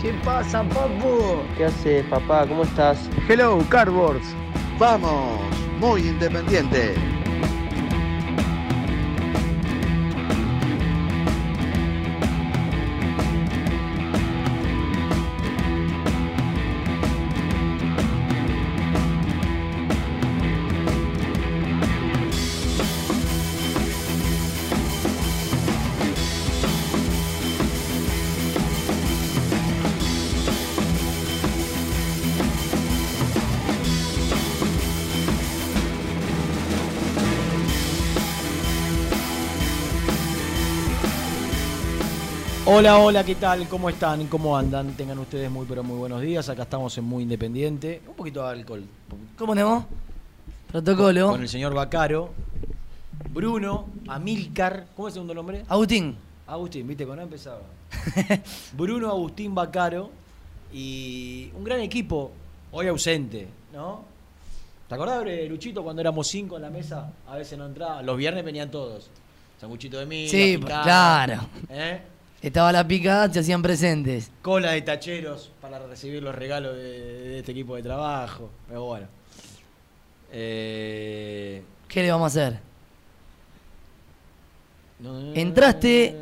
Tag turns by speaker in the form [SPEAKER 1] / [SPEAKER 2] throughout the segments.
[SPEAKER 1] ¿Qué
[SPEAKER 2] pasa, papu?
[SPEAKER 3] ¿Qué haces, papá? ¿Cómo estás?
[SPEAKER 2] Hello, Cardboards. Vamos, muy independiente.
[SPEAKER 1] Hola, hola, ¿qué tal? ¿Cómo están? ¿Cómo andan? Tengan ustedes muy, pero muy buenos días. Acá estamos en Muy Independiente. Un poquito de alcohol.
[SPEAKER 4] ¿Cómo no? Protocolo.
[SPEAKER 1] Con el señor Bacaro, Bruno, Amilcar. ¿Cómo es el segundo nombre?
[SPEAKER 4] Agustín.
[SPEAKER 1] Agustín, viste, A empezaba. Bruno, Agustín, Bacaro. Y un gran equipo, hoy ausente, ¿no? ¿Te acordás, Luchito, cuando éramos cinco en la mesa? A veces no entraba. Los viernes venían todos. Sanguchito de mí.
[SPEAKER 4] Sí, claro.
[SPEAKER 1] ¿Eh?
[SPEAKER 4] Estaba la picada, se hacían presentes.
[SPEAKER 1] cola de tacheros para recibir los regalos de, de este equipo de trabajo. Pero bueno. Eh,
[SPEAKER 4] ¿Qué le vamos a hacer?
[SPEAKER 1] no-
[SPEAKER 4] Entraste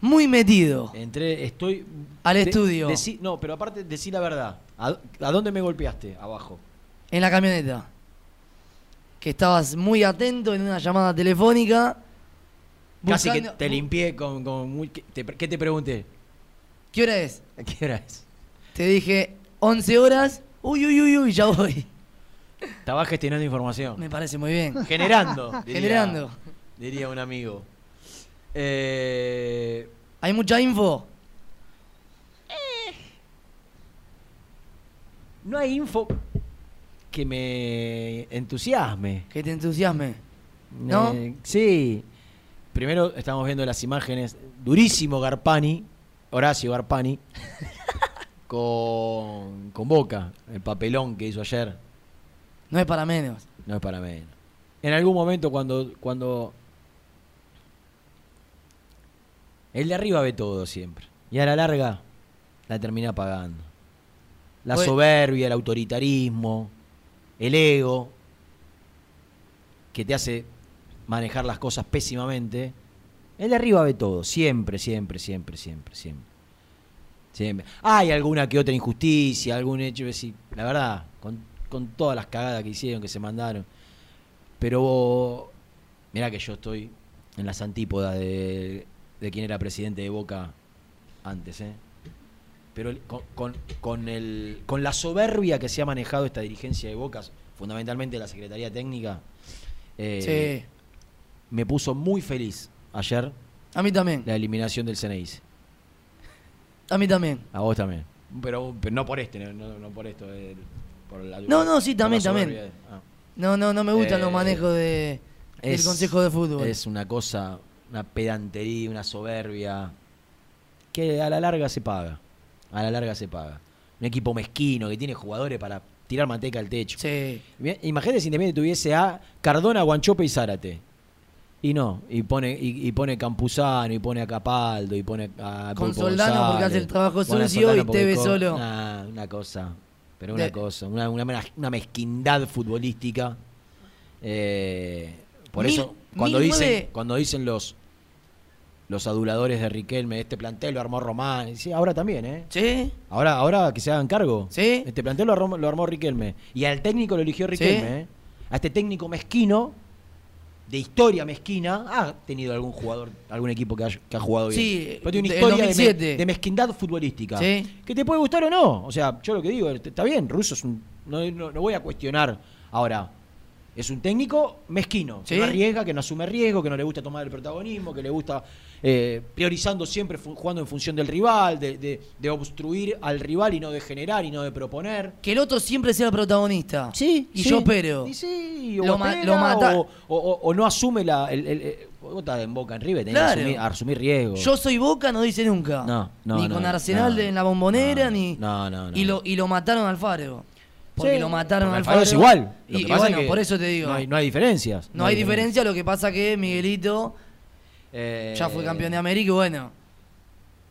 [SPEAKER 4] muy metido.
[SPEAKER 1] Entré, estoy.
[SPEAKER 4] Al
[SPEAKER 1] de-
[SPEAKER 4] estudio.
[SPEAKER 1] decí- no, pero aparte, decí la verdad. ¿A, a dónde me golpeaste? Abajo.
[SPEAKER 4] En la camioneta. Que estabas muy atento en una llamada telefónica.
[SPEAKER 1] Casi que te limpié con. con muy- ¿qué, te, qué te pregunté?
[SPEAKER 4] ¿Qué hora es?
[SPEAKER 1] ¿Qué hora es?
[SPEAKER 4] Te dije 11 horas. Uy, uy, uy, uy, ya voy.
[SPEAKER 1] Estabas gestionando información.
[SPEAKER 4] Me parece muy bien.
[SPEAKER 1] Generando. diría-
[SPEAKER 4] Generando.
[SPEAKER 1] Diría un amigo. Eh,
[SPEAKER 4] ¿Hay mucha info?
[SPEAKER 1] no hay info que me entusiasme.
[SPEAKER 4] Que te entusiasme. ¿No?
[SPEAKER 1] Eh, sí. Primero estamos viendo las imágenes. Durísimo Garpani, Horacio Garpani, con, con Boca, el papelón que hizo ayer.
[SPEAKER 4] No es para menos.
[SPEAKER 1] No es para menos. En algún momento cuando, cuando el de arriba ve todo siempre. Y a la larga la termina pagando. La
[SPEAKER 4] Pues-
[SPEAKER 1] soberbia, el autoritarismo, el ego, que te hace manejar las cosas pésimamente. El de arriba ve todo, siempre, siempre, siempre, siempre, siempre. Siempre. Hay alguna que otra injusticia, algún hecho, sí, la verdad, con, con todas las cagadas que hicieron, que se mandaron. Pero mirá que yo estoy en las antípodas de, de quien era presidente de Boca antes, ¿eh? Pero con, con, el, con la soberbia que se ha manejado esta dirigencia de Boca, fundamentalmente la Secretaría Técnica, eh. Me puso muy feliz ayer
[SPEAKER 4] A mí también.
[SPEAKER 1] la eliminación del CNIC.
[SPEAKER 4] A mí también.
[SPEAKER 1] A vos también. Pero, pero no por este, no, no- por esto. eh, por la-
[SPEAKER 4] No, no, sí, también, también.
[SPEAKER 1] Ah.
[SPEAKER 4] No, no, no me gustan los
[SPEAKER 1] Eh,
[SPEAKER 4] manejos de, del
[SPEAKER 1] Es-
[SPEAKER 4] Consejo de Fútbol.
[SPEAKER 1] Es una cosa, una pedantería, una soberbia, que a la larga se paga. A la larga se paga. Un equipo mezquino que tiene jugadores para tirar manteca al techo.
[SPEAKER 4] Sí.
[SPEAKER 1] Imagínate si Independiente tuviese a Cardona, Guanchope y Zárate. Y no, y pone, y, y pone Campuzano, y pone a Capaldo, y pone a
[SPEAKER 4] Con
[SPEAKER 1] Pulpo
[SPEAKER 4] Soldano porque hace el trabajo sucio y Tevez
[SPEAKER 1] co-
[SPEAKER 4] solo.
[SPEAKER 1] Una cosa, pero una
[SPEAKER 4] De-
[SPEAKER 1] cosa, una, una, una mezquindad futbolística. Eh, por
[SPEAKER 4] Mil-
[SPEAKER 1] eso, cuando dicen, cuando dicen los los aduladores de Riquelme, este plantel lo armó Román, sí, ahora también, ¿eh?
[SPEAKER 4] ¿Sí?
[SPEAKER 1] Ahora, ahora que se hagan cargo.
[SPEAKER 4] Sí.
[SPEAKER 1] Este plantel lo armó, lo armó Riquelme. Y al técnico lo eligió Riquelme.
[SPEAKER 4] Sí.
[SPEAKER 1] ¿eh? A este técnico mezquino, de historia mezquina, ha tenido algún jugador, algún equipo que ha, que ha jugado bien.
[SPEAKER 4] Sí,
[SPEAKER 1] Pero tiene una historia de, me-
[SPEAKER 4] 2007.
[SPEAKER 1] de mezquindad futbolística.
[SPEAKER 4] Sí.
[SPEAKER 1] Que te puede gustar o no. O sea, yo lo que digo, está bien, Russo es un. No, no- no voy a cuestionar. Ahora, es un técnico mezquino,
[SPEAKER 4] Sí.
[SPEAKER 1] que no arriesga, que no asume riesgo, que no le gusta tomar el protagonismo, que le gusta eh, priorizando siempre jugando en función del rival, de, de- de obstruir al rival y no de generar y no de proponer.
[SPEAKER 4] Que el otro siempre sea el protagonista.
[SPEAKER 1] Sí,
[SPEAKER 4] Y
[SPEAKER 1] sí.
[SPEAKER 4] yo pero.
[SPEAKER 1] Y sí, o
[SPEAKER 4] Lo lo mata-
[SPEAKER 1] o, o- o- o no asume la. El, el- el- vos estás en Boca en River, tenés
[SPEAKER 4] Claro.
[SPEAKER 1] que asumir, asumir riesgo.
[SPEAKER 4] Yo soy Boca, no dice nunca.
[SPEAKER 1] No, no,
[SPEAKER 4] Ni
[SPEAKER 1] no,
[SPEAKER 4] con Arsenal
[SPEAKER 1] no,
[SPEAKER 4] en la bombonera,
[SPEAKER 1] no,
[SPEAKER 4] ni.
[SPEAKER 1] no, no, no.
[SPEAKER 4] Y lo, y lo mataron al Faro. Porque
[SPEAKER 1] Sí,
[SPEAKER 4] lo mataron
[SPEAKER 1] porque
[SPEAKER 4] al
[SPEAKER 1] Alfaro
[SPEAKER 4] Faro.
[SPEAKER 1] es igual. Lo
[SPEAKER 4] Y,
[SPEAKER 1] que
[SPEAKER 4] y
[SPEAKER 1] pasa
[SPEAKER 4] bueno,
[SPEAKER 1] es que
[SPEAKER 4] por eso te digo.
[SPEAKER 1] No hay, no hay diferencias.
[SPEAKER 4] No hay diferencia, lo que pasa que Miguelito
[SPEAKER 1] Eh,
[SPEAKER 4] ya fue campeón de América y bueno,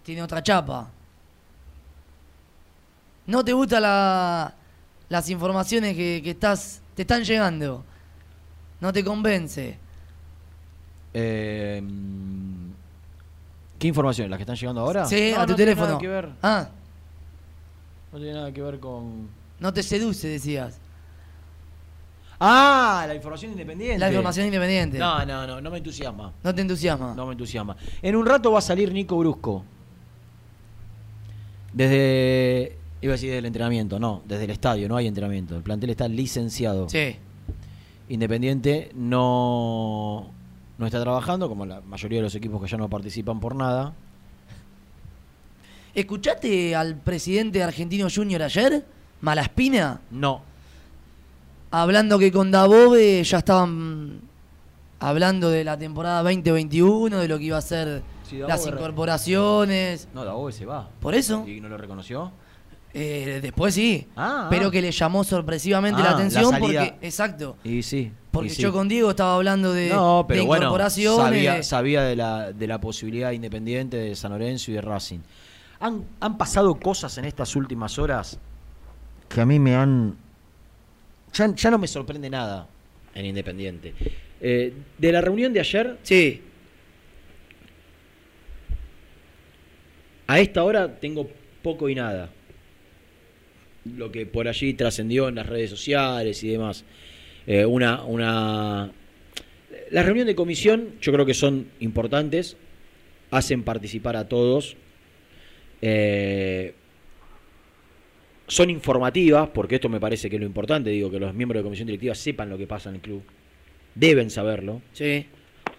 [SPEAKER 4] tiene otra chapa. ¿No te gustan la, las informaciones que, que estás te están llegando? ¿No te convence?
[SPEAKER 1] eh, ¿Qué información? ¿Las que están llegando ahora?
[SPEAKER 4] Sí,
[SPEAKER 1] No,
[SPEAKER 4] a tu
[SPEAKER 1] no tiene
[SPEAKER 4] teléfono.
[SPEAKER 1] nada que ver.
[SPEAKER 4] Ah,
[SPEAKER 1] No tiene nada que ver con.
[SPEAKER 4] no te seduce, decías.
[SPEAKER 1] Ah, la información independiente.
[SPEAKER 4] La información independiente.
[SPEAKER 1] No, no, no, no me entusiasma.
[SPEAKER 4] No te entusiasma.
[SPEAKER 1] No me entusiasma. En un rato va a salir Nico Brusco. Desde. Iba a decir desde el entrenamiento, no, desde el estadio, no hay entrenamiento. El plantel está licenciado.
[SPEAKER 4] Sí.
[SPEAKER 1] Independiente no, no está trabajando, como la mayoría de los equipos que ya no participan por nada.
[SPEAKER 4] ¿Escuchaste al presidente argentino Junior ayer? Malaspina.
[SPEAKER 1] No.
[SPEAKER 4] Hablando que con Dabove ya estaban hablando de la temporada 2021, de lo que iba a ser
[SPEAKER 1] Sí,
[SPEAKER 4] las incorporaciones.
[SPEAKER 1] No, Dabobe se va.
[SPEAKER 4] Por eso,
[SPEAKER 1] ¿Y no lo reconoció?
[SPEAKER 4] eh, después sí.
[SPEAKER 1] Ah,
[SPEAKER 4] pero
[SPEAKER 1] ah.
[SPEAKER 4] que le llamó sorpresivamente
[SPEAKER 1] Ah,
[SPEAKER 4] la
[SPEAKER 1] la
[SPEAKER 4] atención
[SPEAKER 1] salida.
[SPEAKER 4] porque, exacto,
[SPEAKER 1] Y sí.
[SPEAKER 4] porque
[SPEAKER 1] y sí.
[SPEAKER 4] yo con Diego estaba hablando de,
[SPEAKER 1] No, pero
[SPEAKER 4] de
[SPEAKER 1] bueno,
[SPEAKER 4] incorporaciones.
[SPEAKER 1] sabía,
[SPEAKER 4] de-
[SPEAKER 1] sabía de, la, de la posibilidad de Independiente, de San Lorenzo y de Racing. Han, han pasado cosas en estas últimas horas que a mí me han... Ya, ya no me sorprende nada en Independiente. Eh, de la reunión de ayer,
[SPEAKER 4] Sí,
[SPEAKER 1] a esta hora tengo poco y nada. Lo que por allí trascendió en las redes sociales y demás. Eh, una, una. La reunión de comisión, yo creo que son importantes, hacen participar a todos. Eh, son informativas, porque esto me parece que es lo importante, digo, que los miembros de comisión directiva sepan lo que pasa en el club. Deben saberlo
[SPEAKER 4] sí.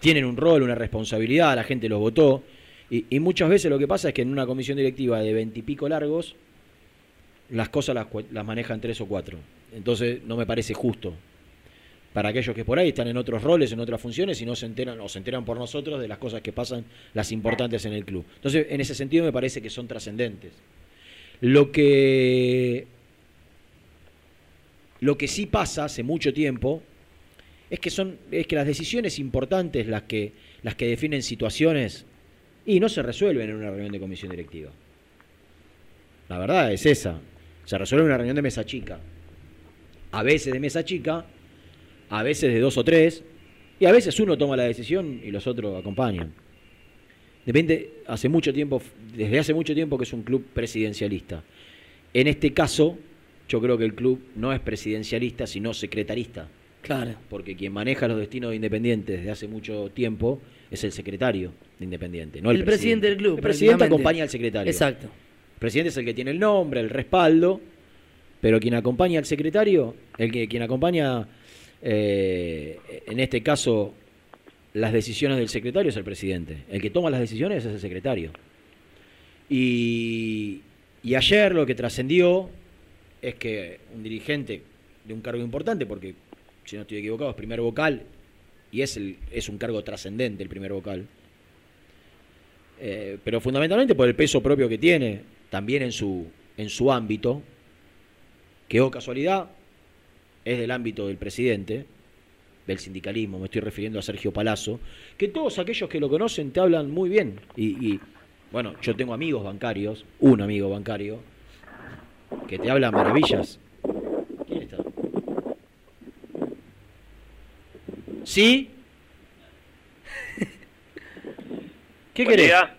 [SPEAKER 1] tienen un rol, una responsabilidad, la gente los votó. Y, y muchas veces lo que pasa es que en una comisión directiva de veintipico largos, las cosas las, las manejan tres o cuatro. Entonces no me parece justo. Para aquellos que por ahí están en otros roles, en otras funciones y no se enteran o se enteran por nosotros de las cosas que pasan, las importantes en el club. Entonces, en ese sentido me parece que son trascendentes. Lo que lo que sí pasa hace mucho tiempo es que son es que las decisiones importantes las que las que definen situaciones y no se resuelven en una reunión de comisión directiva. La verdad es esa. Se resuelve en una reunión de mesa chica. A veces de mesa chica, a veces de dos o tres, y a veces uno toma la decisión y los otros acompañan. Depende, hace mucho tiempo, desde hace mucho tiempo que es un club presidencialista. En este caso, yo creo que el club no es presidencialista, sino secretarista
[SPEAKER 4] Claro.
[SPEAKER 1] porque quien maneja los destinos de Independiente desde hace mucho tiempo es el secretario de Independiente, no el,
[SPEAKER 4] El presidente del club,
[SPEAKER 1] El presidente acompaña al secretario.
[SPEAKER 4] Exacto.
[SPEAKER 1] El presidente es el que tiene el nombre, el respaldo, pero quien acompaña al secretario, el que quien acompaña, eh, en este caso, las decisiones del secretario es el presidente. El que toma las decisiones es el secretario. Y, ayer lo que trascendió es que un dirigente de un cargo importante, porque si no estoy equivocado es primer vocal, y es, es un cargo trascendente el primer vocal, eh, pero fundamentalmente por el peso propio que tiene, también en su, en su ámbito, que o casualidad es del ámbito del presidente, del sindicalismo, me estoy refiriendo a Sergio Palazzo, que todos aquellos que lo conocen te hablan muy bien. Y, y, bueno, yo tengo amigos bancarios, un amigo bancario, que te habla maravillas. ¿Quién está? ¿Sí? ¿Qué
[SPEAKER 5] Buen
[SPEAKER 1] querés?
[SPEAKER 5] día.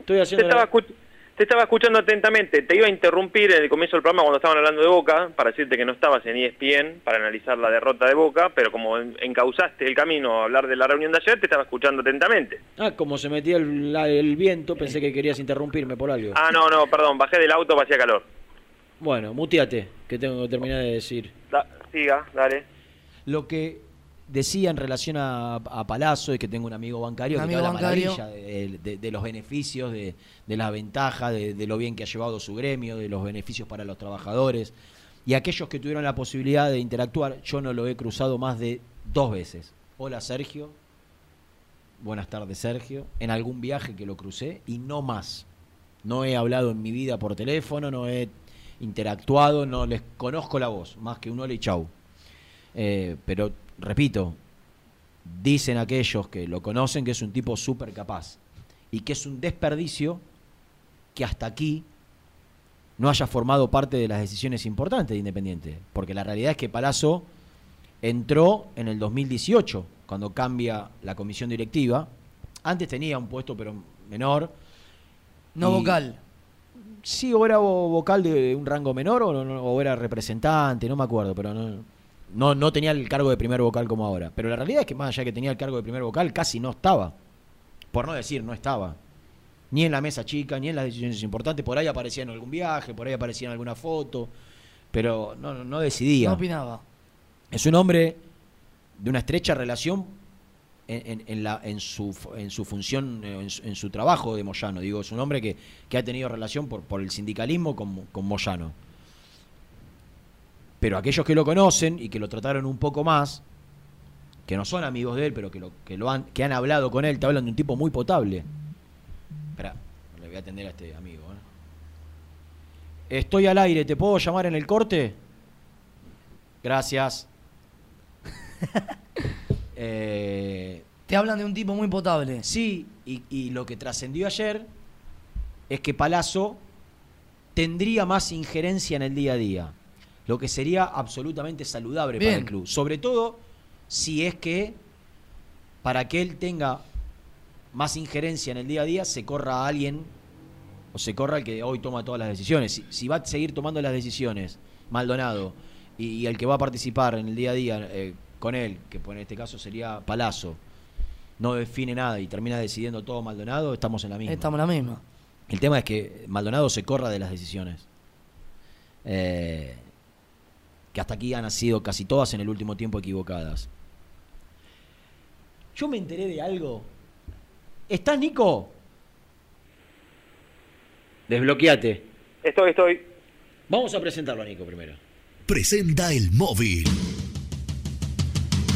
[SPEAKER 1] Estoy
[SPEAKER 5] Te
[SPEAKER 1] haciendo...
[SPEAKER 5] estaba,
[SPEAKER 1] la-
[SPEAKER 5] escu- te estaba escuchando atentamente. Te iba a interrumpir en el comienzo del programa cuando estaban hablando de Boca para decirte que no estabas en ESPN para analizar la derrota de Boca, pero como en- encauzaste el camino a hablar de la reunión de ayer, te estaba escuchando atentamente.
[SPEAKER 1] Ah, como se metía el, la- el viento, pensé que querías interrumpirme por algo.
[SPEAKER 5] Ah, no, no, perdón, bajé del auto, hacía calor.
[SPEAKER 1] Bueno, muteate, que tengo que terminar de decir.
[SPEAKER 5] Da- siga, dale.
[SPEAKER 1] Lo que decía en relación a, a Palazzo y que tengo un amigo bancario
[SPEAKER 4] Un
[SPEAKER 1] que
[SPEAKER 4] amigo
[SPEAKER 1] habla
[SPEAKER 4] bancario.
[SPEAKER 1] maravilla de, de- de los beneficios, de, de las ventajas, de, de lo bien que ha llevado su gremio, de los beneficios para los trabajadores. Y aquellos que tuvieron la posibilidad de interactuar, yo no lo he cruzado más de dos veces. Hola Sergio, buenas tardes Sergio, en algún viaje que lo crucé y no más. No he hablado en mi vida por teléfono, no he interactuado, no les conozco la voz, más que un hola y chau. Eh, pero, repito, dicen aquellos que lo conocen que es un tipo súper capaz y que es un desperdicio que hasta aquí no haya formado parte de las decisiones importantes de Independiente. Porque la realidad es que Palazzo entró en el 2018, cuando cambia la comisión directiva. Antes tenía un puesto, pero menor.
[SPEAKER 4] No
[SPEAKER 1] Y-
[SPEAKER 4] vocal.
[SPEAKER 1] Sí, o era vo- vocal de un rango menor o, no- o era representante, no me acuerdo, pero no, no, no tenía el cargo de primer vocal como ahora. Pero la realidad es que más allá que tenía el cargo de primer vocal, casi no estaba. Por no decir, no estaba. Ni en la mesa chica, ni en las decisiones importantes. Por ahí aparecía en algún viaje, por ahí aparecía en alguna foto, pero no, no- no decidía.
[SPEAKER 4] No opinaba.
[SPEAKER 1] Es un hombre de una estrecha relación en, en- en la, en, su, en su función, en su, en su trabajo de Moyano. Digo, es un hombre que, que ha tenido relación por, por el sindicalismo con, con Moyano. Pero aquellos que lo conocen y que lo trataron un poco más, que no son amigos de él, pero que, lo, que, lo han, que han hablado con él, te hablan de un tipo muy potable. Espera, le voy a atender a este amigo. ¿eh? Estoy al aire, ¿te puedo llamar en el corte? Gracias. Eh,
[SPEAKER 4] Te hablan de un tipo muy potable.
[SPEAKER 1] sí, y, y lo que trascendió ayer es que Palazzo tendría más injerencia en el día a día, lo que sería absolutamente saludable para el club. Sobre todo si es que para que él tenga más injerencia en el día a día se corra a alguien o se corra el que hoy toma todas las decisiones. Si, si va a seguir tomando las decisiones Maldonado y, y el que va a participar en el día a día eh, con él, que en este caso sería Palazzo, no define nada y termina decidiendo todo Maldonado, estamos en la misma.
[SPEAKER 4] Estamos en la misma.
[SPEAKER 1] El tema es que Maldonado se corra de las decisiones. Eh, que hasta aquí han sido casi todas en el último tiempo equivocadas. Yo me enteré de algo. ¿Estás, Nico? Desbloqueate.
[SPEAKER 5] Estoy, estoy.
[SPEAKER 1] Vamos a presentarlo a Nico primero.
[SPEAKER 6] Presenta el móvil.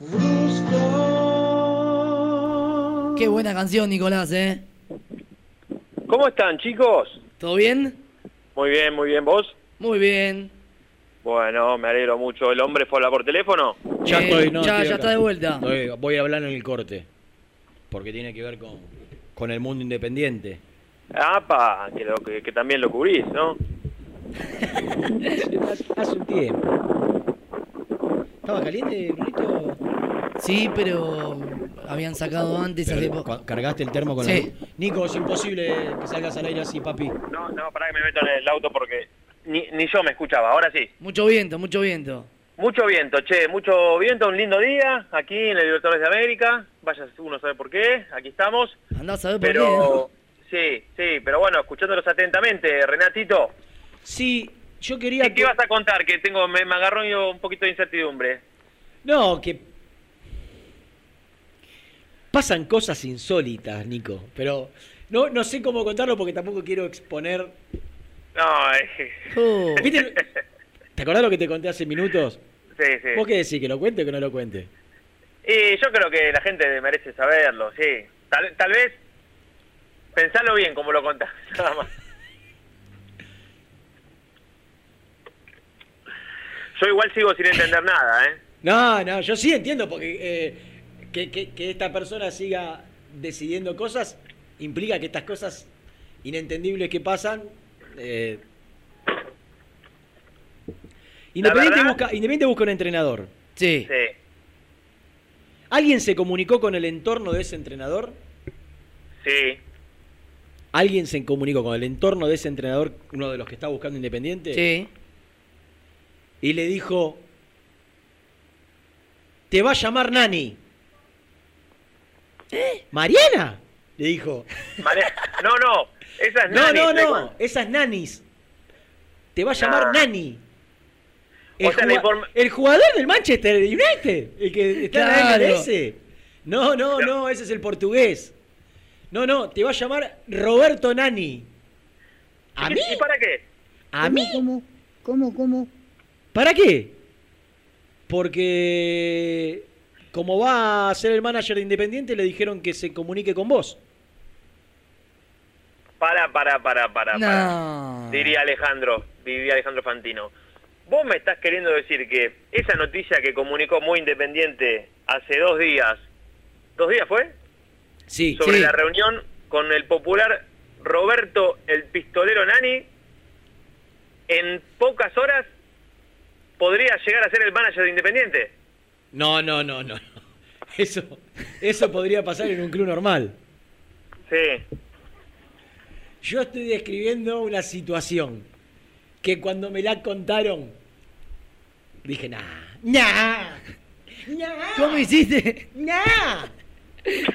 [SPEAKER 7] Brusco.
[SPEAKER 4] Qué buena canción, Nicolás, ¿eh?
[SPEAKER 5] ¿Cómo están, chicos?
[SPEAKER 4] ¿Todo bien?
[SPEAKER 5] Muy bien, muy bien. ¿Vos?
[SPEAKER 4] Muy bien.
[SPEAKER 5] Bueno, me alegro mucho. ¿El hombre fue a hablar por teléfono?
[SPEAKER 1] Ya
[SPEAKER 4] Eh,
[SPEAKER 1] estoy, no,
[SPEAKER 4] ya-
[SPEAKER 1] estoy
[SPEAKER 4] ya
[SPEAKER 1] acá.
[SPEAKER 4] está de vuelta.
[SPEAKER 1] Estoy- voy a hablar en el corte. Porque tiene que ver con, con el mundo independiente.
[SPEAKER 5] ¡Apa! Que, lo, que, que también lo cubrís, ¿no?
[SPEAKER 1] Hace un tiempo. ¿Estaba caliente, Brunito?
[SPEAKER 4] Sí, pero habían sacado antes hace
[SPEAKER 1] Pero, cu- ¿Cargaste el termo con
[SPEAKER 4] Sí.
[SPEAKER 1] la... Nico, es imposible que salgas al aire así, papi.
[SPEAKER 5] No, no, pará que me meto en el auto porque ni, ni yo me escuchaba. Ahora sí.
[SPEAKER 4] Mucho viento, mucho viento.
[SPEAKER 5] Mucho viento, che, mucho viento, un lindo día aquí en el Libertadores de América. Vaya uno sabe por qué, aquí estamos.
[SPEAKER 4] Andá a saber por
[SPEAKER 5] Pero
[SPEAKER 8] Sí, sí, pero bueno, escuchándolos atentamente, Renatito,
[SPEAKER 1] Sí, yo quería...
[SPEAKER 8] ¿qué, qué vas a contar? Que tengo, me, me agarró yo un poquito de incertidumbre.
[SPEAKER 1] No, que... Pasan cosas insólitas, Nico, pero no, no sé cómo contarlo porque tampoco quiero exponer...
[SPEAKER 8] No, eh,
[SPEAKER 4] Oh.
[SPEAKER 1] ¿Viste? ¿Te acordás lo que te conté hace minutos?
[SPEAKER 8] sí, sí.
[SPEAKER 1] ¿Vos qué decís? ¿Que lo cuente o que no lo cuente?
[SPEAKER 8] Y yo creo que la gente merece saberlo, sí. Tal, tal vez, pensalo bien como lo contás, nada más. Yo igual sigo sin entender nada, ¿eh?
[SPEAKER 1] No, no, yo sí entiendo porque eh, que, que- que esta persona siga decidiendo cosas implica que estas cosas inentendibles que pasan... eh, Independiente,
[SPEAKER 8] verdad-
[SPEAKER 1] busca, Independiente busca un entrenador.
[SPEAKER 4] Sí.
[SPEAKER 8] Sí.
[SPEAKER 1] ¿Alguien se comunicó con el entorno de ese entrenador?
[SPEAKER 8] Sí.
[SPEAKER 1] ¿Alguien se comunicó con el entorno de ese entrenador, uno de los que está buscando Independiente?
[SPEAKER 4] Sí.
[SPEAKER 1] Y le dijo, te va a llamar Nani.
[SPEAKER 4] ¿Eh?
[SPEAKER 1] ¿Mariana? Le dijo.
[SPEAKER 8] No, no, esa es
[SPEAKER 1] No,
[SPEAKER 8] Nani,
[SPEAKER 1] no,
[SPEAKER 8] ¿de
[SPEAKER 1] no,
[SPEAKER 8] cuál?
[SPEAKER 1] esas nanis. Te va a llamar
[SPEAKER 8] No.
[SPEAKER 1] Nani. El,
[SPEAKER 8] O sea,
[SPEAKER 1] jugador del Manchester United, el que está
[SPEAKER 4] Claro.
[SPEAKER 1] en la MLS. No, no, no, ese es el portugués. No, no, te va a llamar Roberto Nani. ¿A
[SPEAKER 8] ¿Y-
[SPEAKER 1] mí?
[SPEAKER 8] ¿Y para qué?
[SPEAKER 1] ¿A mí?
[SPEAKER 9] ¿Cómo? ¿Cómo? ¿Cómo?
[SPEAKER 1] ¿Para qué? Porque como va a ser el manager de Independiente, le dijeron que se comunique con vos.
[SPEAKER 8] Para, para, para, para, para. Diría Alejandro, diría Alejandro Fantino. Vos me estás queriendo decir que esa noticia que comunicó muy independiente hace dos días, ¿dos días fue?
[SPEAKER 1] Sí,
[SPEAKER 8] Sobre
[SPEAKER 4] Sí.
[SPEAKER 8] la reunión con el popular Roberto el Pistolero Nani, en pocas horas podría llegar a ser el manager de Independiente.
[SPEAKER 1] No, no, no, no. Eso, eso podría pasar en un club normal.
[SPEAKER 8] Sí.
[SPEAKER 1] Yo estoy describiendo una situación que cuando me la contaron, dije, nah, nah, nah,
[SPEAKER 4] ¿Cómo hiciste?
[SPEAKER 1] nah.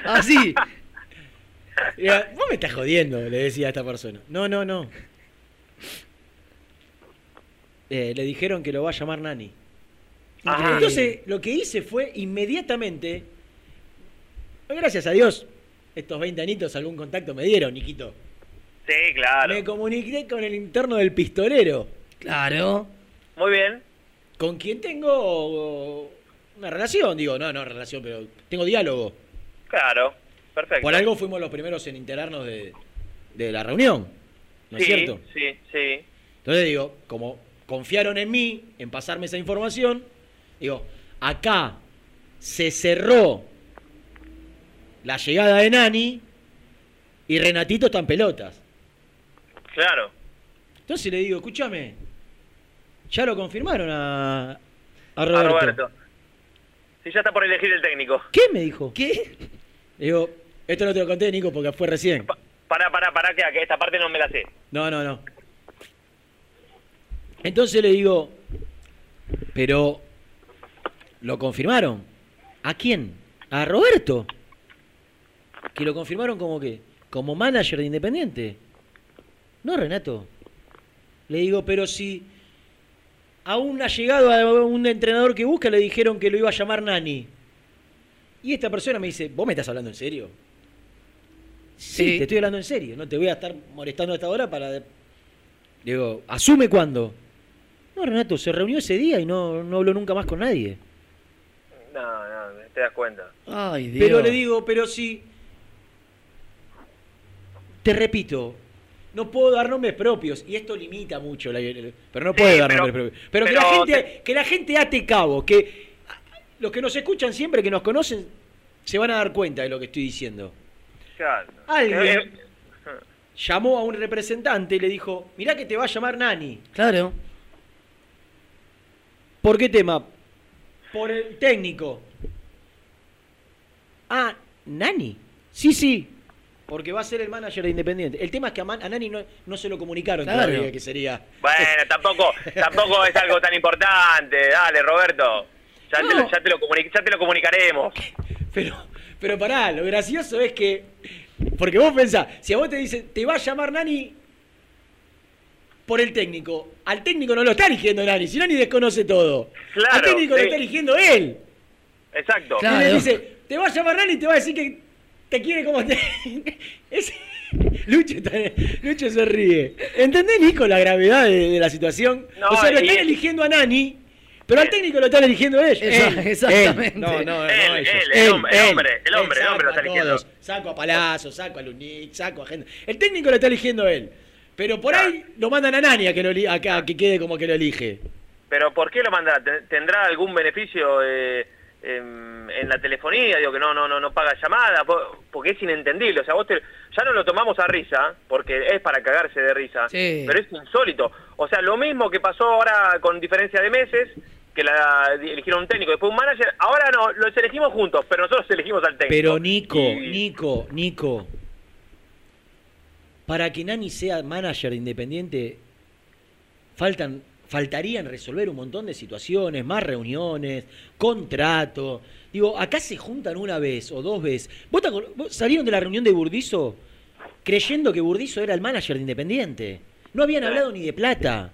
[SPEAKER 4] Así.
[SPEAKER 1] Vos me estás jodiendo, le decía a esta persona. No, no, no. Eh, le dijeron que lo va a llamar Nani.
[SPEAKER 8] Ajá.
[SPEAKER 1] Entonces, lo que hice fue inmediatamente, gracias a Dios, estos 20 anitos algún contacto me dieron, Niquito.
[SPEAKER 8] Sí, claro.
[SPEAKER 1] Me comuniqué con el interno del pistolero,
[SPEAKER 4] Claro.
[SPEAKER 8] Muy bien.
[SPEAKER 1] con quien tengo una relación, digo, no, no relación, pero tengo diálogo.
[SPEAKER 8] Claro. Perfecto.
[SPEAKER 1] Por algo fuimos los primeros en enterarnos de, de la reunión, ¿no es
[SPEAKER 8] sí,
[SPEAKER 1] cierto?
[SPEAKER 8] Sí, sí.
[SPEAKER 1] Entonces digo, como confiaron en mí, en pasarme esa información, digo, acá se cerró la llegada de Nani y Renatito está en pelotas.
[SPEAKER 8] Claro.
[SPEAKER 1] Entonces le digo, escúchame, ya lo confirmaron a, a
[SPEAKER 8] A
[SPEAKER 1] Roberto.
[SPEAKER 8] Roberto. Si ya está por elegir el técnico.
[SPEAKER 1] ¿Qué me dijo?
[SPEAKER 4] ¿Qué?
[SPEAKER 1] Le digo, esto no te lo conté, Nico, porque fue recién.
[SPEAKER 8] Pa- Pará, pará, pará, que, que esta parte no me la sé.
[SPEAKER 1] No, no, no. Entonces le digo, pero ¿lo confirmaron? ¿A quién? ¿A Roberto? Que lo confirmaron como que, como manager de Independiente. No, Renato. Le digo, pero si aún ha llegado a un entrenador que busca, le dijeron que lo iba a llamar Nani. Y esta persona me dice, ¿vos me estás hablando en serio? Sí,
[SPEAKER 4] Sí.
[SPEAKER 1] te estoy hablando en serio. No te voy a estar molestando a esta hora para... Le Digo, ¿asume cuándo? No, Renato, se reunió ese día y no, no habló nunca más con nadie.
[SPEAKER 8] No, no, te das cuenta.
[SPEAKER 4] Ay, Dios.
[SPEAKER 1] Pero le digo, pero si... Te repito, no puedo dar nombres propios y esto limita mucho, la- pero no
[SPEAKER 8] Sí,
[SPEAKER 1] puedo dar
[SPEAKER 8] pero-
[SPEAKER 1] nombres propios. Pero, que, la gente,
[SPEAKER 8] te-
[SPEAKER 1] que la gente ate cabo, que los que nos escuchan siempre, que nos conocen, se van a dar cuenta de lo que estoy diciendo.
[SPEAKER 8] Claro.
[SPEAKER 1] Alguien llamó a un representante y le dijo, mirá que te va a llamar Nani.
[SPEAKER 4] Claro.
[SPEAKER 1] ¿Por qué tema? Por el técnico. Ah, Nani. Sí, sí. Porque va a ser el manager de Independiente. El tema es que a, Man- a Nani no, no se lo comunicaron
[SPEAKER 4] Claro.
[SPEAKER 1] todavía que sería.
[SPEAKER 8] Bueno, tampoco, tampoco es algo tan importante. Dale, Roberto. Ya, te, lo, ya, te, lo ya te lo comunicaremos.
[SPEAKER 1] Pero, pero pará, lo gracioso es que Porque vos pensás, si a vos te dicen, te va a llamar Nani por el técnico, al técnico no lo está eligiendo Nani, si Nani desconoce todo.
[SPEAKER 8] Claro,
[SPEAKER 1] al técnico lo está eligiendo él.
[SPEAKER 8] Exacto.
[SPEAKER 4] Claro.
[SPEAKER 1] y le dice, te va a llamar Nani y te va a decir que te quiere como te. Es- Lucho, está- Lucho se ríe. ¿Entendés, Nico, la gravedad de, de la situación?
[SPEAKER 8] No,
[SPEAKER 1] o sea, lo están eligiendo a Nani, pero al técnico lo están eligiendo ellos. Él,
[SPEAKER 4] exactamente.
[SPEAKER 1] él. No, no, no,
[SPEAKER 8] Él,
[SPEAKER 1] ellos.
[SPEAKER 8] él, el hombre, el hombre, el hombre, el
[SPEAKER 1] Él
[SPEAKER 8] hombre lo está
[SPEAKER 1] a
[SPEAKER 8] eligiendo.
[SPEAKER 1] todos. Saco a Palazzo, saco a Lunic, saco a gente. El técnico lo está eligiendo él. Pero por ahí lo mandan a Nani a que, lo, a que- a que quede como que lo elige.
[SPEAKER 8] Pero ¿por qué lo mandará? ¿Ten- ¿Tendrá algún beneficio eh, en la telefonía? Digo que no no no no paga llamada, po- porque es inentendible. O sea, vos te- ya no lo tomamos a risa, porque es para cagarse de risa,
[SPEAKER 4] Sí.
[SPEAKER 8] pero es insólito. O sea, lo mismo que pasó ahora con diferencia de meses, que la eligieron un técnico, después un manager, ahora no, los elegimos juntos, pero nosotros elegimos al técnico.
[SPEAKER 1] Pero Nico,
[SPEAKER 8] Y-
[SPEAKER 1] Nico, Nico, para que Nani sea manager de Independiente, faltan, faltarían resolver un montón de situaciones, más reuniones, contrato. Digo, acá se juntan una vez o dos veces. ¿Vos, te vos salieron de la reunión de Burdizo creyendo que Burdizo era el manager de Independiente? No habían hablado ni de plata.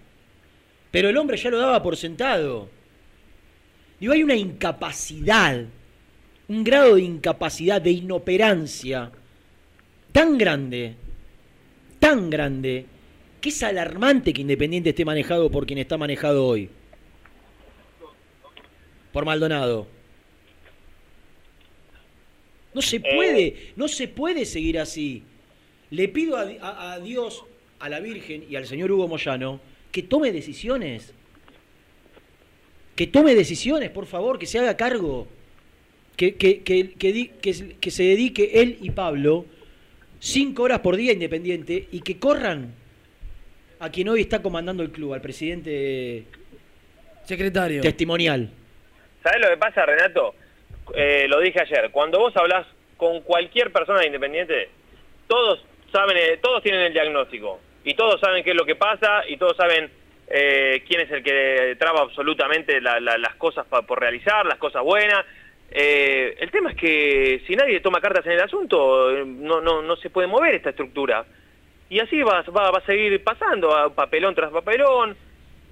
[SPEAKER 1] Pero el hombre ya lo daba por sentado. Digo, hay una incapacidad un grado de incapacidad, de inoperancia tan grande, tan grande, que es alarmante que Independiente esté manejado por quien está manejado hoy. Por Maldonado. No se puede, no se puede seguir así. Le pido a, a- a Dios, a la Virgen y al señor Hugo Moyano que tome decisiones. Que tome decisiones, por favor, que se haga cargo que, que, que, que di- que- que se dedique él y Pablo cinco horas por día Independiente y que corran a quien hoy está comandando el club, al presidente
[SPEAKER 4] Secretario.
[SPEAKER 1] testimonial.
[SPEAKER 8] ¿Sabés lo que pasa, Renato? Eh, lo dije ayer. Cuando vos hablas con cualquier persona de Independiente, todos saben, eh, todos tienen el diagnóstico y todos saben qué es lo que pasa y todos saben eh, quién es el que traba absolutamente la- la- las cosas pa- por realizar, las cosas buenas. Eh, el tema es que si nadie toma cartas en el asunto, no, no, no se puede mover esta estructura. Y así va, va, va a seguir pasando, a papelón tras papelón.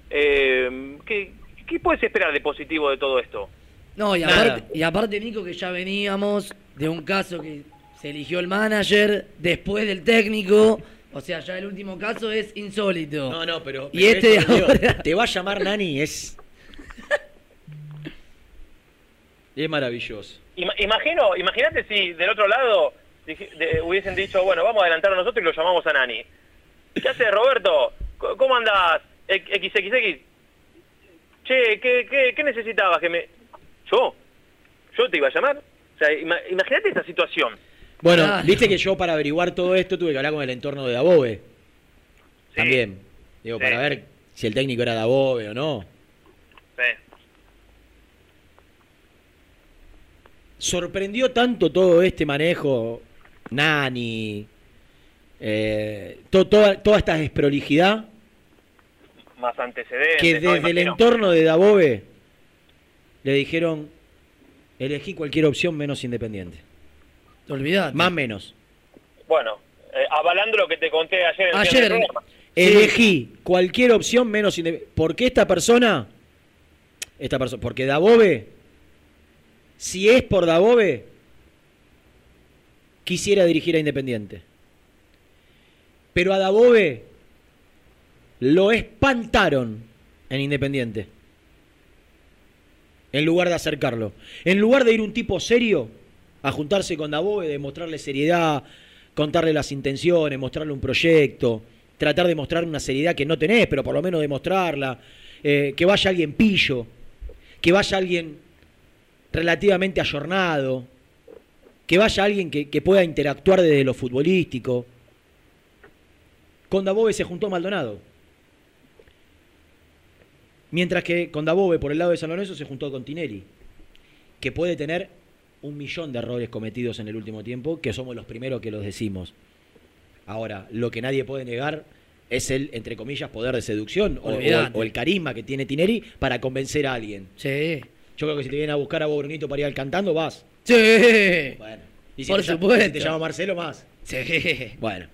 [SPEAKER 8] Eh, ¿qué, ¿Qué puedes esperar de positivo de todo esto?
[SPEAKER 4] No, y aparte, y aparte, Nico, que ya veníamos de un caso que se eligió el manager después del técnico. O sea, ya el último caso es insólito.
[SPEAKER 1] No, no, pero.
[SPEAKER 4] Y este
[SPEAKER 1] esto, Te va a llamar Nani, es. Es maravilloso.
[SPEAKER 8] Ima- Imagino, imagínate si del otro lado de- hubiesen dicho, bueno, vamos a adelantar a nosotros y lo llamamos a Nani. ¿Qué haces, Roberto? ¿Cómo andás? X- XXX. Che, ¿qué, qué, qué necesitabas que me...? ¿Yo? ¿Yo te iba a llamar? O sea, ima- imagínate esta situación.
[SPEAKER 1] Bueno, viste que yo para averiguar todo esto tuve que hablar con el entorno de Dabove. También. Digo,
[SPEAKER 8] Sí.
[SPEAKER 1] para ver si el técnico era Dabove o no.
[SPEAKER 8] Sí.
[SPEAKER 1] Sorprendió tanto todo este manejo, Nani, eh, to- toda, toda esta desprolijidad,
[SPEAKER 8] Más antecedentes.
[SPEAKER 1] que
[SPEAKER 8] ¿no?
[SPEAKER 1] desde el entorno de Dabove le dijeron, elegí cualquier opción menos independiente.
[SPEAKER 4] Olvidate.
[SPEAKER 1] Más menos.
[SPEAKER 8] Bueno, eh, avalando lo que te conté ayer en el
[SPEAKER 4] Ayer.
[SPEAKER 8] programa.
[SPEAKER 1] Elegí cualquier opción menos independiente. ¿Por qué esta persona? Esta persona, porque Dabove, si es por Dabove, quisiera dirigir a Independiente. Pero a Dabove lo espantaron en Independiente. En lugar de acercarlo. En lugar de ir un tipo serio a juntarse con Dabove, de mostrarle seriedad, contarle las intenciones, mostrarle un proyecto, tratar de mostrar una seriedad que no tenés, pero por lo menos demostrarla, eh, que vaya alguien pillo, que vaya alguien relativamente ayornado, que vaya alguien que, que pueda interactuar desde lo futbolístico. Con Dabove se juntó Maldonado. Mientras que con Dabove, por el lado de San Lorenzo, se juntó con Tinelli, que puede tener un millón de errores cometidos en el último tiempo, que somos los primeros que los decimos. Ahora, lo que nadie puede negar es el, entre comillas, poder de seducción o, o-
[SPEAKER 4] Olvidate.
[SPEAKER 1] o el carisma que tiene Tinelli para convencer a alguien.
[SPEAKER 4] Sí.
[SPEAKER 1] Yo creo que si te vienen a buscar a vos, Brunito, para ir al cantando, vas.
[SPEAKER 4] Sí.
[SPEAKER 1] Bueno, Y
[SPEAKER 4] Por
[SPEAKER 1] te
[SPEAKER 4] supuesto.
[SPEAKER 1] si te llama Marcelo, más.
[SPEAKER 4] Sí.
[SPEAKER 1] Bueno.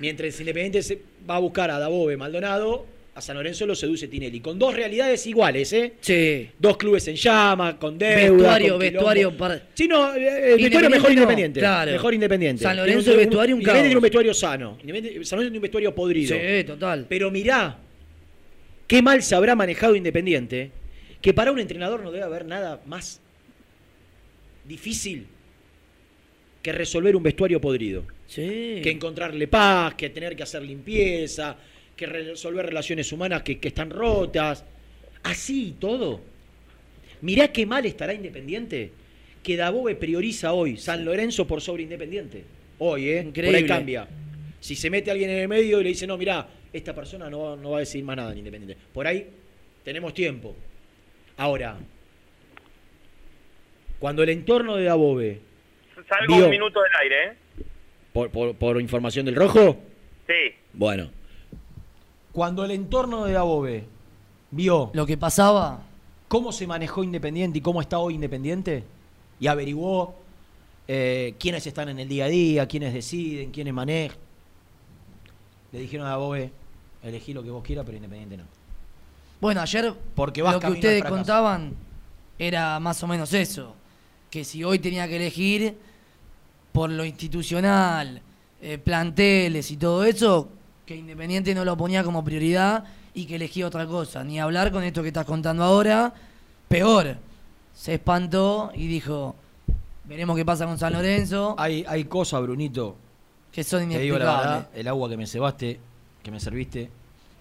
[SPEAKER 1] Mientras Independiente se va a buscar a Dabove Maldonado, a San Lorenzo lo seduce Tinelli. Con dos realidades iguales, ¿eh?
[SPEAKER 4] Sí.
[SPEAKER 1] Dos clubes en llama, con deuda.
[SPEAKER 4] Vestuario,
[SPEAKER 1] con
[SPEAKER 4] vestuario para-
[SPEAKER 1] Sí, no, eh, eh, vestuario mejor
[SPEAKER 4] no,
[SPEAKER 1] independiente.
[SPEAKER 4] claro.
[SPEAKER 1] Mejor independiente.
[SPEAKER 4] San Lorenzo,
[SPEAKER 1] un-
[SPEAKER 4] vestuario, un
[SPEAKER 1] Independiente tiene un vestuario sano. Independiente- San Lorenzo tiene un vestuario podrido.
[SPEAKER 4] Sí, total.
[SPEAKER 1] Pero mirá, qué mal se habrá manejado Independiente, que para un entrenador no debe haber nada más difícil que resolver un vestuario podrido.
[SPEAKER 4] Sí.
[SPEAKER 1] Que encontrarle paz, que tener que hacer limpieza, que resolver relaciones humanas que, que están rotas. Así y todo. Mirá qué mal estará Independiente que Dabove prioriza hoy San Lorenzo por sobre Independiente. Hoy, ¿eh? Por ahí cambia. Si se mete alguien en el medio y le dice, no, mirá, esta persona no, no va a decir más nada en Independiente. Por ahí tenemos tiempo. Ahora, cuando el entorno de Dabove,
[SPEAKER 5] Salgo
[SPEAKER 1] Vio.
[SPEAKER 5] un minuto del aire, ¿eh?
[SPEAKER 1] por, por- por información del rojo,
[SPEAKER 5] Sí.
[SPEAKER 1] bueno, cuando el entorno de Dabove vio
[SPEAKER 4] Lo que pasaba.
[SPEAKER 1] cómo se manejó Independiente y cómo está hoy Independiente y averiguó eh, quiénes están en el día a día, quiénes deciden, quiénes manejan. Le dijeron a Bobe, elegí lo que vos quieras, pero Independiente no.
[SPEAKER 4] Bueno, ayer
[SPEAKER 1] Porque vas
[SPEAKER 4] lo que
[SPEAKER 1] camino al
[SPEAKER 4] ustedes
[SPEAKER 1] fracaso.
[SPEAKER 4] contaban era más o menos eso. Que si hoy tenía que elegir por lo institucional, eh, planteles y todo eso, que Independiente no lo ponía como prioridad y que elegía otra cosa. Ni hablar con esto que estás contando ahora. Peor, se espantó y dijo, veremos qué pasa con San Lorenzo,
[SPEAKER 1] Hay, hay cosas, Brunito,
[SPEAKER 4] que son
[SPEAKER 1] te digo la
[SPEAKER 4] inexplicables.
[SPEAKER 1] verdad, el agua que me cebaste, que me serviste,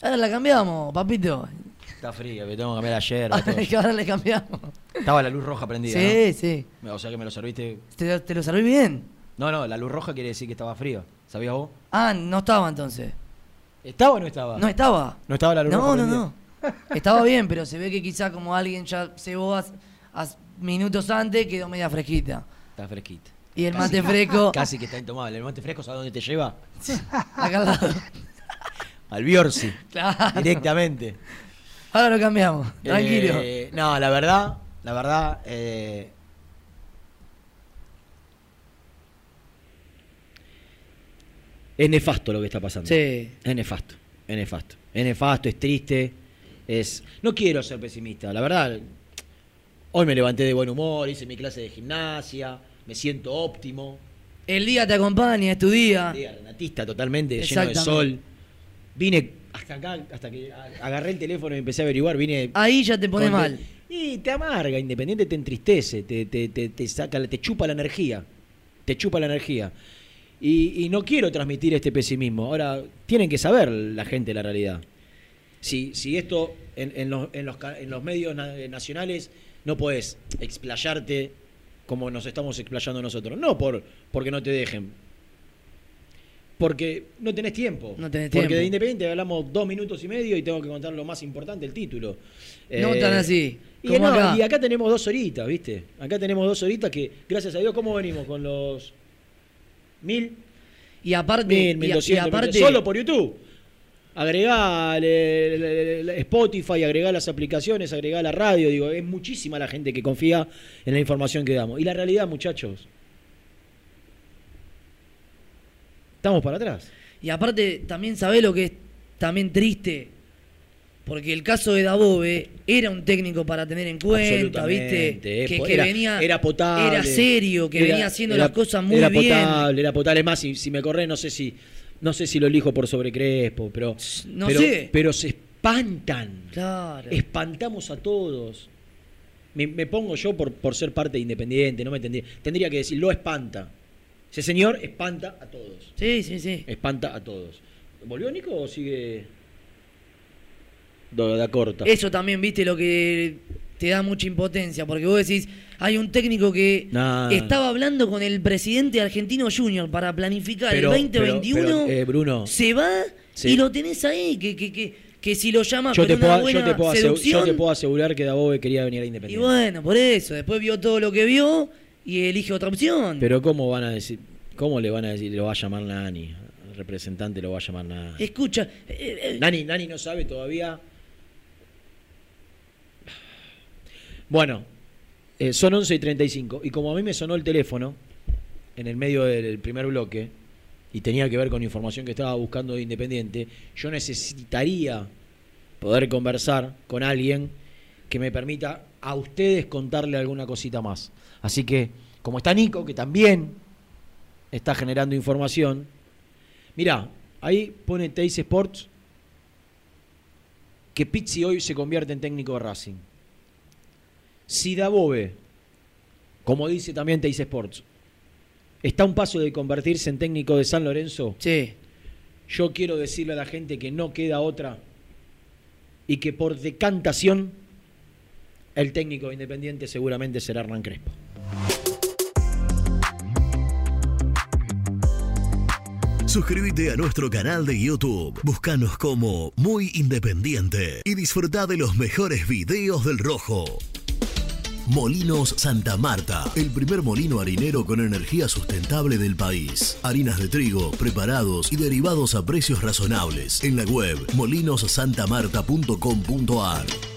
[SPEAKER 4] Ahora la cambiamos, papito.
[SPEAKER 1] Está fría, que tengo que cambiar ayer. todo.
[SPEAKER 4] Ahora le cambiamos.
[SPEAKER 1] Estaba la luz roja prendida,
[SPEAKER 4] Sí, sí.
[SPEAKER 1] ¿no? O sea que me lo serviste.
[SPEAKER 4] ¿Te, te lo serví bien?
[SPEAKER 1] No, no, la luz roja quiere decir que estaba frío. ¿Sabías vos?
[SPEAKER 4] Ah, no estaba entonces.
[SPEAKER 1] ¿Estaba o no estaba?
[SPEAKER 4] No estaba.
[SPEAKER 1] No estaba la luz
[SPEAKER 4] No,
[SPEAKER 1] roja
[SPEAKER 4] no,
[SPEAKER 1] prendida.
[SPEAKER 4] no. Estaba bien, pero se ve que quizá como alguien ya cebó as- as- minutos antes, quedó media fresquita.
[SPEAKER 1] Está fresquita.
[SPEAKER 4] Y el mate fresco,
[SPEAKER 1] Casi que está intomable. ¿El mate fresco sabes dónde te lleva?
[SPEAKER 4] acá al lado.
[SPEAKER 1] Al Biorsi.
[SPEAKER 4] Claro.
[SPEAKER 1] Directamente.
[SPEAKER 4] Ahora lo cambiamos. Tranquilo.
[SPEAKER 1] Eh, no, la verdad, la verdad, eh, es nefasto lo que está pasando.
[SPEAKER 4] Sí.
[SPEAKER 1] Es nefasto, es nefasto. Es nefasto, es triste. Es. No quiero ser pesimista, la verdad. Hoy me levanté de buen humor, hice mi clase de gimnasia, me siento óptimo.
[SPEAKER 4] El día te acompaña, es tu día.
[SPEAKER 1] Día renatista totalmente, lleno de sol. Vine hasta acá, hasta que agarré el teléfono y empecé a averiguar, vine
[SPEAKER 4] Ahí ya te pone
[SPEAKER 1] con-
[SPEAKER 4] mal.
[SPEAKER 1] Y te amarga, Independiente te entristece, te, te, te, te saca, te chupa la energía. Te chupa la energía. Y, y no quiero transmitir este pesimismo. Ahora, tienen que saber la gente la realidad. Si, si esto en, en los, en, los, en los medios na- nacionales no puedes explayarte como nos estamos explayando nosotros. No por porque no te dejen. Porque no tenés tiempo.
[SPEAKER 4] No tenés
[SPEAKER 1] Porque
[SPEAKER 4] tiempo.
[SPEAKER 1] de Independiente hablamos dos minutos y medio y tengo que contar lo más importante, el título.
[SPEAKER 4] No
[SPEAKER 1] Eh,
[SPEAKER 4] tan así.
[SPEAKER 1] Y,
[SPEAKER 4] como
[SPEAKER 1] no,
[SPEAKER 4] acá.
[SPEAKER 1] y acá tenemos dos horitas, ¿viste? Acá tenemos dos horitas que, gracias a Dios, ¿cómo venimos con los mil?
[SPEAKER 4] Y aparte,
[SPEAKER 1] Mil, mil
[SPEAKER 4] y- y,
[SPEAKER 1] doscientos,
[SPEAKER 4] aparte,
[SPEAKER 1] mil- solo por YouTube. Agregá le- Spotify, agregá las aplicaciones, agregá la radio. Digo, es muchísima la gente que confía en la información que damos. Y la realidad, muchachos, estamos para atrás.
[SPEAKER 4] Y aparte, también sabés lo que es también triste. Porque el caso de Dabove era un técnico para tener en cuenta, ¿viste?
[SPEAKER 1] Eh,
[SPEAKER 4] Que,
[SPEAKER 1] era,
[SPEAKER 4] venía.
[SPEAKER 1] era potable.
[SPEAKER 4] Era serio, que
[SPEAKER 1] era-
[SPEAKER 4] venía haciendo
[SPEAKER 1] era-
[SPEAKER 4] las cosas muy
[SPEAKER 1] era
[SPEAKER 4] bien.
[SPEAKER 1] potable, era potable. Es más, si, si me corré, no sé si no sé si lo elijo por sobre Crespo, pero,
[SPEAKER 4] No
[SPEAKER 1] pero,
[SPEAKER 4] sé.
[SPEAKER 1] pero se espantan.
[SPEAKER 4] Claro.
[SPEAKER 1] Espantamos a todos. Me, me pongo yo por, por ser parte de Independiente, no me tendría, tendría que decir, lo espanta. Ese señor espanta a todos.
[SPEAKER 4] Sí, sí, sí.
[SPEAKER 1] Espanta a todos. ¿Volvió Nico o sigue? Da corta.
[SPEAKER 4] Eso también, viste, lo que te da mucha impotencia. Porque vos decís, hay un técnico que
[SPEAKER 1] Nah.
[SPEAKER 4] estaba hablando con el presidente argentino Junior para planificar
[SPEAKER 1] Pero-
[SPEAKER 4] el 2021.
[SPEAKER 1] pero- pero, eh, Bruno.
[SPEAKER 4] se va
[SPEAKER 1] Sí.
[SPEAKER 4] y lo tenés ahí. Que, que, que, que si lo llamas
[SPEAKER 1] Yo te,
[SPEAKER 4] una
[SPEAKER 1] puedo,
[SPEAKER 4] buena
[SPEAKER 1] yo, te puedo asegu-
[SPEAKER 4] seducción.
[SPEAKER 1] yo te puedo asegurar que Dabove quería venir a
[SPEAKER 4] Y
[SPEAKER 1] Independiente.
[SPEAKER 4] bueno, por eso. Después vio todo lo que vio y elige otra opción.
[SPEAKER 1] Pero ¿cómo van a decir? ¿Cómo le van a decir? Lo va a llamar Nani. El representante lo va a llamar Nani.
[SPEAKER 4] Escucha, eh, eh,
[SPEAKER 1] Nani, Nani no sabe todavía. Bueno, eh, son 11 y 35. Y como a mí me sonó el teléfono, en el medio del primer bloque, y tenía que ver con información que estaba buscando de Independiente, yo necesitaría poder conversar con alguien que me permita a ustedes contarle alguna cosita más. Así que, como está Nico, que también está generando información, mirá, ahí pone Teis Sports que Pizzi hoy se convierte en técnico de Racing. Si Dabove, como dice también Teis Sports, está a un paso de convertirse en técnico de San Lorenzo,
[SPEAKER 4] Sí.
[SPEAKER 1] yo quiero decirle a la gente que no queda otra y que por decantación el técnico de Independiente seguramente será Hernán Crespo.
[SPEAKER 6] Suscríbete a nuestro canal de YouTube. Búscanos como Muy Independiente y disfruta de los mejores videos del Rojo. Molinos Santa Marta, el primer molino harinero con energía sustentable del país. Harinas de trigo, preparados y derivados a precios razonables. En la web molinosantamarta.com.ar.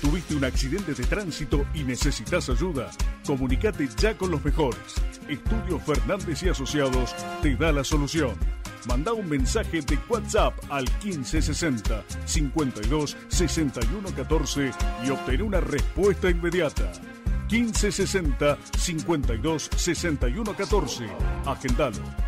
[SPEAKER 10] ¿Tuviste un accidente de tránsito y necesitas ayuda? Comunicate ya con los mejores. Estudio Fernández y Asociados te da la solución. Manda un mensaje de WhatsApp al 1560 52 61 14 y obtén una respuesta inmediata. 1560 52 61 14. Agendalo.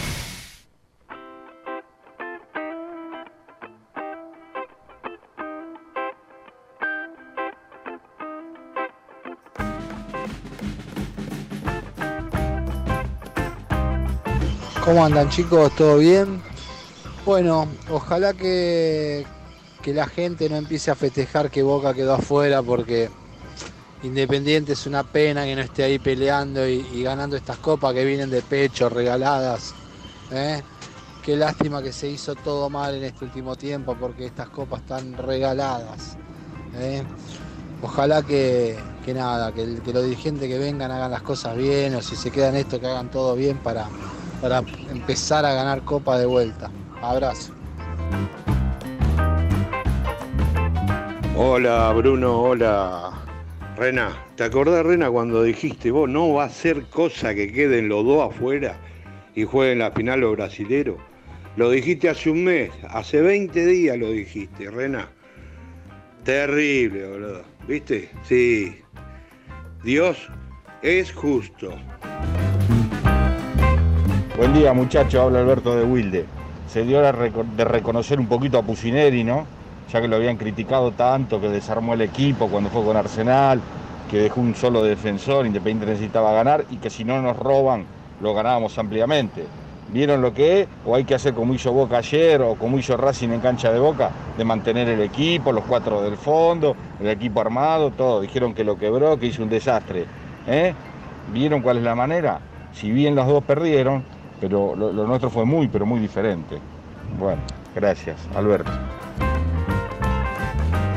[SPEAKER 11] ¿Cómo andan chicos? ¿Todo bien? Bueno, ojalá que, que la gente no empiece a festejar que Boca quedó afuera porque Independiente es una pena que no esté ahí peleando y, ganando estas copas que vienen de pecho, regaladas. ¿eh? Qué lástima que se hizo todo mal en este último tiempo porque estas copas están regaladas. ¿eh? Ojalá que, que nada, que, que los dirigentes que vengan hagan las cosas bien o si se quedan esto que hagan todo bien para, para empezar a ganar copa de vuelta. Abrazo.
[SPEAKER 12] Hola Bruno, hola Rena. ¿Te acordás Rena cuando dijiste vos no va a ser cosa que queden los dos afuera y jueguen la final los brasileros? Lo dijiste hace un mes, hace 20 días lo dijiste, Rena. Terrible, boludo. ¿Viste? Sí. Dios es justo.
[SPEAKER 13] Buen día muchachos, habla Alberto de Wilde. Se dio la de reconocer un poquito a Pusineri, ¿no? Ya que lo habían criticado tanto, que desarmó el equipo cuando fue con Arsenal, que dejó un solo defensor, Independiente necesitaba ganar y que si no nos roban, lo ganábamos ampliamente. ¿Vieron lo que es? ¿O hay que hacer como hizo Boca ayer o como hizo Racing en cancha de Boca? De mantener el equipo, los cuatro del fondo, el equipo armado, todo. Dijeron que lo quebró, que hizo un desastre. ¿eh? ¿Vieron cuál es la manera? Si bien los dos perdieron, pero lo, lo nuestro fue muy, pero muy diferente. Bueno, gracias, Alberto.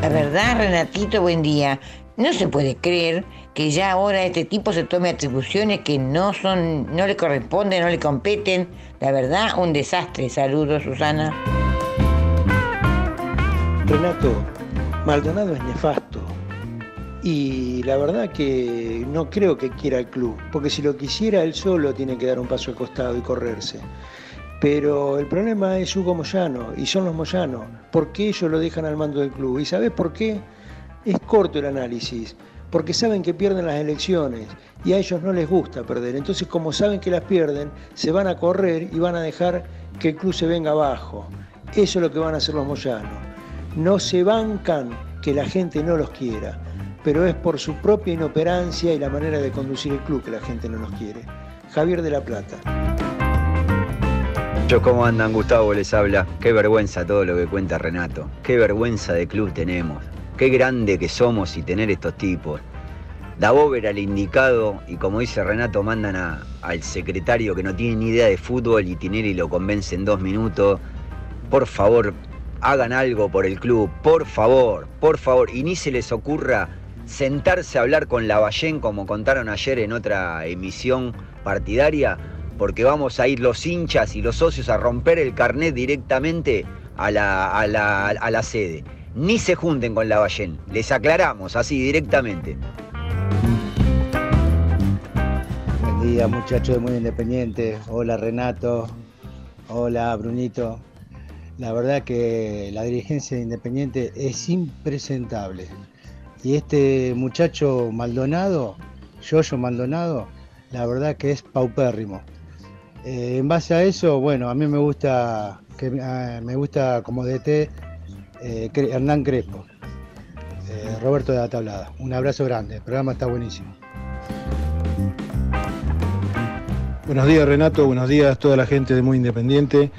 [SPEAKER 14] La verdad, Renatito, buen día. No se puede creer que ya ahora este tipo se tome atribuciones que no son, no le corresponden, no le competen. La verdad, un desastre. Saludos, Susana.
[SPEAKER 15] Renato, Maldonado es nefasto. Y la verdad que no creo que quiera el club, porque si lo quisiera él solo tiene que dar un paso al costado y correrse. Pero el problema es Hugo Moyano y son los Moyano. ¿Por qué ellos lo dejan al mando del club? ¿Y sabes por qué? Es corto el análisis. Porque saben que pierden las elecciones y a ellos no les gusta perder. Entonces, como saben que las pierden, se van a correr y van a dejar que el club se venga abajo. Eso es lo que van a hacer los Moyano. No se bancan que la gente no los quiera, pero es por su propia inoperancia y la manera de conducir el club que la gente no los quiere. Javier de la Plata.
[SPEAKER 16] Yo, ¿cómo andan? Gustavo les habla. Qué vergüenza todo lo que cuenta Renato. Qué vergüenza de club tenemos. Qué grande que somos y tener estos tipos. Dabov era el indicado y como dice Renato, mandan a- al secretario que no tiene ni idea de fútbol y Tinelli lo convence en dos minutos. Por favor, hagan algo por el club. Por favor, por favor. Y ni se les ocurra sentarse a hablar con Lavallén como contaron ayer en otra emisión partidaria, porque vamos a ir los hinchas y los socios a romper el carnet directamente a la, a la, a la sede. Ni se junten con Lavallén. Les aclaramos así directamente.
[SPEAKER 17] Buen día, muchachos de Muy Independiente. Hola, Renato. Hola, Brunito. La verdad que la dirigencia de Independiente es impresentable. Y este muchacho Maldonado, Yoyo Maldonado, la verdad que es paupérrimo. Eh, en base a eso, bueno, a mí me gusta que ah, me gusta como DT eh, Hernán Crespo, eh, Roberto de la Tablada. Un abrazo grande, el programa está buenísimo.
[SPEAKER 18] Buenos días Renato, buenos días toda la gente de Muy Independiente.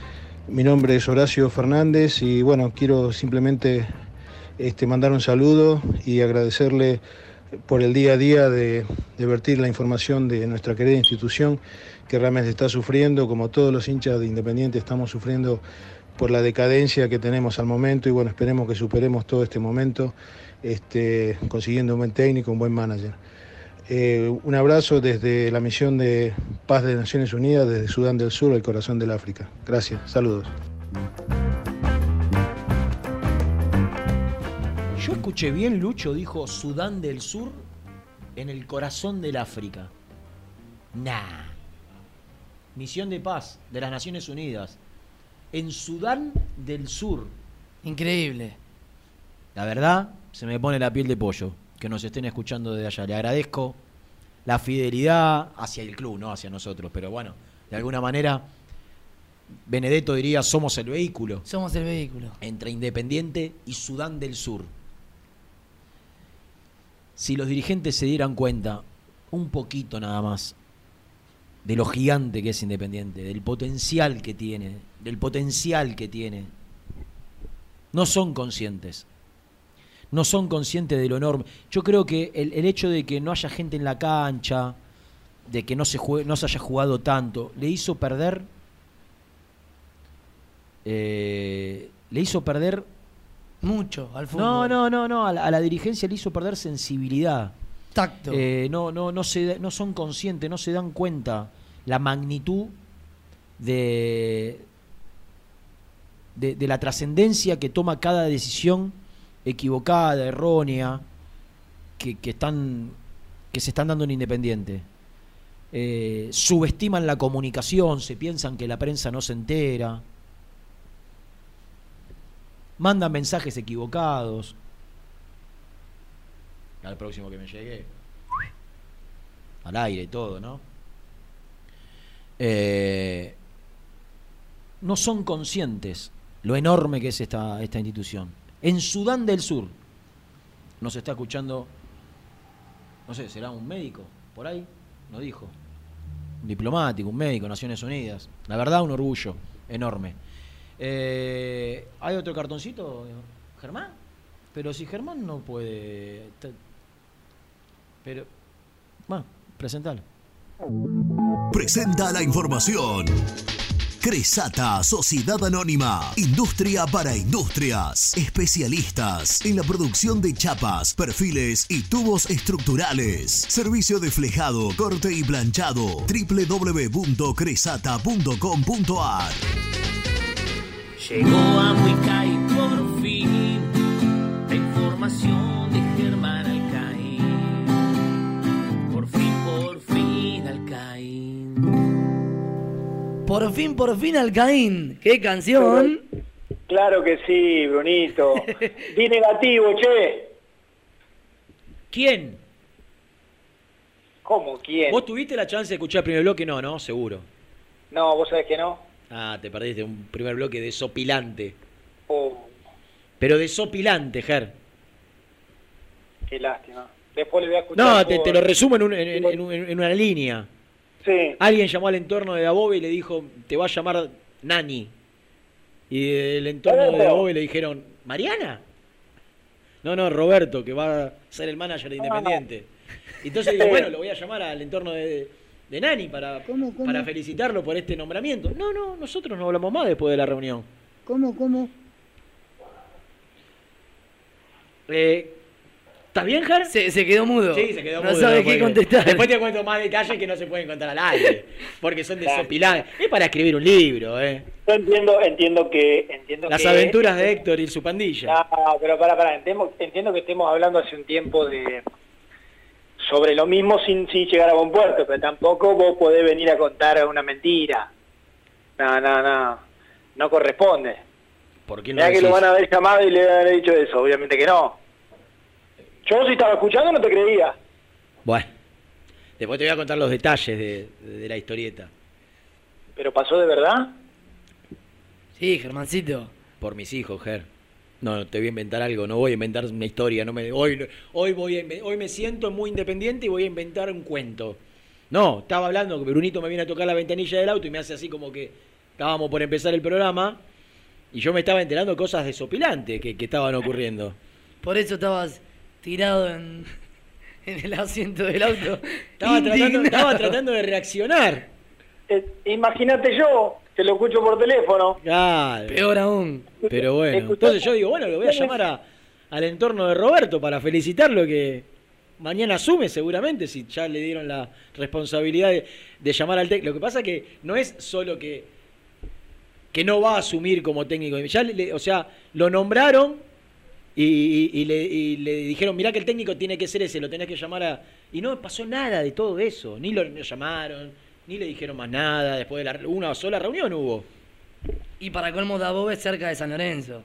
[SPEAKER 18] Mi nombre es Horacio Fernández y bueno, quiero simplemente este, mandar un saludo y agradecerle por el día a día de, de vertir la información de nuestra querida institución que realmente está sufriendo, como todos los hinchas de Independiente estamos sufriendo por la decadencia que tenemos al momento y bueno, esperemos que superemos todo este momento este, consiguiendo un buen técnico, un buen manager. Eh, un abrazo desde la misión de paz de Naciones Unidas, desde Sudán del Sur, el corazón del África. Gracias, saludos.
[SPEAKER 1] Yo escuché bien, Lucho dijo Sudán del Sur en el corazón del África. Nah. Misión de paz de las Naciones Unidas. En Sudán del Sur.
[SPEAKER 4] Increíble.
[SPEAKER 1] La verdad, se me pone la piel de pollo que nos estén escuchando desde allá. Le agradezco la fidelidad hacia el club, no hacia nosotros. Pero bueno, de alguna manera, Benedetto diría, somos el vehículo.
[SPEAKER 4] Somos el vehículo.
[SPEAKER 1] Entre Independiente y Sudán del Sur. Si los dirigentes se dieran cuenta, un poquito nada más, de lo gigante que es Independiente, del potencial que tiene, del potencial que tiene, no son conscientes. No son conscientes de lo enorme. Yo creo que el, el hecho de que no haya gente en la cancha, de que no se, no se haya jugado tanto, le hizo perder. eh, le hizo perder.
[SPEAKER 4] Mucho al fútbol.
[SPEAKER 1] No, no, no, no. A la, a la dirigencia le hizo perder sensibilidad.
[SPEAKER 4] Tacto.
[SPEAKER 1] Eh, no, no, no, se, no son conscientes, no se dan cuenta la magnitud de, de, de la trascendencia que toma cada decisión equivocada, errónea, que, que están, que se están dando en Independiente. Eh, subestiman la comunicación, se piensan que la prensa no se entera, mandan mensajes equivocados. Al próximo que me llegue, al aire y todo, ¿no? Eh, no son conscientes lo enorme que es esta, esta institución. En Sudán del Sur nos está escuchando, no sé, será un médico, por ahí, nos dijo. Un diplomático, un médico, Naciones Unidas. La verdad, un orgullo enorme. Eh, ¿Hay otro cartoncito, Germán? Pero si Germán no puede... Pero... Bueno, presentalo.
[SPEAKER 6] Presenta la información. Cresata, Sociedad Anónima, Industria para Industrias, especialistas en la producción de chapas, perfiles y tubos estructurales. Servicio de flejado, corte y planchado. www.cresata.com.ar
[SPEAKER 19] Llegó a Muicay por fin la información de Germán Alcaín. Por fin, por fin Alcaín.
[SPEAKER 4] Por fin, por fin, Alcaín. ¿Qué canción?
[SPEAKER 20] Claro que sí, Brunito. Di negativo, che.
[SPEAKER 1] ¿Quién?
[SPEAKER 20] ¿Cómo? ¿Quién?
[SPEAKER 1] ¿Vos tuviste la chance de escuchar el primer bloque? No, no, seguro.
[SPEAKER 20] No, vos sabés que no.
[SPEAKER 1] Ah, te perdiste un primer bloque desopilante.
[SPEAKER 20] Oh,
[SPEAKER 1] Pero desopilante, Ger.
[SPEAKER 20] qué lástima. Después le voy a escuchar.
[SPEAKER 1] No, te,
[SPEAKER 20] por-
[SPEAKER 1] te lo resumo en, un- en- en- en un- en una línea.
[SPEAKER 20] Sí.
[SPEAKER 1] Alguien llamó al entorno de Dabove y le dijo, te va a llamar Nani. Y del entorno de. Dabove le dijeron, ¿Mariana? No, no, Roberto, que va a ser el manager de Independiente. Entonces digo, bueno, lo voy a llamar al entorno de, de Nani para, para felicitarlo por este nombramiento. No, no, nosotros no hablamos más después de la reunión.
[SPEAKER 21] ¿Cómo, cómo?
[SPEAKER 1] Eh, ¿Estás bien, Ger?
[SPEAKER 4] Se, se quedó mudo.
[SPEAKER 1] Sí, se quedó
[SPEAKER 4] no
[SPEAKER 1] mudo,
[SPEAKER 4] sabe
[SPEAKER 1] no
[SPEAKER 4] qué
[SPEAKER 1] puede-
[SPEAKER 4] contestar.
[SPEAKER 1] Después te cuento más detalles que no se pueden contar al aire. Porque son desopilantes. Es para escribir un libro, ¿eh?
[SPEAKER 20] Yo entiendo, entiendo que... Entiendo
[SPEAKER 1] Las
[SPEAKER 20] que-
[SPEAKER 1] aventuras de Héctor y su pandilla.
[SPEAKER 20] No, pero para, para, entiendo, entiendo que estemos hablando hace un tiempo de sobre lo mismo sin, sin llegar a buen puerto, pero tampoco vos podés venir a contar una mentira. No, no, no, no corresponde.
[SPEAKER 1] ¿Por qué no
[SPEAKER 20] Mirá que lo
[SPEAKER 1] decís?
[SPEAKER 20] van a haber llamado y le van a haber dicho eso, obviamente que no. Yo si estaba escuchando no te creía.
[SPEAKER 1] Bueno, después te voy a contar los detalles de, de la historieta.
[SPEAKER 20] ¿Pero pasó de verdad?
[SPEAKER 4] Sí, Germancito.
[SPEAKER 1] Por mis hijos, Ger. No, te voy a inventar algo, no voy a inventar una historia. No me, hoy, hoy, voy a hoy me siento muy independiente y voy a inventar un cuento. No, estaba hablando que Brunito me viene a tocar la ventanilla del auto y me hace así como que estábamos por empezar el programa y yo me estaba enterando de cosas desopilantes que, que estaban ocurriendo.
[SPEAKER 4] Por eso estabas tirado en, en el asiento del auto.
[SPEAKER 1] Estaba tratando,
[SPEAKER 4] indignado.
[SPEAKER 1] estaba tratando de reaccionar.
[SPEAKER 20] Eh, Imagínate yo, que lo escucho por teléfono.
[SPEAKER 1] Claro.
[SPEAKER 4] Peor aún.
[SPEAKER 1] Pero bueno, entonces yo digo, bueno, lo voy a llamar a- al entorno de Roberto para felicitarlo que mañana asume seguramente si ya le dieron la responsabilidad de, de llamar al técnico. Lo que pasa que no es solo que que no va a asumir como técnico. Ya le- le- o sea, lo nombraron y, y- y le, y le dijeron, mirá que el técnico tiene que ser ese, lo tenés que llamar a... Y no pasó nada de todo eso, ni lo, lo llamaron, ni le dijeron más nada, después de la, una sola reunión hubo.
[SPEAKER 4] Y para colmo Dabove es cerca de San Lorenzo.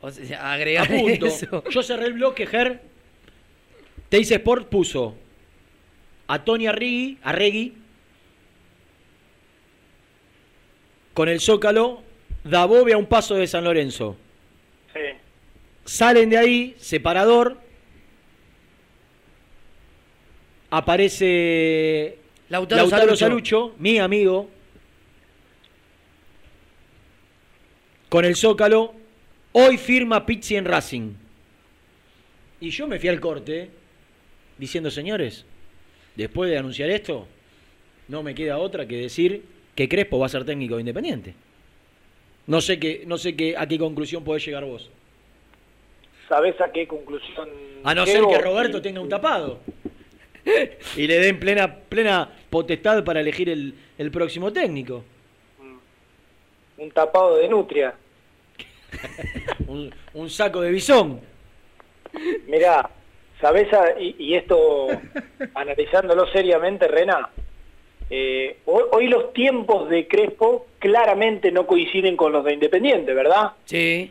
[SPEAKER 4] O sea, agregar
[SPEAKER 1] A punto.
[SPEAKER 4] eso.
[SPEAKER 1] Yo cerré el bloque, Ger. Teis Sport puso a Tony Arregui, Arregui con el Zócalo, Dabove a un paso de San Lorenzo.
[SPEAKER 20] Sí.
[SPEAKER 1] Salen de ahí, separador. Aparece
[SPEAKER 4] Lautaro Salucho.
[SPEAKER 1] Salucho, mi amigo. Con el Zócalo. Hoy firma Pizzi en Racing. Y yo me fui al corte diciendo, señores, después de anunciar esto, no me queda otra que decir que Crespo va a ser técnico de Independiente. No sé qué, no sé qué, a qué conclusión podés llegar vos.
[SPEAKER 20] ¿Sabés a qué conclusión?
[SPEAKER 1] A no ser que Roberto tenga un tapado. Y le den plena, plena potestad para elegir el, el próximo técnico.
[SPEAKER 20] Un tapado de nutria.
[SPEAKER 1] Un, un saco de bisón.
[SPEAKER 20] Mirá, ¿sabés? a- y, y esto, analizándolo seriamente, Rena, eh, hoy, hoy los tiempos de Crespo claramente no coinciden con los de Independiente, ¿verdad?
[SPEAKER 4] Sí.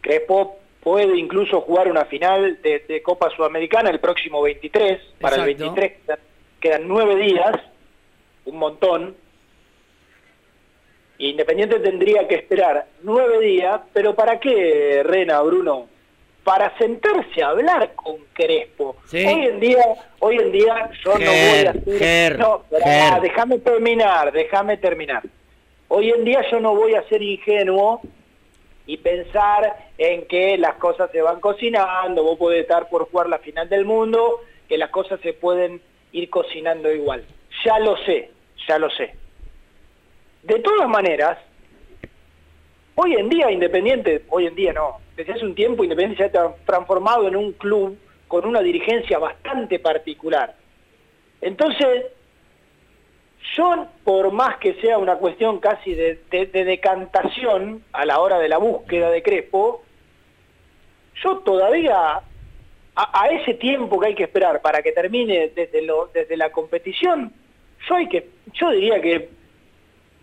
[SPEAKER 20] Crespo puede incluso jugar una final de, de Copa Sudamericana el próximo 23. Para el
[SPEAKER 4] Exacto.
[SPEAKER 20] 23 quedan, nueve días, un montón. Independiente tendría que esperar nueve días, pero ¿para qué, Rena, Bruno? Para sentarse a hablar con Crespo.
[SPEAKER 4] Sí.
[SPEAKER 20] Hoy en día, hoy en día yo no voy a hacer... No, déjame terminar, déjame terminar. Hoy en día yo no voy a ser ingenuo y pensar en que las cosas se van cocinando, vos podés estar por jugar la final del mundo, que las cosas se pueden ir cocinando igual. Ya lo sé, ya lo sé. De todas maneras, hoy en día Independiente, hoy en día no, desde hace un tiempo Independiente se ha tra- transformado en un club con una dirigencia bastante particular. Entonces, yo, por más que sea una cuestión casi de, de- de decantación a la hora de la búsqueda de Crespo, yo todavía, a, ese tiempo que hay que esperar para que termine desde, lo, desde la competición, yo, hay que, yo diría que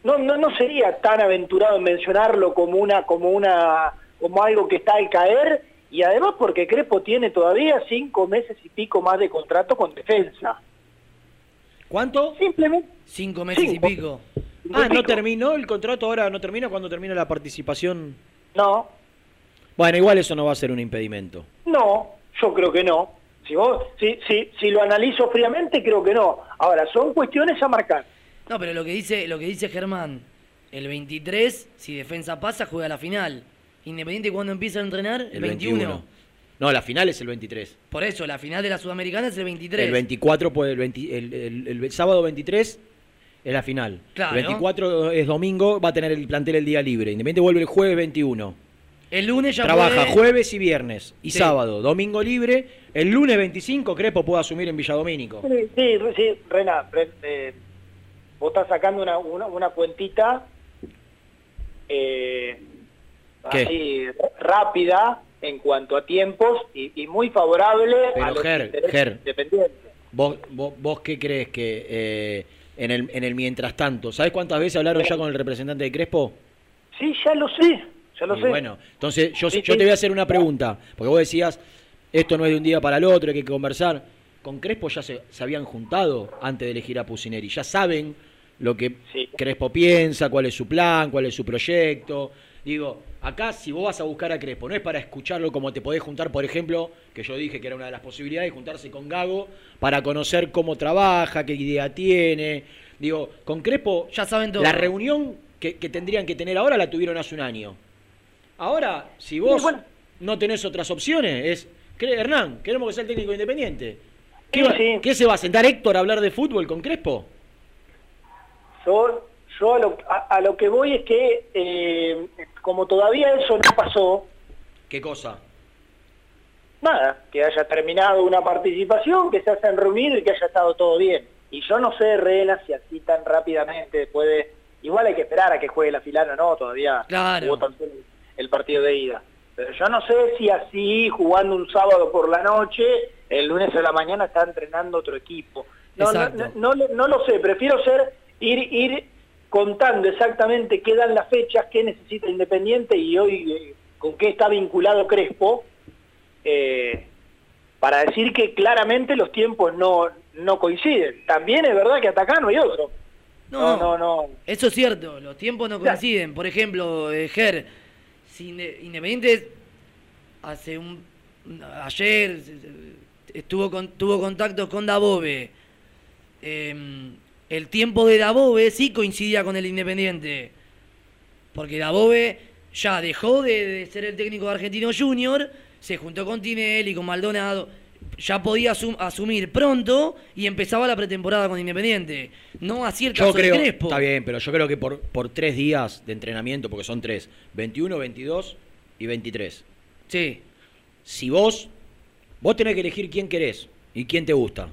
[SPEAKER 20] no, no, no sería tan aventurado en mencionarlo como una, como una, como algo que está al caer, y además porque Crespo tiene todavía cinco meses y pico más de contrato con defensa.
[SPEAKER 1] ¿Cuánto?
[SPEAKER 20] Simplemente.
[SPEAKER 4] Cinco meses
[SPEAKER 20] Cinco.
[SPEAKER 4] y pico.
[SPEAKER 1] Ah, ¿no terminó el contrato ahora? ¿No termina cuando termina la participación?
[SPEAKER 20] No,
[SPEAKER 1] Bueno, igual eso no va a ser un impedimento.
[SPEAKER 20] no, yo creo que no. Si, vos, si, si, si lo analizo fríamente, creo que no. Ahora, son cuestiones a marcar.
[SPEAKER 4] No, pero lo que dice, lo que dice Germán, el 23, si defensa pasa, juega la final. Independiente cuando empieza a entrenar, el,
[SPEAKER 1] El
[SPEAKER 4] 21.
[SPEAKER 1] 21. No, la final es el 23.
[SPEAKER 4] Por eso, la final de la Sudamericana es el 23.
[SPEAKER 1] El 24, pues el, 20 el- el- el sábado 23 es la final.
[SPEAKER 4] Claro.
[SPEAKER 1] El 24 es domingo, va a tener el plantel el día libre. Independiente vuelve el jueves 21.
[SPEAKER 4] El lunes ya
[SPEAKER 1] Trabaja
[SPEAKER 4] puede-
[SPEAKER 1] jueves y viernes y
[SPEAKER 4] Sí.
[SPEAKER 1] sábado. Domingo libre. El lunes 25 Crespo puede asumir en Villadomínico.
[SPEAKER 20] Sí, sí, Rena, Re- eh, vos estás sacando una, una, una cuentita eh,
[SPEAKER 1] ¿Qué?
[SPEAKER 20] así, rápida en cuanto a tiempos y, y muy favorable
[SPEAKER 1] Pero,
[SPEAKER 20] a los
[SPEAKER 1] Ger,
[SPEAKER 20] intereses
[SPEAKER 1] Ger.
[SPEAKER 20] independientes.
[SPEAKER 1] ¿Vos, vos, vos qué crees que eh, en, el, en el mientras tanto? ¿Sabes cuántas veces hablaron ya con el representante de Crespo?
[SPEAKER 20] Sí, ya lo sé, ya lo
[SPEAKER 1] Y
[SPEAKER 20] sé.
[SPEAKER 1] bueno, entonces yo,
[SPEAKER 20] Sí,
[SPEAKER 1] yo
[SPEAKER 20] sí.
[SPEAKER 1] te voy a hacer una pregunta, porque vos decías, esto no es de un día para el otro, hay que conversar. Con Crespo ya se, se habían juntado antes de elegir a Pusineri, ya saben lo que Crespo piensa, cuál es su plan, cuál es su proyecto. Digo, acá si vos vas a buscar a Crespo, no es para escucharlo como te podés juntar, por ejemplo, que yo dije que era una de las posibilidades, juntarse con Gago para conocer cómo trabaja, qué idea tiene. Digo, con Crespo,
[SPEAKER 4] ya saben todo.
[SPEAKER 1] La reunión que, que tendrían que tener ahora la tuvieron hace un año. Ahora, si vos no tenés otras opciones, es, "Cre- Hernán, queremos que sea el técnico independiente. ¿Qué,
[SPEAKER 20] Sí,
[SPEAKER 1] va-
[SPEAKER 20] sí.
[SPEAKER 1] qué se va a sentar Héctor a hablar de fútbol con Crespo?
[SPEAKER 20] Yo, yo a, lo, a, a lo que voy es que eh, como todavía eso no pasó,
[SPEAKER 1] ¿Qué cosa?
[SPEAKER 20] nada, que haya terminado una participación, que se hayan reunido y que haya estado todo bien. Y yo no sé, Rena, si así tan rápidamente puede... Igual hay que esperar a que juegue la final o no, todavía
[SPEAKER 4] Claro.
[SPEAKER 20] solo el partido de ida. Pero yo no sé si así, jugando un sábado por la noche, el lunes a la mañana está entrenando otro equipo. No, no, no, no lo sé, prefiero ser ir, ir contando exactamente qué dan las fechas, qué necesita Independiente y hoy eh, con qué está vinculado Crespo, eh, para decir que claramente los tiempos no, no coinciden. También es verdad que hasta acá no hay otro.
[SPEAKER 4] No,
[SPEAKER 20] no, no.
[SPEAKER 4] Eso es cierto, los tiempos no coinciden. Por ejemplo, eh, Ger, si Inde- Independiente hace un ayer estuvo con, tuvo contactos con Dabove. Eh, el tiempo de Dabove sí coincidía con el Independiente. Porque Dabove ya dejó de, de ser el técnico de Argentino Junior, se juntó con Tinelli, con Maldonado, ya podía asum- asumir pronto y empezaba la pretemporada con Independiente. No así el
[SPEAKER 1] Yo
[SPEAKER 4] caso de
[SPEAKER 1] creo,
[SPEAKER 4] Crespo.
[SPEAKER 1] está bien, pero yo creo que por, por tres días de entrenamiento, porque son tres, 21, 22 y 23.
[SPEAKER 4] Sí.
[SPEAKER 1] Si vos, vos tenés que elegir quién querés y quién te gusta.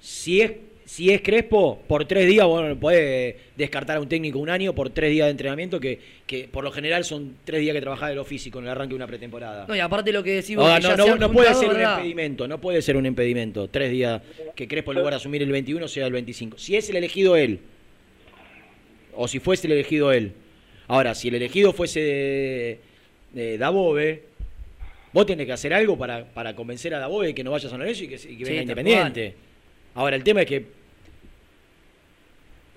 [SPEAKER 1] Si es, si es Crespo, por tres días, bueno, podés descartar a un técnico un año por tres días de entrenamiento, que, que por lo general son tres días que trabajás de lo físico en el arranque de una pretemporada.
[SPEAKER 4] No, y aparte lo que decimos
[SPEAKER 1] Ahora,
[SPEAKER 4] que
[SPEAKER 1] no, no, puede ser un impedimento, no puede ser un impedimento. Tres días que Crespo en lugar de asumir el 21 sea el 25. Si es el elegido él, o si fuese el elegido él. Ahora, si el elegido fuese de, de Dabove, vos tenés que hacer algo para, para convencer a Dabove que no vaya a San Lorenzo y que, y que venga Independiente. Ahora, el tema es que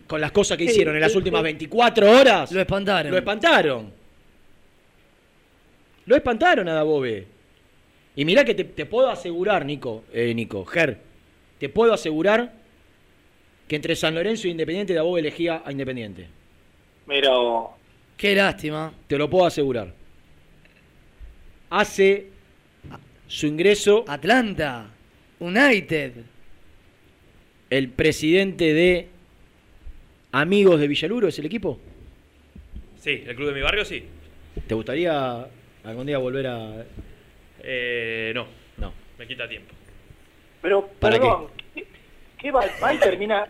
[SPEAKER 1] con las cosas que
[SPEAKER 4] Sí,
[SPEAKER 1] hicieron en las
[SPEAKER 4] sí,
[SPEAKER 1] últimas
[SPEAKER 4] sí.
[SPEAKER 1] 24 horas...
[SPEAKER 4] Lo espantaron.
[SPEAKER 1] Lo espantaron. Lo espantaron a Dabove. Y mirá que te, te puedo asegurar, Nico, eh, Nico, Ger, te puedo asegurar que entre San Lorenzo e Independiente Dabove elegía a Independiente.
[SPEAKER 20] Pero
[SPEAKER 4] Qué lástima.
[SPEAKER 1] Te lo puedo asegurar. Hace su ingreso
[SPEAKER 4] Atlanta, United.
[SPEAKER 1] el presidente de Amigos de Villaluro, ¿es el equipo?
[SPEAKER 8] Sí, el club de mi barrio sí.
[SPEAKER 1] ¿Te gustaría algún día volver a...?
[SPEAKER 8] Eh, no.
[SPEAKER 1] No.
[SPEAKER 8] Me quita tiempo.
[SPEAKER 20] Pero,
[SPEAKER 1] ¿Para
[SPEAKER 20] perdón, ¿qué, qué va? ¿Va y termina,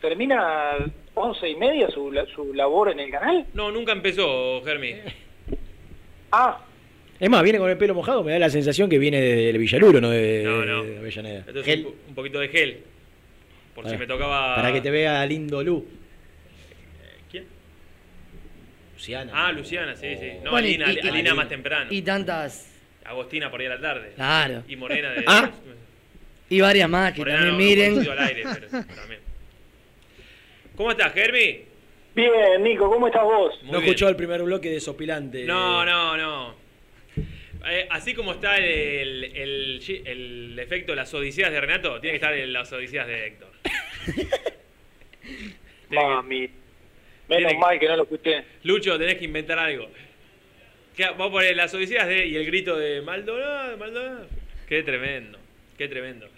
[SPEAKER 20] termina once y media su, su labor en el canal?
[SPEAKER 8] No, nunca empezó, Germi.
[SPEAKER 20] Ah,
[SPEAKER 1] Es más, viene con el pelo mojado, me da la sensación que viene del Villaluro, no de,
[SPEAKER 8] No, no.
[SPEAKER 1] de Avellaneda.
[SPEAKER 8] Entonces un, po- un poquito de gel. Por si me tocaba.
[SPEAKER 1] Para que te vea lindo Lu. Luciana.
[SPEAKER 8] Ah, Luciana, sí, sí. No,
[SPEAKER 4] Bueno, y-
[SPEAKER 8] Alina,
[SPEAKER 4] y-
[SPEAKER 8] Alina más temprano.
[SPEAKER 4] Y tantas.
[SPEAKER 8] Agostina por ahí a la tarde.
[SPEAKER 4] Claro.
[SPEAKER 8] Y Morena de.
[SPEAKER 4] Ah. Y varias más que
[SPEAKER 8] Morena
[SPEAKER 4] también
[SPEAKER 8] no,
[SPEAKER 4] miren.
[SPEAKER 8] conocido al aire, pero también. ¿Cómo estás, Germi?
[SPEAKER 20] Bien, Nico, ¿cómo estás vos?
[SPEAKER 1] no escuchó el primer bloque de Sopilante.
[SPEAKER 8] No, no, no. Eh, así como está el, el, el efecto de las odiseas de Renato, tiene que estar en las odiseas de Héctor.
[SPEAKER 20] Mami. Menos mal que no lo escuché.
[SPEAKER 8] Lucho, tenés que inventar algo. ¿Qué- Vamos a poner las odiseas de y el grito de Maldonado, Maldonado. Qué tremendo, qué tremendo.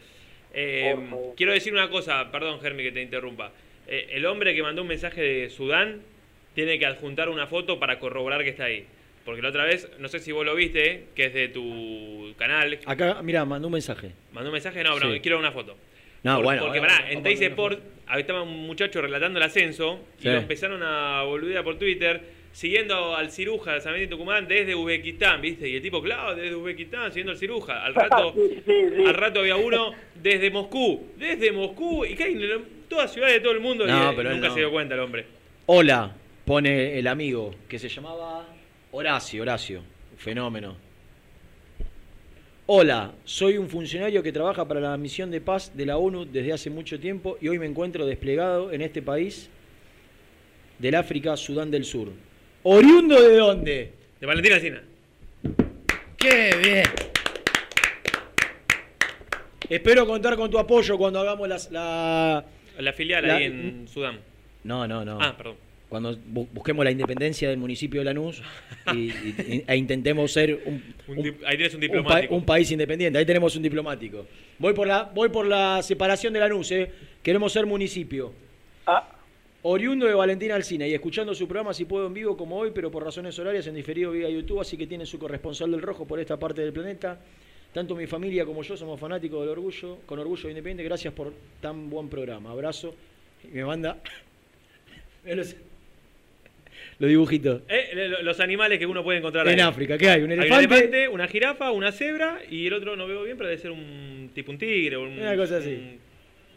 [SPEAKER 8] Eh, quiero decir una cosa, perdón Germi que te interrumpa. Eh, el hombre que mandó un mensaje de Sudán tiene que adjuntar una foto para corroborar que está ahí. Porque la otra vez, no sé si vos lo viste, que es de tu canal.
[SPEAKER 1] Acá, mira, mandó un mensaje.
[SPEAKER 8] ¿Mandó un mensaje? No, pero
[SPEAKER 1] Sí.
[SPEAKER 8] quiero una foto.
[SPEAKER 1] No,
[SPEAKER 8] Por-
[SPEAKER 1] bueno,
[SPEAKER 8] Porque
[SPEAKER 1] bueno,
[SPEAKER 8] pará, en Teis Sport ahí estaba un muchacho relatando el ascenso y
[SPEAKER 1] Sí.
[SPEAKER 8] lo empezaron a boludear por Twitter, siguiendo al ciruja de San Benito Tucumán desde Uzbekistán, ¿viste? Y el tipo, claro, desde Uzbekistán, siguiendo al ciruja. Al rato, al rato había uno desde Moscú, desde Moscú, y que hay en todas ciudades de todo el mundo
[SPEAKER 1] No,
[SPEAKER 8] y
[SPEAKER 1] pero él
[SPEAKER 8] nunca
[SPEAKER 1] no.
[SPEAKER 8] se dio cuenta el hombre.
[SPEAKER 1] Hola, pone el amigo, que se llamaba Horacio, Horacio, fenómeno. Hola, soy un funcionario que trabaja para la misión de paz de la ONU desde hace mucho tiempo y hoy me encuentro desplegado en este país del África, Sudán del Sur. ¿Oriundo de dónde?
[SPEAKER 8] De Valentina Alcina.
[SPEAKER 4] ¡Qué bien!
[SPEAKER 1] Espero contar con tu apoyo cuando hagamos las- la...
[SPEAKER 8] La filial
[SPEAKER 1] La-
[SPEAKER 8] ahí en Sudán.
[SPEAKER 1] No, no, no.
[SPEAKER 8] Ah, perdón.
[SPEAKER 1] Cuando bu- busquemos la independencia del municipio de Lanús y, y- e intentemos ser un,
[SPEAKER 8] Un dip- ahí tenés un
[SPEAKER 1] pa-
[SPEAKER 8] diplomático.
[SPEAKER 1] un país independiente. Ahí tenemos un diplomático. Voy por la, voy por la separación de Lanús, ¿eh? Queremos ser municipio. Oriundo de Valentina Alcina y escuchando su programa si puedo en vivo como hoy, pero por razones horarias en diferido vía YouTube, así que tiene su corresponsal del rojo por esta parte del planeta. Tanto mi familia como yo somos fanáticos del orgullo, con orgullo independiente. Gracias por tan buen programa. Abrazo. Y me manda los, dibujitos.
[SPEAKER 8] Eh, lo- los animales que uno puede encontrar
[SPEAKER 1] En
[SPEAKER 8] ahí.
[SPEAKER 1] África, ¿qué hay? ¿Un
[SPEAKER 8] Hay
[SPEAKER 1] elefante?
[SPEAKER 8] una jirafa, una cebra y el otro no veo bien, pero debe ser un tipo un tigre o un,
[SPEAKER 1] Una cosa así.
[SPEAKER 8] un-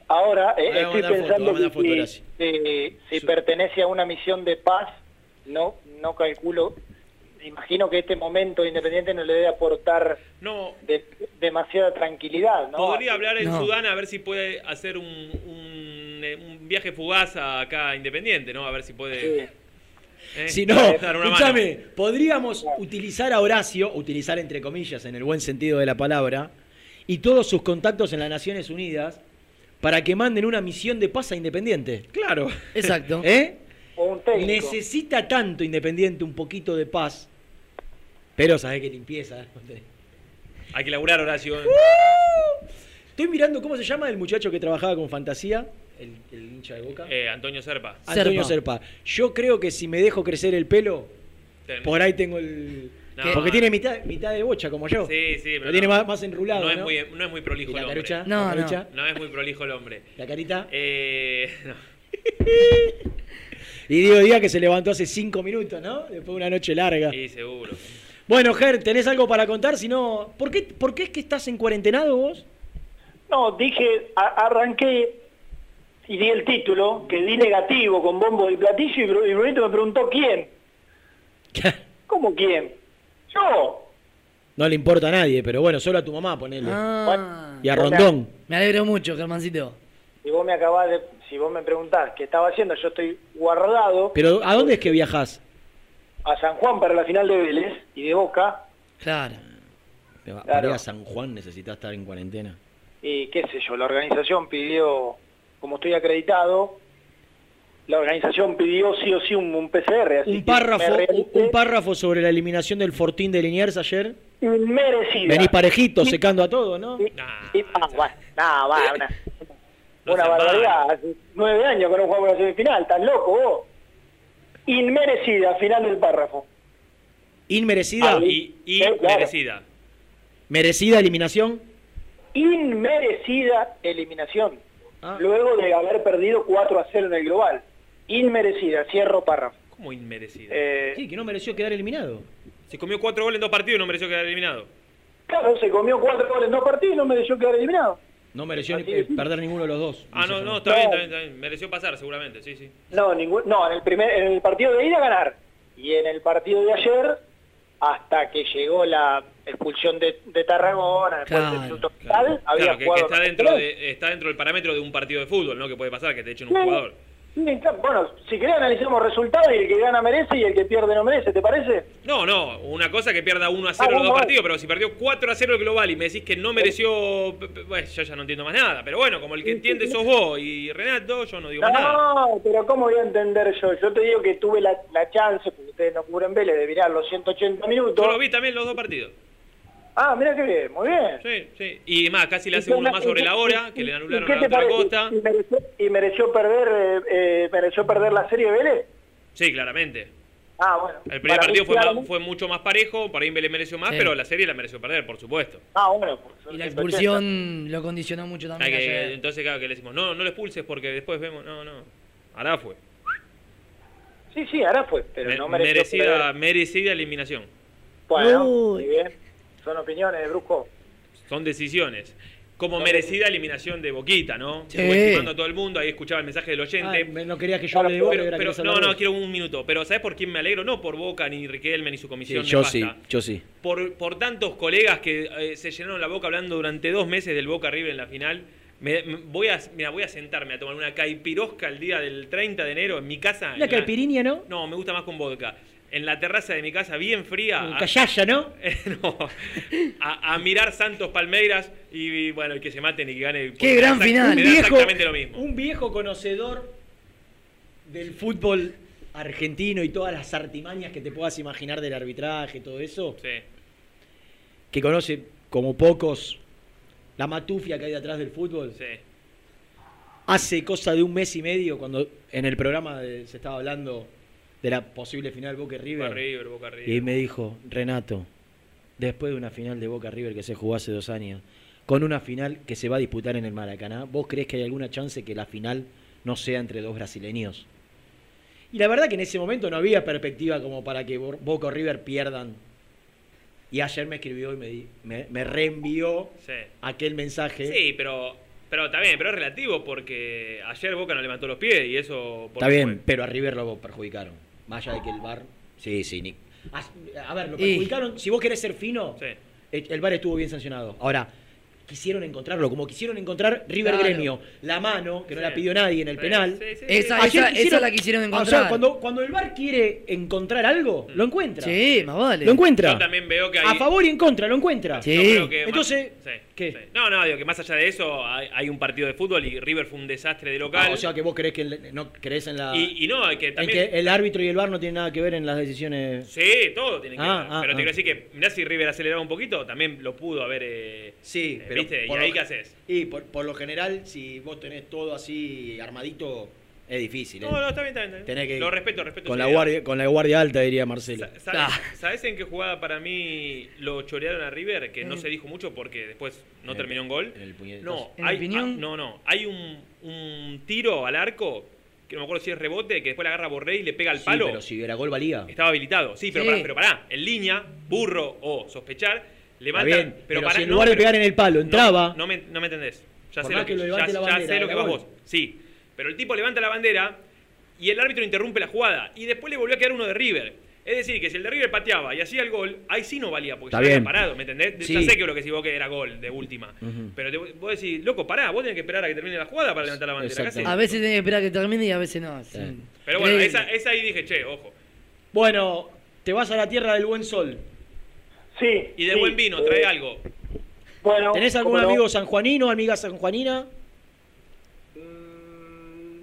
[SPEAKER 20] Ahora eh, estoy pensando
[SPEAKER 1] foto,
[SPEAKER 20] que
[SPEAKER 1] Horacio.
[SPEAKER 20] si, si pertenece a una misión de paz, no, no calculo. Imagino que este momento independiente no le debe aportar
[SPEAKER 8] No.
[SPEAKER 20] de- demasiada tranquilidad, ¿no?
[SPEAKER 8] Podría hablar en
[SPEAKER 20] No.
[SPEAKER 8] Sudán a ver si puede hacer un, un, eh, un viaje fugaz a acá Independiente, ¿no? A ver si puede. Eh,
[SPEAKER 1] Si no,
[SPEAKER 8] una
[SPEAKER 1] escúchame, podríamos utilizar a Horacio, utilizar entre comillas en el buen sentido de la palabra, y todos sus contactos en las Naciones Unidas para que manden una misión de paz a Independiente. Claro.
[SPEAKER 4] Exacto.
[SPEAKER 1] ¿Eh? Necesita tanto Independiente un poquito de paz. Pero sabés que limpieza.
[SPEAKER 8] Hay que laburar, Horacio.
[SPEAKER 1] Estoy mirando cómo se llama el muchacho que trabajaba con fantasía, el, el hincha de boca.
[SPEAKER 8] Eh, Antonio Serpa.
[SPEAKER 1] Antonio Serpa. Yo creo que si me dejo crecer el pelo,
[SPEAKER 8] Ten-
[SPEAKER 1] por ahí tengo el.
[SPEAKER 8] No.
[SPEAKER 1] Porque tiene mitad, mitad de bocha como yo.
[SPEAKER 8] Sí, sí,
[SPEAKER 1] Lo
[SPEAKER 8] pero
[SPEAKER 1] tiene
[SPEAKER 8] no.
[SPEAKER 1] más, más enrulado.
[SPEAKER 8] No
[SPEAKER 1] No,
[SPEAKER 8] es, muy, no es muy prolijo
[SPEAKER 1] ¿Y la
[SPEAKER 8] el hombre.
[SPEAKER 1] carucha?
[SPEAKER 4] No,
[SPEAKER 1] ¿La
[SPEAKER 4] no.
[SPEAKER 1] carucha?
[SPEAKER 8] No es muy prolijo el hombre.
[SPEAKER 1] ¿La carita?
[SPEAKER 8] Eh, no.
[SPEAKER 1] Y Diego Díaz que se levantó hace cinco minutos, ¿no? Después de una noche larga.
[SPEAKER 8] Sí, seguro.
[SPEAKER 1] Bueno, Ger, ¿tenés algo para contar? Si no, ¿por qué, ¿por qué es que estás en cuarentenado vos?
[SPEAKER 20] No, dije, a- arranqué y di el título, que di negativo con bombo y platillo, y y Brunito me preguntó quién. ¿Cómo quién? Yo.
[SPEAKER 1] No le importa a nadie, pero bueno, solo a tu mamá, ponele.
[SPEAKER 4] Ah.
[SPEAKER 1] Y a Rondón.
[SPEAKER 4] Me alegro mucho, Germancito.
[SPEAKER 20] Si vos me acabás de, si vos me preguntás qué estaba haciendo, yo estoy guardado
[SPEAKER 1] Pero ¿a dónde es que viajás?
[SPEAKER 20] a San Juan para la final de Vélez y de Boca,
[SPEAKER 4] Claro.
[SPEAKER 1] Para
[SPEAKER 20] Claro.
[SPEAKER 1] ir a San Juan necesitas estar en cuarentena.
[SPEAKER 20] y qué sé yo, la organización pidió, como estoy acreditado, la organización pidió sí o sí un, un PCR, así
[SPEAKER 1] Un párrafo, un, párrafo sobre la eliminación del Fortín de Liniers ayer.
[SPEAKER 20] inmerecida.
[SPEAKER 1] Venís parejito, secando a todo, ¿no?
[SPEAKER 20] Y- ah, bueno, no, va, una,
[SPEAKER 8] No
[SPEAKER 20] una barbaridad. Hace nueve años que no jugamos la semifinal, ¿estás loco vos? Inmerecida, final del párrafo.
[SPEAKER 1] Inmerecida.
[SPEAKER 20] Ah,
[SPEAKER 8] Y, y
[SPEAKER 20] Eh, claro.
[SPEAKER 8] merecida.
[SPEAKER 1] Merecida eliminación.
[SPEAKER 20] Inmerecida eliminación.
[SPEAKER 1] Ah.
[SPEAKER 20] Luego de haber perdido 4 a 0 en el global. Inmerecida, cierro párrafo.
[SPEAKER 8] ¿Cómo inmerecida?
[SPEAKER 20] Eh,
[SPEAKER 1] Sí, que no mereció quedar eliminado.
[SPEAKER 8] Se comió cuatro goles en dos partidos y no mereció quedar eliminado.
[SPEAKER 20] claro, se comió 4 goles en dos partidos y no me dejó quedar eliminado.
[SPEAKER 1] No mereció ni- eh, perder ninguno de los dos.
[SPEAKER 8] Ah, no, no, está bien, está bien, está bien. Mereció pasar, seguramente, sí, sí.
[SPEAKER 20] No, ningún, no en, el primer, en el partido de ida ganar. Y en el partido de ayer, hasta que llegó la expulsión de, de Tarragona, después
[SPEAKER 8] Claro,
[SPEAKER 20] del minuto final, había
[SPEAKER 8] Claro, que, está dentro, de, está dentro del parámetro de un partido de fútbol, ¿no? Que puede pasar que te echen un
[SPEAKER 20] Sí.
[SPEAKER 8] jugador.
[SPEAKER 20] Claro. Bueno, si querés analizamos resultados y el que gana merece y el que pierde no merece, ¿te parece?
[SPEAKER 8] No, no, una cosa que pierda 1 a 0
[SPEAKER 20] Ah,
[SPEAKER 8] los dos partidos, pero si perdió 4 a 0 el global y me decís que no mereció, bueno, yo ya no entiendo más nada, pero bueno, como el que entiende sos vos y Renato, yo no digo más nada.
[SPEAKER 20] No, pero ¿cómo voy a entender yo? Yo te digo que tuve la, la chance, porque ustedes no cubren Vélez, de mirar los 180 minutos.
[SPEAKER 8] Yo lo vi también los dos partidos.
[SPEAKER 20] Ah, mira qué bien, muy bien.
[SPEAKER 8] Sí, sí. Y más, casi le
[SPEAKER 20] ¿Y
[SPEAKER 8] hace uno más sobre
[SPEAKER 20] y-
[SPEAKER 8] la
[SPEAKER 20] y-
[SPEAKER 8] hora, que le
[SPEAKER 20] ¿Y
[SPEAKER 8] anularon
[SPEAKER 20] qué
[SPEAKER 8] a
[SPEAKER 20] te
[SPEAKER 8] otra costa.
[SPEAKER 20] ¿Y mereció, y mereció perder eh, eh, mereció perder la serie Vélez?
[SPEAKER 8] Sí, claramente.
[SPEAKER 20] Ah, bueno.
[SPEAKER 8] El primer partido fue, más- fue mucho más parejo, para Inve le mereció más,
[SPEAKER 4] Sí.
[SPEAKER 8] pero la serie la mereció perder, por supuesto.
[SPEAKER 20] Ah, bueno. pues,
[SPEAKER 4] Y la expulsión lo condicionó mucho también
[SPEAKER 8] que- entonces, claro, que le decimos, no, no le expulses porque después vemos, no, no. Ahora fue.
[SPEAKER 20] Sí, sí, ahora fue, pero
[SPEAKER 8] Me-
[SPEAKER 20] no mereció
[SPEAKER 8] merecida,
[SPEAKER 20] perder.
[SPEAKER 8] merecida eliminación.
[SPEAKER 20] Bueno,
[SPEAKER 4] Uy.
[SPEAKER 20] muy bien. Son opiniones de Brusco.
[SPEAKER 8] Son decisiones. Como merecida eliminación de Boquita, ¿no?
[SPEAKER 1] Sí.
[SPEAKER 8] Fue estimando a todo el mundo, ahí escuchaba el mensaje del oyente.
[SPEAKER 1] Ay, me- no querías que yo hable de Boca,
[SPEAKER 8] Pero- no, no, quiero un minuto. Pero ¿sabes por quién me alegro? No por Boca, ni Riquelme, ni su
[SPEAKER 1] Sí,
[SPEAKER 8] comisión.
[SPEAKER 1] yo
[SPEAKER 8] nefasta.
[SPEAKER 1] sí, yo sí.
[SPEAKER 8] Por, por tantos colegas que eh, se llenaron la boca hablando durante dos meses del Boca River en la final. Me, me- voy, a, mira, voy a sentarme a tomar una caipirosca el día del 30 de enero en mi casa.
[SPEAKER 1] Una
[SPEAKER 8] la-
[SPEAKER 1] caipirinha, ¿no?
[SPEAKER 8] No, me gusta más con vodka. En la terraza de mi casa, bien fría. A-
[SPEAKER 1] callaya, ¿no?
[SPEAKER 8] no, a, a mirar Santos Palmeiras y, bueno, el que se maten y que gane.
[SPEAKER 4] ¡Qué gran final!
[SPEAKER 8] Me da
[SPEAKER 1] Un viejo-
[SPEAKER 8] exactamente lo mismo.
[SPEAKER 1] Un viejo conocedor del fútbol argentino y todas las artimañas que te puedas imaginar del arbitraje y todo eso,
[SPEAKER 8] Sí.
[SPEAKER 1] que conoce como pocos la matufia que hay detrás del fútbol,
[SPEAKER 8] Sí.
[SPEAKER 1] hace cosa de un mes y medio, cuando en el programa de- se estaba hablando de la posible final Boca River,
[SPEAKER 8] Boca River, Boca River.
[SPEAKER 1] y me dijo, Renato, después de una final de Boca River que se jugó hace dos años, con una final que se va a disputar en el Maracaná, ¿vos crees que hay alguna chance que la final no sea entre dos brasileños? Y la verdad que en ese momento no había perspectiva como para que Bo- Boca o River pierdan. Y ayer me escribió y me, di- me, me reenvió
[SPEAKER 8] Sí.
[SPEAKER 1] aquel mensaje.
[SPEAKER 8] Sí, pero, pero está bien, pero es relativo porque ayer Boca no levantó los pies y eso... ¿por
[SPEAKER 1] Está bien,
[SPEAKER 8] fue?
[SPEAKER 1] pero a River lo perjudicaron. Más allá de que el VAR... Sí, sí, Nick. A, a ver, lo
[SPEAKER 4] Y-
[SPEAKER 1] perjudicaron. Si vos querés ser fino,
[SPEAKER 8] Sí.
[SPEAKER 1] el VAR estuvo bien sancionado. Ahora, quisieron encontrarlo, como quisieron encontrar River
[SPEAKER 4] Claro.
[SPEAKER 1] Gremio. La mano, que no
[SPEAKER 8] Sí.
[SPEAKER 1] la pidió nadie en el
[SPEAKER 8] Sí,
[SPEAKER 1] penal.
[SPEAKER 8] sí, sí,
[SPEAKER 4] Esa, esa,
[SPEAKER 1] quisieron-
[SPEAKER 4] esa la quisieron
[SPEAKER 1] O
[SPEAKER 4] encontrar.
[SPEAKER 1] sea, cuando, cuando el VAR quiere encontrar algo, lo encuentra.
[SPEAKER 4] Sí, más vale.
[SPEAKER 1] Lo encuentra.
[SPEAKER 8] Yo también veo que hay...
[SPEAKER 1] A favor y en contra, lo encuentra.
[SPEAKER 4] Sí.
[SPEAKER 8] Yo creo que más-
[SPEAKER 1] Entonces,
[SPEAKER 8] sí,
[SPEAKER 1] ¿qué?
[SPEAKER 8] sí. No, no, digo que más allá de eso hay, hay un partido de fútbol y River fue un desastre de local.
[SPEAKER 1] Ah, o sea que vos creés que el- no creés en la.
[SPEAKER 8] y, y no, que
[SPEAKER 1] en
[SPEAKER 8] también...
[SPEAKER 1] que el árbitro y el VAR no tienen nada que ver en las decisiones.
[SPEAKER 8] Sí, todo tiene que
[SPEAKER 1] Ah,
[SPEAKER 8] ver.
[SPEAKER 1] ah,
[SPEAKER 8] pero
[SPEAKER 1] ah.
[SPEAKER 8] te quiero decir que, mirá si River aceleraba un poquito, también lo pudo haber... eh,
[SPEAKER 1] Sí,
[SPEAKER 8] eh,
[SPEAKER 1] pero
[SPEAKER 8] ¿Viste? ¿Y
[SPEAKER 1] por
[SPEAKER 8] ahí
[SPEAKER 1] lo-
[SPEAKER 8] qué haces?
[SPEAKER 1] Y por, por lo general, si vos tenés todo así armadito, es difícil. ¿eh?
[SPEAKER 8] No, no, está bien, está bien. está bien.
[SPEAKER 1] Tenés que-
[SPEAKER 8] Lo respeto, respeto.
[SPEAKER 1] con la
[SPEAKER 8] idea.
[SPEAKER 1] guardia, con la guardia alta diría Marcelo.
[SPEAKER 8] Sa- ¿Sabes,
[SPEAKER 4] Ah.
[SPEAKER 8] sabes en qué jugada para mí lo chorearon a River? Que no se dijo mucho porque después no
[SPEAKER 1] En
[SPEAKER 8] terminó en gol.
[SPEAKER 1] en el puñetazo.
[SPEAKER 8] No,
[SPEAKER 4] ¿En
[SPEAKER 8] hay,
[SPEAKER 4] piñón?
[SPEAKER 8] ah, no, no. Hay un, un tiro al arco, que no me acuerdo si es rebote, que después la agarra Borré y le pega al
[SPEAKER 1] Sí,
[SPEAKER 8] palo.
[SPEAKER 1] pero si era gol valía.
[SPEAKER 8] Estaba habilitado. Sí, pero,
[SPEAKER 4] Sí.
[SPEAKER 8] Pará, pero pará. En línea, burro o sospechar, levanta.
[SPEAKER 1] bien, pero,
[SPEAKER 8] pará,
[SPEAKER 1] si en
[SPEAKER 8] no,
[SPEAKER 1] lugar de
[SPEAKER 8] pero-
[SPEAKER 1] pegar en el palo
[SPEAKER 8] no,
[SPEAKER 1] entraba.
[SPEAKER 8] No, me, no me entendés. Ya sé lo
[SPEAKER 1] que
[SPEAKER 8] que,
[SPEAKER 1] lo
[SPEAKER 8] ya,
[SPEAKER 1] la
[SPEAKER 8] ya
[SPEAKER 1] bandera,
[SPEAKER 8] sé lo que
[SPEAKER 1] era
[SPEAKER 8] vas
[SPEAKER 1] gol.
[SPEAKER 8] vos. Sí. Pero el tipo levanta la bandera y el árbitro interrumpe la jugada. Y después le volvió a quedar uno de River. Es decir, que si el de River pateaba y hacía el gol, ahí sí no valía, porque
[SPEAKER 1] Está
[SPEAKER 8] ya había
[SPEAKER 1] bien.
[SPEAKER 8] parado, ¿me entendés?
[SPEAKER 1] Sí.
[SPEAKER 8] Ya sé que lo que si vos que era gol de última. Pero te, vos decís, loco, pará, vos tenés que esperar a que termine la jugada para levantar la bandera.
[SPEAKER 4] A veces tenés que esperar que termine y a veces no. sí.
[SPEAKER 8] Pero bueno, esa, esa ahí dije, che, ojo.
[SPEAKER 1] Bueno, te vas a la tierra del buen sol.
[SPEAKER 20] Sí.
[SPEAKER 8] Y de
[SPEAKER 20] sí,
[SPEAKER 8] buen vino,
[SPEAKER 20] eh,
[SPEAKER 8] trae algo.
[SPEAKER 20] Bueno,
[SPEAKER 1] ¿Tenés algún
[SPEAKER 20] ¿cómo no?
[SPEAKER 1] amigo sanjuanino, amiga sanjuanina?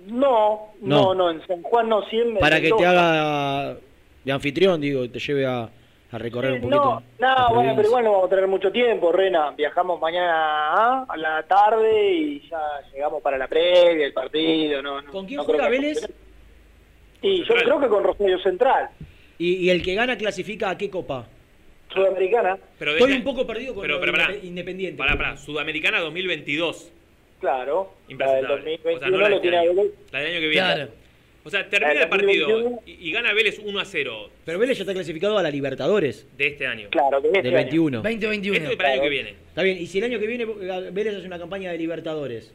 [SPEAKER 20] No,
[SPEAKER 1] No.
[SPEAKER 20] no, no, en San Juan no, siempre.
[SPEAKER 1] Para que te haga de anfitrión, digo, te lleve a, a recorrer un poquito.
[SPEAKER 20] No, no, bueno, pero igual no vamos a tener mucho tiempo, Rena. Viajamos mañana ¿ah? a la tarde y ya llegamos para la previa, el partido. No, no,
[SPEAKER 1] ¿Con quién
[SPEAKER 20] no
[SPEAKER 1] juega Vélez?
[SPEAKER 20] Y yo creo que con Rosario Central,
[SPEAKER 1] ¿Y, y el que gana clasifica a qué copa?
[SPEAKER 20] Sudamericana.
[SPEAKER 8] Pero de
[SPEAKER 1] Estoy un poco perdido con
[SPEAKER 8] pero,
[SPEAKER 1] lo
[SPEAKER 8] pero,
[SPEAKER 1] de
[SPEAKER 8] pará.
[SPEAKER 1] Indepe- Independiente.
[SPEAKER 8] Pará, pará. Sudamericana 2022.
[SPEAKER 20] Claro, la del
[SPEAKER 8] Impresentable.
[SPEAKER 20] 2021
[SPEAKER 8] O sea, no la de
[SPEAKER 20] lo
[SPEAKER 8] este
[SPEAKER 20] tiene
[SPEAKER 8] año. La del año que viene.
[SPEAKER 4] Claro.
[SPEAKER 8] O sea, termina el
[SPEAKER 20] del
[SPEAKER 8] partido
[SPEAKER 20] 2021.
[SPEAKER 8] y, y gana Vélez 1 a 0
[SPEAKER 1] Pero Vélez ya está clasificado a la Libertadores
[SPEAKER 8] de este año.
[SPEAKER 20] Claro,
[SPEAKER 1] del
[SPEAKER 20] este año.
[SPEAKER 1] 21.
[SPEAKER 4] 2021.
[SPEAKER 8] Esto es para el año que viene.
[SPEAKER 1] Está bien, y si el año que viene eh, Vélez hace una campaña de Libertadores,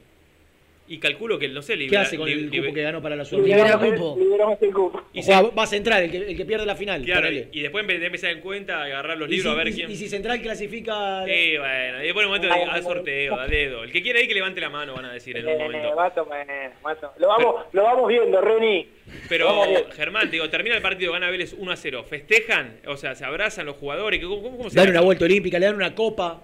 [SPEAKER 8] Y calculo que, no sé,
[SPEAKER 1] ¿Qué
[SPEAKER 8] libera-
[SPEAKER 1] hace con el
[SPEAKER 8] liber-
[SPEAKER 1] cupo que ganó para la
[SPEAKER 4] Libera
[SPEAKER 1] Sudamericana?
[SPEAKER 4] cupo.
[SPEAKER 20] Liberamos el cupo.
[SPEAKER 1] O sea, va a central, el que, el que pierde la final.
[SPEAKER 8] Claro, y después de empezar en cuenta, agarrar los
[SPEAKER 1] Y
[SPEAKER 8] libros
[SPEAKER 1] si-
[SPEAKER 8] a ver
[SPEAKER 1] y-
[SPEAKER 8] quién.
[SPEAKER 1] Y si central clasifica.
[SPEAKER 8] Sí, bueno, y después en un momento de- a sorteo, a dedo. El que quiera ahí que levante la mano, van a decir en un
[SPEAKER 20] Eh,
[SPEAKER 8] momento.
[SPEAKER 20] Lo vamos, lo vamos viendo, Reni.
[SPEAKER 8] Pero. Germán, digo, termina el partido, gana Vélez 1 a 0. ¿Festejan? O sea, ¿se abrazan los jugadores? ¿Cómo, cómo, cómo se
[SPEAKER 1] Dan una vuelta olímpica, le dan una copa.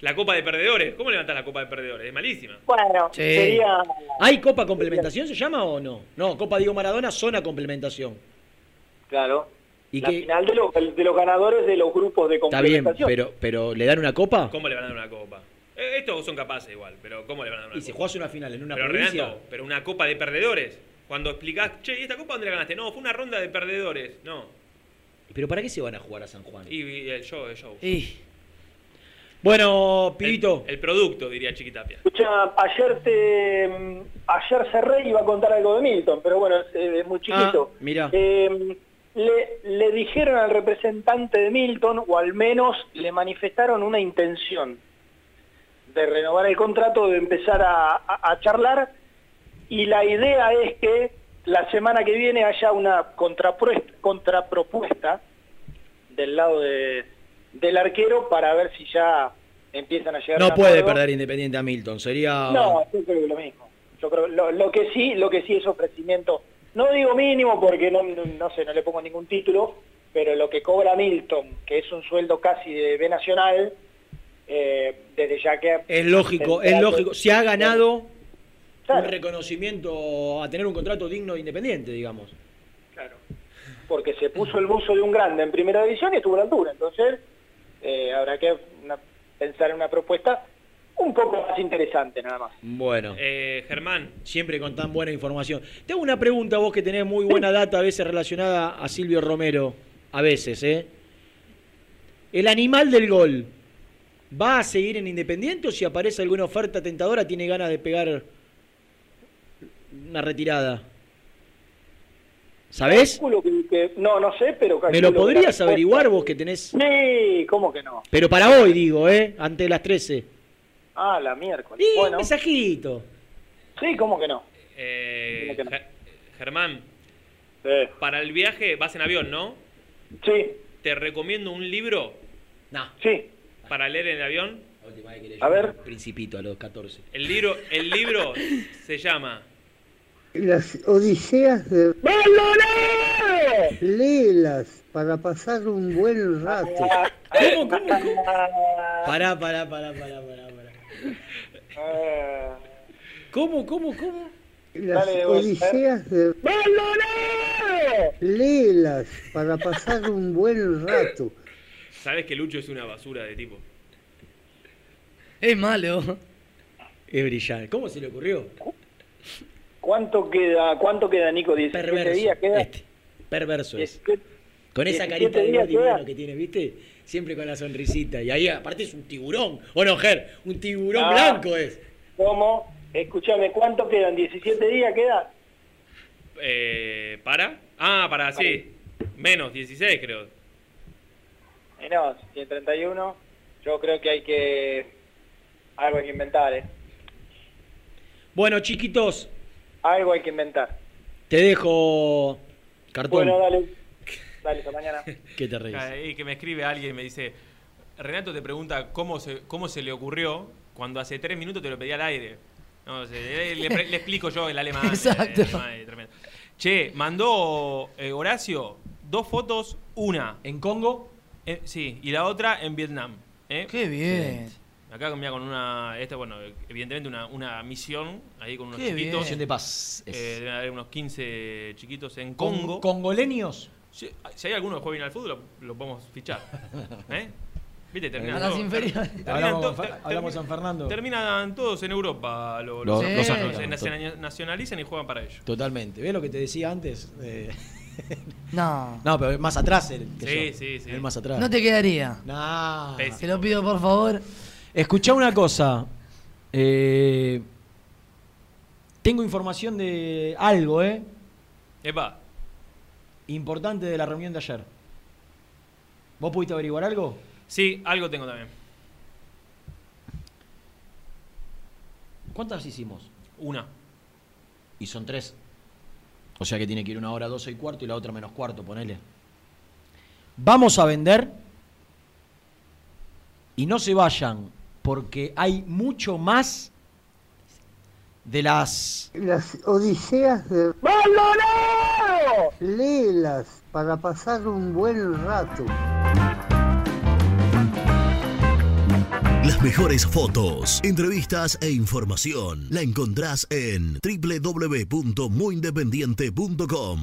[SPEAKER 8] La copa de perdedores. ¿Cómo levantar la copa de perdedores? Es malísima.
[SPEAKER 20] Bueno,
[SPEAKER 1] Sí.
[SPEAKER 20] sería.
[SPEAKER 1] ¿Hay copa complementación, se llama o no? No, Copa Diego Maradona, zona complementación.
[SPEAKER 20] Claro.
[SPEAKER 1] ¿Y
[SPEAKER 20] la final de los, de los ganadores de los grupos de
[SPEAKER 1] Está bien,
[SPEAKER 20] complementación.
[SPEAKER 1] pero, pero ¿le dan una copa?
[SPEAKER 8] ¿Cómo le van a dar una copa? Eh, estos son capaces igual, pero ¿cómo le van a dar una
[SPEAKER 1] Y si
[SPEAKER 8] copa?
[SPEAKER 1] jugás una final en una
[SPEAKER 8] pero
[SPEAKER 1] provincia.
[SPEAKER 8] Renato, pero una copa de perdedores. Cuando explicás, che, ¿y esta copa dónde la ganaste? No, fue una ronda de perdedores. No.
[SPEAKER 1] ¿Pero para qué se van a jugar a San Juan?
[SPEAKER 8] Y, y el show, el show.
[SPEAKER 1] Y- Bueno, pibito.
[SPEAKER 8] El producto, diría Chiquitapia.
[SPEAKER 20] Escucha, ayer te, mm, ayer cerré y iba a contar algo de Milton, pero bueno, es, es muy chiquito.
[SPEAKER 1] Ah, mira.
[SPEAKER 20] Eh, le, le dijeron al representante de Milton, o al menos le manifestaron una intención de renovar el contrato, de empezar a, a- a charlar, y la idea es que la semana que viene haya una contrapuesta, contrapropuesta del lado de- del arquero para ver si ya empiezan a llegar
[SPEAKER 1] No puede
[SPEAKER 20] acuerdo.
[SPEAKER 1] perder Independiente a Milton, sería.
[SPEAKER 20] No, yo creo que lo mismo. Yo creo lo, lo que sí, lo que sí es ofrecimiento. No digo mínimo porque no, no, no sé, no le pongo ningún título, pero lo que cobra Milton, que es un sueldo casi de B Nacional, eh, desde ya que
[SPEAKER 1] Es lógico, es lógico. Se ha ganado
[SPEAKER 20] Claro.
[SPEAKER 1] un reconocimiento a tener un contrato digno de Independiente, digamos.
[SPEAKER 20] Claro. porque se puso el buzo de un grande en primera división y estuvo a la altura. Entonces, eh, habrá que una- pensar en una propuesta un poco más interesante, nada más.
[SPEAKER 1] Bueno.
[SPEAKER 8] Eh, Germán.
[SPEAKER 1] Siempre con tan buena información. Te hago una pregunta, vos que tenés muy buena data, a veces relacionada a Silvio Romero. A veces, ¿eh? ¿El animal del gol va a seguir en Independiente o si aparece alguna oferta tentadora tiene ganas de pegar una retirada? ¿Sabés?
[SPEAKER 20] Calculo que- que- no, no sé, pero...
[SPEAKER 1] ¿Me lo
[SPEAKER 20] que la
[SPEAKER 1] podrías averiguar vos que tenés?
[SPEAKER 20] Sí, ¿cómo que no?
[SPEAKER 1] Pero para hoy, digo, ¿eh? Ante las 13.
[SPEAKER 20] Ah, la miércoles.
[SPEAKER 1] Y un
[SPEAKER 20] bueno,
[SPEAKER 1] mensajito.
[SPEAKER 20] sí, ¿cómo que no?
[SPEAKER 8] Eh,
[SPEAKER 20] ¿Cómo que no?
[SPEAKER 8] Ge- Germán,
[SPEAKER 20] Sí.
[SPEAKER 8] para el viaje vas en avión, ¿no?
[SPEAKER 20] Sí.
[SPEAKER 8] Te recomiendo un libro
[SPEAKER 1] No.
[SPEAKER 20] Sí.
[SPEAKER 8] para leer en el avión.
[SPEAKER 20] A ver.
[SPEAKER 1] Principito a los 14.
[SPEAKER 8] El libro, el libro se llama
[SPEAKER 9] Las Odiseas de... Léelas para pasar un buen rato.
[SPEAKER 1] ¿Cómo, cómo, cómo? Pará, pará, pará, pará, pará, pará.
[SPEAKER 20] Eh,
[SPEAKER 1] ¿Cómo, cómo, cómo?
[SPEAKER 9] Las
[SPEAKER 20] Dale,
[SPEAKER 9] Odiseas de... Léelas para pasar un buen rato.
[SPEAKER 8] Sabes que Lucho es una basura de tipo.
[SPEAKER 4] Es malo.
[SPEAKER 1] Es brillante. ¿Cómo se le ocurrió?
[SPEAKER 20] ¿Cuánto queda, cuánto queda, Nico? ¿17
[SPEAKER 1] Perverso.
[SPEAKER 20] días queda?
[SPEAKER 1] Este. Perverso es.
[SPEAKER 20] 17
[SPEAKER 1] Con esa
[SPEAKER 20] 17
[SPEAKER 1] carita de Gordi que tiene, ¿viste? Siempre con la sonrisita. Y ahí, aparte, es un tiburón. ¿O no, Ger? Un tiburón
[SPEAKER 20] Ah.
[SPEAKER 1] blanco es.
[SPEAKER 20] ¿Cómo? Escúchame, ¿cuánto quedan? ¿17 días queda?
[SPEAKER 8] Eh, ¿Para? Ah, para, sí. Menos, 16 creo.
[SPEAKER 20] No, 131. Yo creo que hay que... Algo hay que inventar, ¿eh?
[SPEAKER 1] Bueno, chiquitos,
[SPEAKER 20] Algo hay que inventar.
[SPEAKER 1] te dejo cartón.
[SPEAKER 20] Bueno, dale. Dale, hasta mañana.
[SPEAKER 1] ¿Qué te reís?
[SPEAKER 8] Ahí que me escribe alguien y me dice, Renato te pregunta cómo se, cómo se le ocurrió cuando hace tres minutos te lo pedí al aire. No, sé, le, le- le explico yo el alemán.
[SPEAKER 4] Exacto.
[SPEAKER 8] el alemán tremendo. Che, mandó eh, Horacio dos fotos, una.
[SPEAKER 1] ¿En Congo?
[SPEAKER 8] eh, sí, y la otra en Vietnam. ¿eh?
[SPEAKER 4] Qué bien.
[SPEAKER 8] Acá mira, con una, esta, bueno, evidentemente una, una misión ahí con unos
[SPEAKER 4] Qué bien.
[SPEAKER 8] chiquitos.
[SPEAKER 1] Misión de paz.
[SPEAKER 8] Eh, deben haber unos 15 chiquitos en
[SPEAKER 1] Con-
[SPEAKER 8] Congo.
[SPEAKER 1] ¿Congoleños?
[SPEAKER 8] Si, si hay alguno que juega bien al fútbol, lo, lo podemos fichar. ¿Eh? ¿Viste? Terminan todos-
[SPEAKER 1] Hablamos
[SPEAKER 8] to-
[SPEAKER 1] hablamos San Fernando.
[SPEAKER 8] Terminan todos en Europa. Lo,
[SPEAKER 1] Los-
[SPEAKER 8] los,
[SPEAKER 4] los
[SPEAKER 8] se nacionalizan y juegan para ellos.
[SPEAKER 1] Totalmente. ¿Ves lo que te decía antes? Eh,
[SPEAKER 4] No.
[SPEAKER 1] no, pero más atrás el que
[SPEAKER 8] Sí,
[SPEAKER 1] yo.
[SPEAKER 8] sí, sí.
[SPEAKER 1] Él más atrás.
[SPEAKER 4] No te quedaría.
[SPEAKER 8] Pésimo.
[SPEAKER 4] Te lo pido por favor.
[SPEAKER 1] Escuchá una cosa. Eh, tengo información de algo, ¿eh?
[SPEAKER 8] Epa,
[SPEAKER 1] Importante de la reunión de ayer. ¿Vos pudiste averiguar algo?
[SPEAKER 8] sí, algo tengo también.
[SPEAKER 1] ¿Cuántas hicimos?
[SPEAKER 8] Una.
[SPEAKER 1] Y son tres. O sea que tiene que ir una hora 12 y cuarto y la otra menos cuarto, ponele. Vamos a vender y no se vayan porque hay mucho más de las
[SPEAKER 9] Las odiseas de... ¡Maldonado! Léelas para pasar un buen rato.
[SPEAKER 6] Las mejores fotos, entrevistas e información la encontrás en www.muyindependiente.com.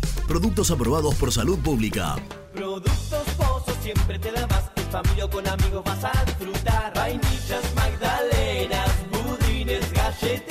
[SPEAKER 6] Productos aprobados por salud pública.
[SPEAKER 19] Productos Pozo siempre te da más. En familia o con amigos vas a disfrutar. Vainillas, magdalenas, budines, galletitas.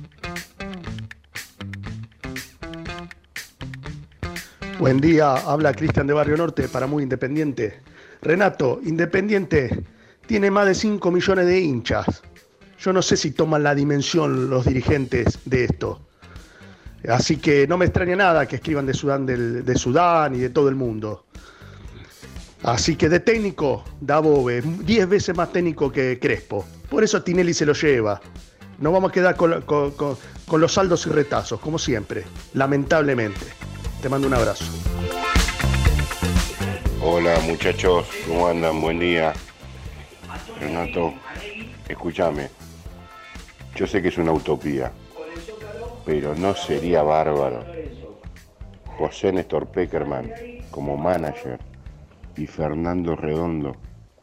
[SPEAKER 22] Buen día, habla Cristian de Barrio Norte para Muy Independiente. Renato, Independiente tiene más de 5 millones de hinchas. Yo no sé si toman la dimensión los dirigentes de esto. Así que no me extraña nada que escriban de Sudán, del- de Sudán y de todo el mundo. Así que de técnico, Dabove, 10 veces más técnico que Crespo. Por eso Tinelli se lo lleva. Nos vamos a quedar con los saldos y retazos, como siempre, lamentablemente. Te mando un abrazo.
[SPEAKER 21] Hola muchachos, ¿cómo andan? Buen día. Renato, escúchame. Yo sé que es una utopía, pero no sería bárbaro José Néstor Peckerman como manager y Fernando Redondo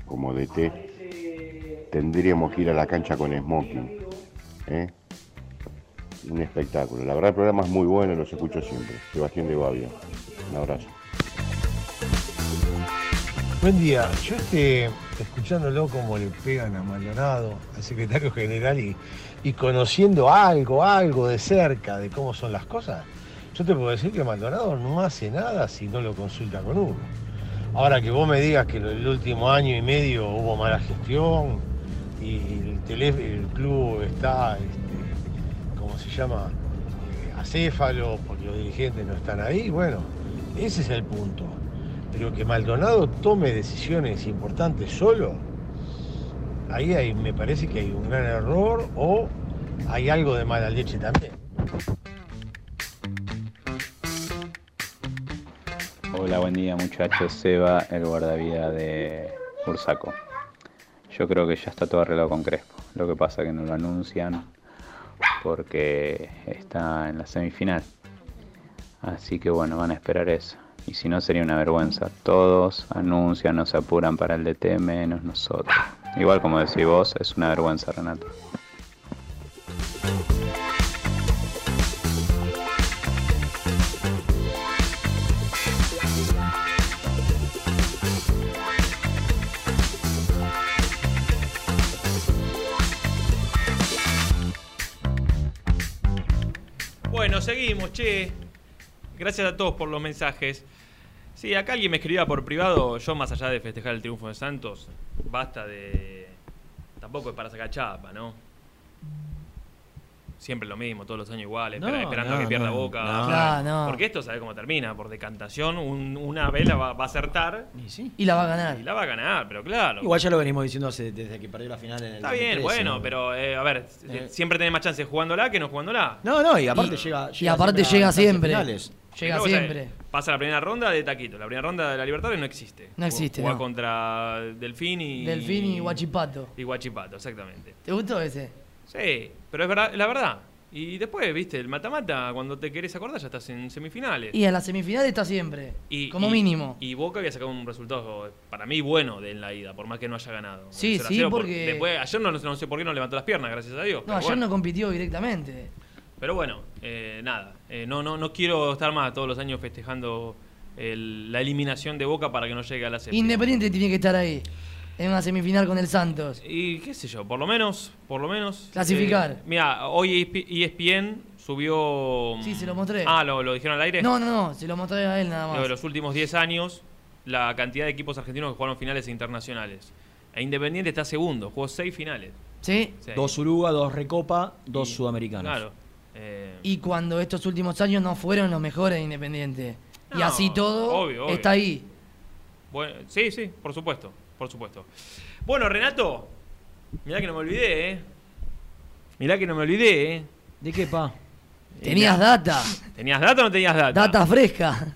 [SPEAKER 21] como DT. Tendríamos que ir a la cancha con smoking. ¿eh? Un espectáculo. La verdad el programa es muy bueno los escucho siempre. Sebastián de Babia. Un abrazo.
[SPEAKER 23] Buen día, yo este, escuchándolo como le pegan a Maldonado, al secretario general, y, y conociendo algo, algo de cerca de cómo son las cosas, yo te puedo decir que Maldonado no hace nada si no lo consulta con uno. Ahora que vos me digas que el último año y medio hubo mala gestión y el, club está, ¿cómo se llama? Eh, acéfalo, porque los dirigentes no están ahí, bueno, ese es el punto. Pero que Maldonado tome decisiones importantes solo, ahí hay- me parece que hay un gran error o hay algo de mala leche también.
[SPEAKER 24] Hola, buen día muchachos. Seba, el guardavida de Ursaco. Yo creo que ya está todo arreglado con Crespo. Lo que pasa que no lo anuncian porque está en la semifinal. Así que bueno, van a esperar eso. Y si no sería una vergüenza. Todos anuncian, no se apuran para el DT, menos nosotros. Igual como decís vos, es una vergüenza, Renato.
[SPEAKER 8] Seguimos, che. Gracias a todos por los mensajes. Sí, acá alguien me escribía por privado, yo más allá de festejar el triunfo de Santos, basta de... Tampoco es para sacar chapa, ¿no? Siempre lo mismo, todos los años iguales,
[SPEAKER 1] No,
[SPEAKER 8] espera- esperando
[SPEAKER 1] no,
[SPEAKER 8] a que pierda
[SPEAKER 1] no,
[SPEAKER 8] Boca.
[SPEAKER 1] no.
[SPEAKER 8] Porque esto sabe cómo termina, por decantación, un- una vela va, va a acertar.
[SPEAKER 4] Y la va a ganar.
[SPEAKER 8] Y la va a ganar, pero claro.
[SPEAKER 1] Igual ya lo venimos diciendo hace- desde que perdió la final en el
[SPEAKER 8] Está bien,
[SPEAKER 1] 2013,
[SPEAKER 8] bueno,
[SPEAKER 1] ¿no?
[SPEAKER 8] pero eh, a ver,
[SPEAKER 1] Eh.
[SPEAKER 8] siempre tenés más chance jugándola que no jugándola.
[SPEAKER 1] No, no, y aparte llega,
[SPEAKER 4] y aparte llega siempre. Llega
[SPEAKER 8] luego,
[SPEAKER 4] siempre.
[SPEAKER 8] Pasa la primera ronda de taquito. La primera ronda de la Libertadores no existe.
[SPEAKER 4] No existe,
[SPEAKER 8] Juega
[SPEAKER 4] no.
[SPEAKER 8] contra Delfín y.
[SPEAKER 4] Delfín y Huachipato.
[SPEAKER 8] Y Huachipato, exactamente.
[SPEAKER 4] ¿Te gustó ese?
[SPEAKER 8] Sí, pero es verdad, la verdad. Y después, viste, el mata-mata, cuando te querés acordar, ya estás en semifinales.
[SPEAKER 4] Y en la semifinal está siempre.
[SPEAKER 8] Y-
[SPEAKER 4] como
[SPEAKER 8] y-
[SPEAKER 4] mínimo.
[SPEAKER 8] Y Boca había sacado un resultado, para mí, bueno de en la ida, por más que no haya ganado.
[SPEAKER 4] Sí,
[SPEAKER 8] 0 a
[SPEAKER 4] sí,
[SPEAKER 8] 0, por-
[SPEAKER 4] porque-
[SPEAKER 8] Después, ayer no, no sé por qué no levantó las piernas, gracias a Dios.
[SPEAKER 4] No, ayer
[SPEAKER 8] bueno.
[SPEAKER 4] no compitió directamente.
[SPEAKER 8] Pero bueno, eh, nada. eh, no, no, no quiero estar más todos los años festejando el- la eliminación de Boca para que no llegue a la séptima.
[SPEAKER 4] Independiente tiene que estar ahí. En una semifinal con el Santos.
[SPEAKER 8] Y qué sé yo, por lo menos, por lo menos.
[SPEAKER 4] Clasificar.
[SPEAKER 8] eh, mira, hoy E ESPN subió.
[SPEAKER 4] Sí, se lo mostré.
[SPEAKER 8] Ah, ¿lo, lo dijeron al aire?
[SPEAKER 4] No, no, no, se lo mostré a él nada
[SPEAKER 8] Lo
[SPEAKER 4] más.
[SPEAKER 8] de los últimos 10 años, la cantidad de equipos argentinos que jugaron finales internacionales. E Independiente está segundo, jugó 6 finales.
[SPEAKER 4] ¿Sí?
[SPEAKER 1] Dos Uruga, dos Recopa, dos Sudamericanos.
[SPEAKER 8] Claro. eh,
[SPEAKER 4] Y cuando estos últimos años no fueron los mejores de Independiente. y así todo
[SPEAKER 8] obvio, obvio.
[SPEAKER 4] está ahí.
[SPEAKER 8] Bueno, sí, sí, por supuesto, por supuesto. Bueno, Renato, mirá que no me olvidé, ¿eh? Mirá que no me olvidé, ¿eh?
[SPEAKER 1] ¿De qué, pa?
[SPEAKER 4] Tenías data.
[SPEAKER 8] ¿Tenías data o no tenías data?
[SPEAKER 4] Data fresca.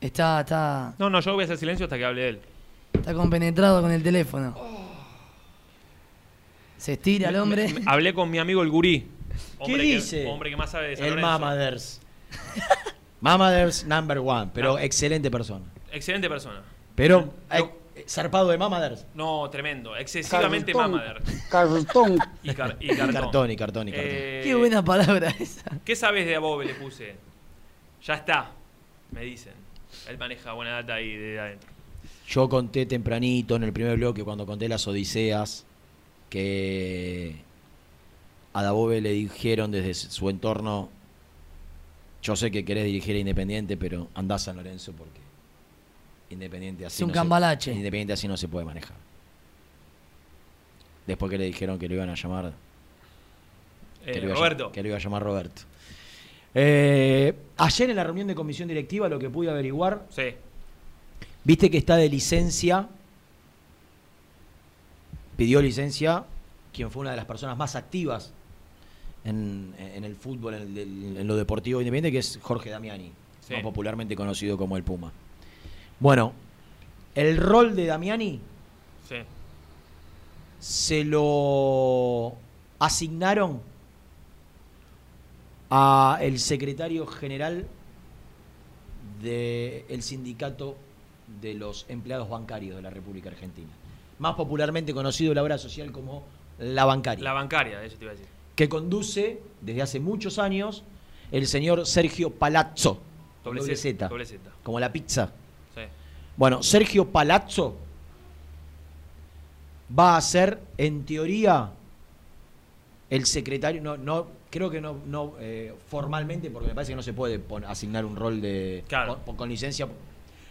[SPEAKER 4] Está, está,
[SPEAKER 8] No, no, yo voy a hacer silencio hasta que hable él.
[SPEAKER 4] está compenetrado con el teléfono. Se estira el hombre.
[SPEAKER 8] Me- hablé con mi amigo el gurí.
[SPEAKER 1] ¿Qué
[SPEAKER 8] Hombre que-
[SPEAKER 1] dice?
[SPEAKER 8] hombre que más sabe de San
[SPEAKER 1] El
[SPEAKER 8] Lorenzo.
[SPEAKER 1] Mamaders. Mamaders number one, pero excelente persona.
[SPEAKER 8] Excelente persona.
[SPEAKER 1] Pero, eh, zarpado de Mamaders.
[SPEAKER 8] No, tremendo. Excesivamente
[SPEAKER 1] Cartón.
[SPEAKER 8] mamader.
[SPEAKER 9] Cartón.
[SPEAKER 8] Y, car- y
[SPEAKER 1] Y
[SPEAKER 8] cartón.
[SPEAKER 1] cartón, y cartón, y cartón.
[SPEAKER 8] Eh,
[SPEAKER 4] Qué buena palabra esa.
[SPEAKER 8] ¿Qué sabes de Abobe? Le puse. Ya está, me dicen. Él maneja buena data ahí de adentro.
[SPEAKER 1] Yo conté tempranito en el primer bloque, cuando conté las Odiseas, que a Dabove le dijeron desde su entorno, yo sé que querés dirigir a Independiente, pero andá a San Lorenzo porque Independiente así,
[SPEAKER 4] Es un
[SPEAKER 1] no se-
[SPEAKER 4] cambalache.
[SPEAKER 1] Independiente así no se puede manejar. Después que le dijeron que lo iban a llamar...
[SPEAKER 8] Eh,
[SPEAKER 1] que, lo iba a
[SPEAKER 8] Roberto.
[SPEAKER 1] que lo iba a llamar Roberto. Eh, ayer en la reunión de comisión directiva lo que pude averiguar
[SPEAKER 8] Sí.
[SPEAKER 1] Viste que está de licencia. Pidió licencia quien fue una de las personas más activas en, en el fútbol, en, el en lo deportivo independiente, que es Jorge Damiani,
[SPEAKER 8] Sí.
[SPEAKER 1] más popularmente conocido como el Puma. Bueno, el rol de Damiani
[SPEAKER 8] Sí.
[SPEAKER 1] se lo asignaron a el secretario general del sindicato de los empleados bancarios de la República Argentina, más popularmente conocido la obra social como la bancaria,
[SPEAKER 8] La bancaria, eso te iba a decir.
[SPEAKER 1] Que conduce desde hace muchos años el señor Sergio Palazzo,
[SPEAKER 8] Doble
[SPEAKER 1] doble
[SPEAKER 8] Z,
[SPEAKER 1] Z,
[SPEAKER 8] doble Z.
[SPEAKER 1] como la pizza.
[SPEAKER 8] Sí.
[SPEAKER 1] Bueno, Sergio Palazzo va a ser, en teoría, el secretario, no, no, creo que no, no eh, formalmente, porque me parece que no se puede asignar un rol de con, con licencia,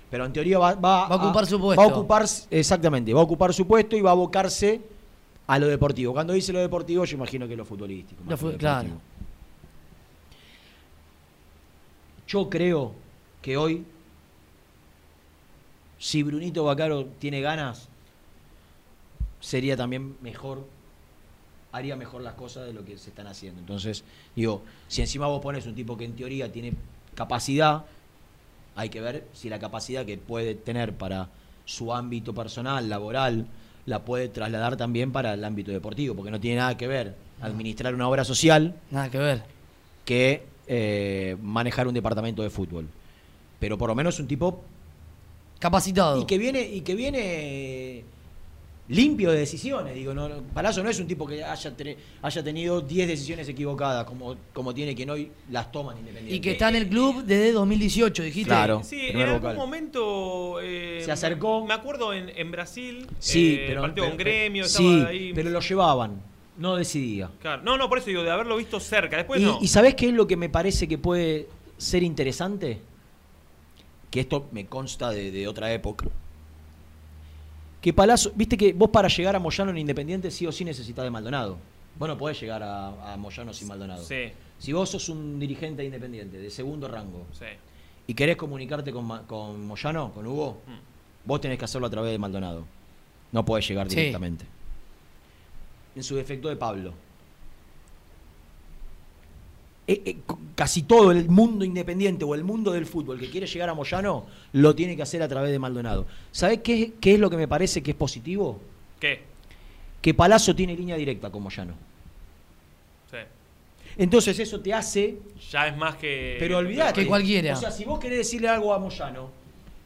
[SPEAKER 1] pero en teoría va, va
[SPEAKER 4] Va a ocupar su puesto.
[SPEAKER 1] Va a ocupar, exactamente, va a ocupar su puesto y va a abocarse a lo deportivo. Cuando dice lo deportivo, yo imagino que lo futbolístico. más
[SPEAKER 4] Lo
[SPEAKER 1] que
[SPEAKER 4] fu-
[SPEAKER 1] lo
[SPEAKER 4] claro.
[SPEAKER 1] Yo creo que hoy, si Brunito Bacaro tiene ganas, sería también mejor, haría mejor las cosas de lo que se están haciendo. Entonces, digo, si encima vos pones un tipo que en teoría tiene capacidad, hay que ver si la capacidad que puede tener para su ámbito personal, laboral, la puede trasladar también para el ámbito deportivo, porque no tiene nada que ver administrar una obra social
[SPEAKER 4] Nada que ver.
[SPEAKER 1] que eh, manejar un departamento de fútbol. Pero por lo menos un tipo
[SPEAKER 4] capacitado
[SPEAKER 1] y que viene y que viene limpio de decisiones. Digo, no, Palazzo no es un tipo que haya, haya tenido 10 decisiones equivocadas como, como tiene quien hoy las toma en Independiente.
[SPEAKER 4] Y que está en el club desde 2018, dijiste.
[SPEAKER 1] Claro.
[SPEAKER 8] Sí, en algún
[SPEAKER 1] vocal.
[SPEAKER 8] momento. eh,
[SPEAKER 1] Se acercó.
[SPEAKER 8] Me acuerdo en, en Brasil.
[SPEAKER 1] Sí,
[SPEAKER 8] eh,
[SPEAKER 1] pero,
[SPEAKER 8] con
[SPEAKER 1] pero-
[SPEAKER 8] gremio,
[SPEAKER 1] sí,
[SPEAKER 8] estaba ahí.
[SPEAKER 1] pero lo llevaban, no decidía.
[SPEAKER 8] Claro. No, no, por eso digo, de haberlo visto cerca. Después
[SPEAKER 1] y,
[SPEAKER 8] no.
[SPEAKER 1] y sabés qué es lo que me parece que puede ser interesante? Que esto me consta de, de otra época. Que Palazzo, viste que vos para llegar a Moyano en Independiente sí o sí necesitas de Maldonado. Vos no podés llegar a, a Moyano sin Maldonado.
[SPEAKER 8] Sí.
[SPEAKER 1] Si vos sos un dirigente de Independiente, de segundo rango,
[SPEAKER 8] Sí.
[SPEAKER 1] y querés comunicarte con, con Moyano, con Hugo, vos tenés que hacerlo a través de Maldonado. No podés llegar
[SPEAKER 4] Sí.
[SPEAKER 1] directamente. En su defecto de Pablo. Eh, eh, casi todo el mundo independiente o el mundo del fútbol que quiere llegar a Moyano lo tiene que hacer a través de Maldonado. ¿Sabés qué, qué es lo que me parece que es positivo?
[SPEAKER 8] ¿Qué?
[SPEAKER 1] Que Palazzo tiene línea directa con Moyano.
[SPEAKER 8] Sí.
[SPEAKER 1] Entonces eso te hace
[SPEAKER 8] Ya es más que.
[SPEAKER 1] pero olvidate.
[SPEAKER 4] Que cualquiera.
[SPEAKER 1] O sea, si vos querés decirle algo a Moyano,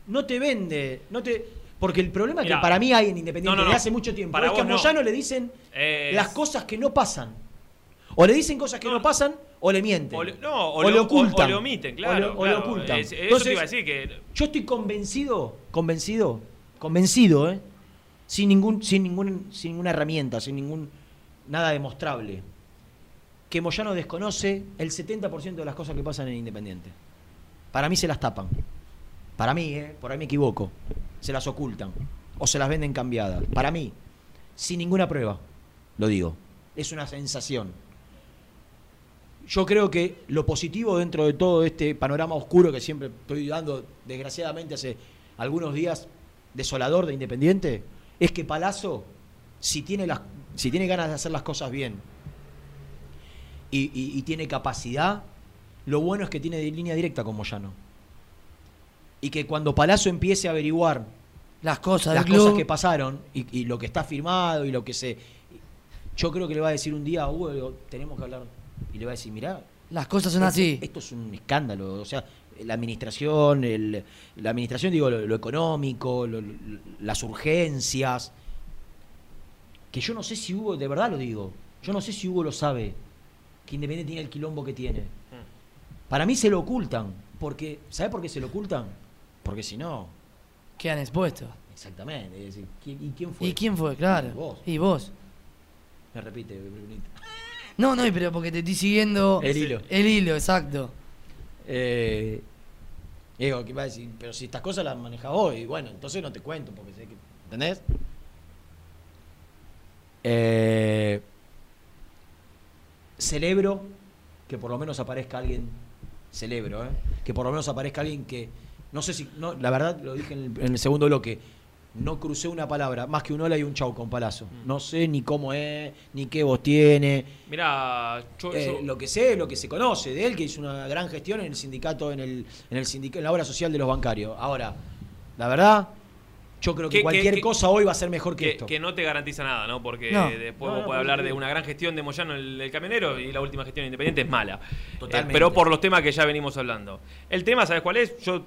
[SPEAKER 1] no te vende, no te porque el problema
[SPEAKER 8] Mirá.
[SPEAKER 1] que para mí hay en Independiente
[SPEAKER 8] No,
[SPEAKER 1] hace mucho tiempo
[SPEAKER 8] Para
[SPEAKER 1] es que a. Moyano le dicen
[SPEAKER 8] Es-
[SPEAKER 1] las cosas que no pasan. O le dicen cosas que no, pasan o le mienten.
[SPEAKER 8] O le- no, o,
[SPEAKER 1] o
[SPEAKER 8] le,
[SPEAKER 1] le ocultan.
[SPEAKER 8] O, le omiten, claro.
[SPEAKER 1] O le- o le
[SPEAKER 8] claro.
[SPEAKER 1] ocultan.
[SPEAKER 8] Es- eso
[SPEAKER 1] Entonces,
[SPEAKER 8] te iba a decir que.
[SPEAKER 1] Yo estoy convencido, convencido, convencido, ¿eh? Sin ningún, sin ningún, sin ninguna herramienta, sin ningún nada demostrable, que Moyano desconoce el 70% de las cosas que pasan en Independiente. Para mí se las tapan. Para mí, ¿eh? por ahí me equivoco. Se las ocultan. O se las venden cambiadas. Para mí, sin ninguna prueba, lo digo. Es una sensación. Yo creo que lo positivo dentro de todo este panorama oscuro que siempre estoy dando, desgraciadamente hace algunos días, desolador de Independiente, es que Palazzo, si tiene las si tiene ganas de hacer las cosas bien y, y- y tiene capacidad, lo bueno es que tiene de línea directa con Moyano. Y que cuando Palazzo empiece a averiguar
[SPEAKER 4] Las cosas
[SPEAKER 1] las cosas que pasaron y, y lo que está firmado y lo que se. Yo creo que le va a decir un día a Hugo, tenemos que hablar. Y le va a decir, mirá.
[SPEAKER 4] Las cosas son
[SPEAKER 1] esto-
[SPEAKER 4] así.
[SPEAKER 1] Esto es un escándalo. O sea, la administración, el- la administración, digo, lo, lo económico, lo- lo- las urgencias. Que yo no sé si Hugo, de verdad lo digo, yo no sé si Hugo lo sabe, que Independiente tiene el quilombo que tiene. Para mí se lo ocultan, porque, ¿sabe por qué se lo ocultan? Porque si no,
[SPEAKER 4] Quedan expuestos.
[SPEAKER 1] Exactamente. es decir, ¿quién- ¿Y quién fue?
[SPEAKER 4] ¿Y quién fue? Claro.
[SPEAKER 1] Y vos.
[SPEAKER 4] Y vos.
[SPEAKER 1] Me repite, Brunito.
[SPEAKER 4] No, no, pero porque te estoy siguiendo.
[SPEAKER 1] El hilo.
[SPEAKER 4] El hilo, exacto.
[SPEAKER 1] Eh, digo, ¿qué va a decir? Pero si estas cosas las manejas vos, y bueno, entonces no te cuento, porque sé que. ¿Entendés? Eh, celebro que por lo menos aparezca alguien. Celebro, ¿eh? Que por lo menos aparezca alguien que. No sé si. No, la verdad, lo dije en el, en el segundo bloque. No crucé una palabra, más que un hola y un chau con palazo. No sé ni cómo es, ni qué voz tiene.
[SPEAKER 8] Mirá, yo,
[SPEAKER 1] Eh,
[SPEAKER 8] yo-
[SPEAKER 1] lo que sé, lo que se conoce de él, que hizo una gran gestión en el sindicato, en el, en el sindica- en la obra social de los bancarios. Ahora, la verdad, yo creo que, cualquier
[SPEAKER 8] que-
[SPEAKER 1] cosa hoy va a ser mejor que,
[SPEAKER 8] que,
[SPEAKER 1] esto.
[SPEAKER 8] que no te garantiza nada, ¿no? Porque
[SPEAKER 1] No.
[SPEAKER 8] después
[SPEAKER 1] No,
[SPEAKER 8] vos
[SPEAKER 1] no,
[SPEAKER 8] podés hablar de una gran gestión de Moyano el, el camionero y la última gestión de Independiente es mala.
[SPEAKER 1] Totalmente.
[SPEAKER 8] Eh, pero por los temas que ya venimos hablando. El tema, ¿sabes cuál es? Yo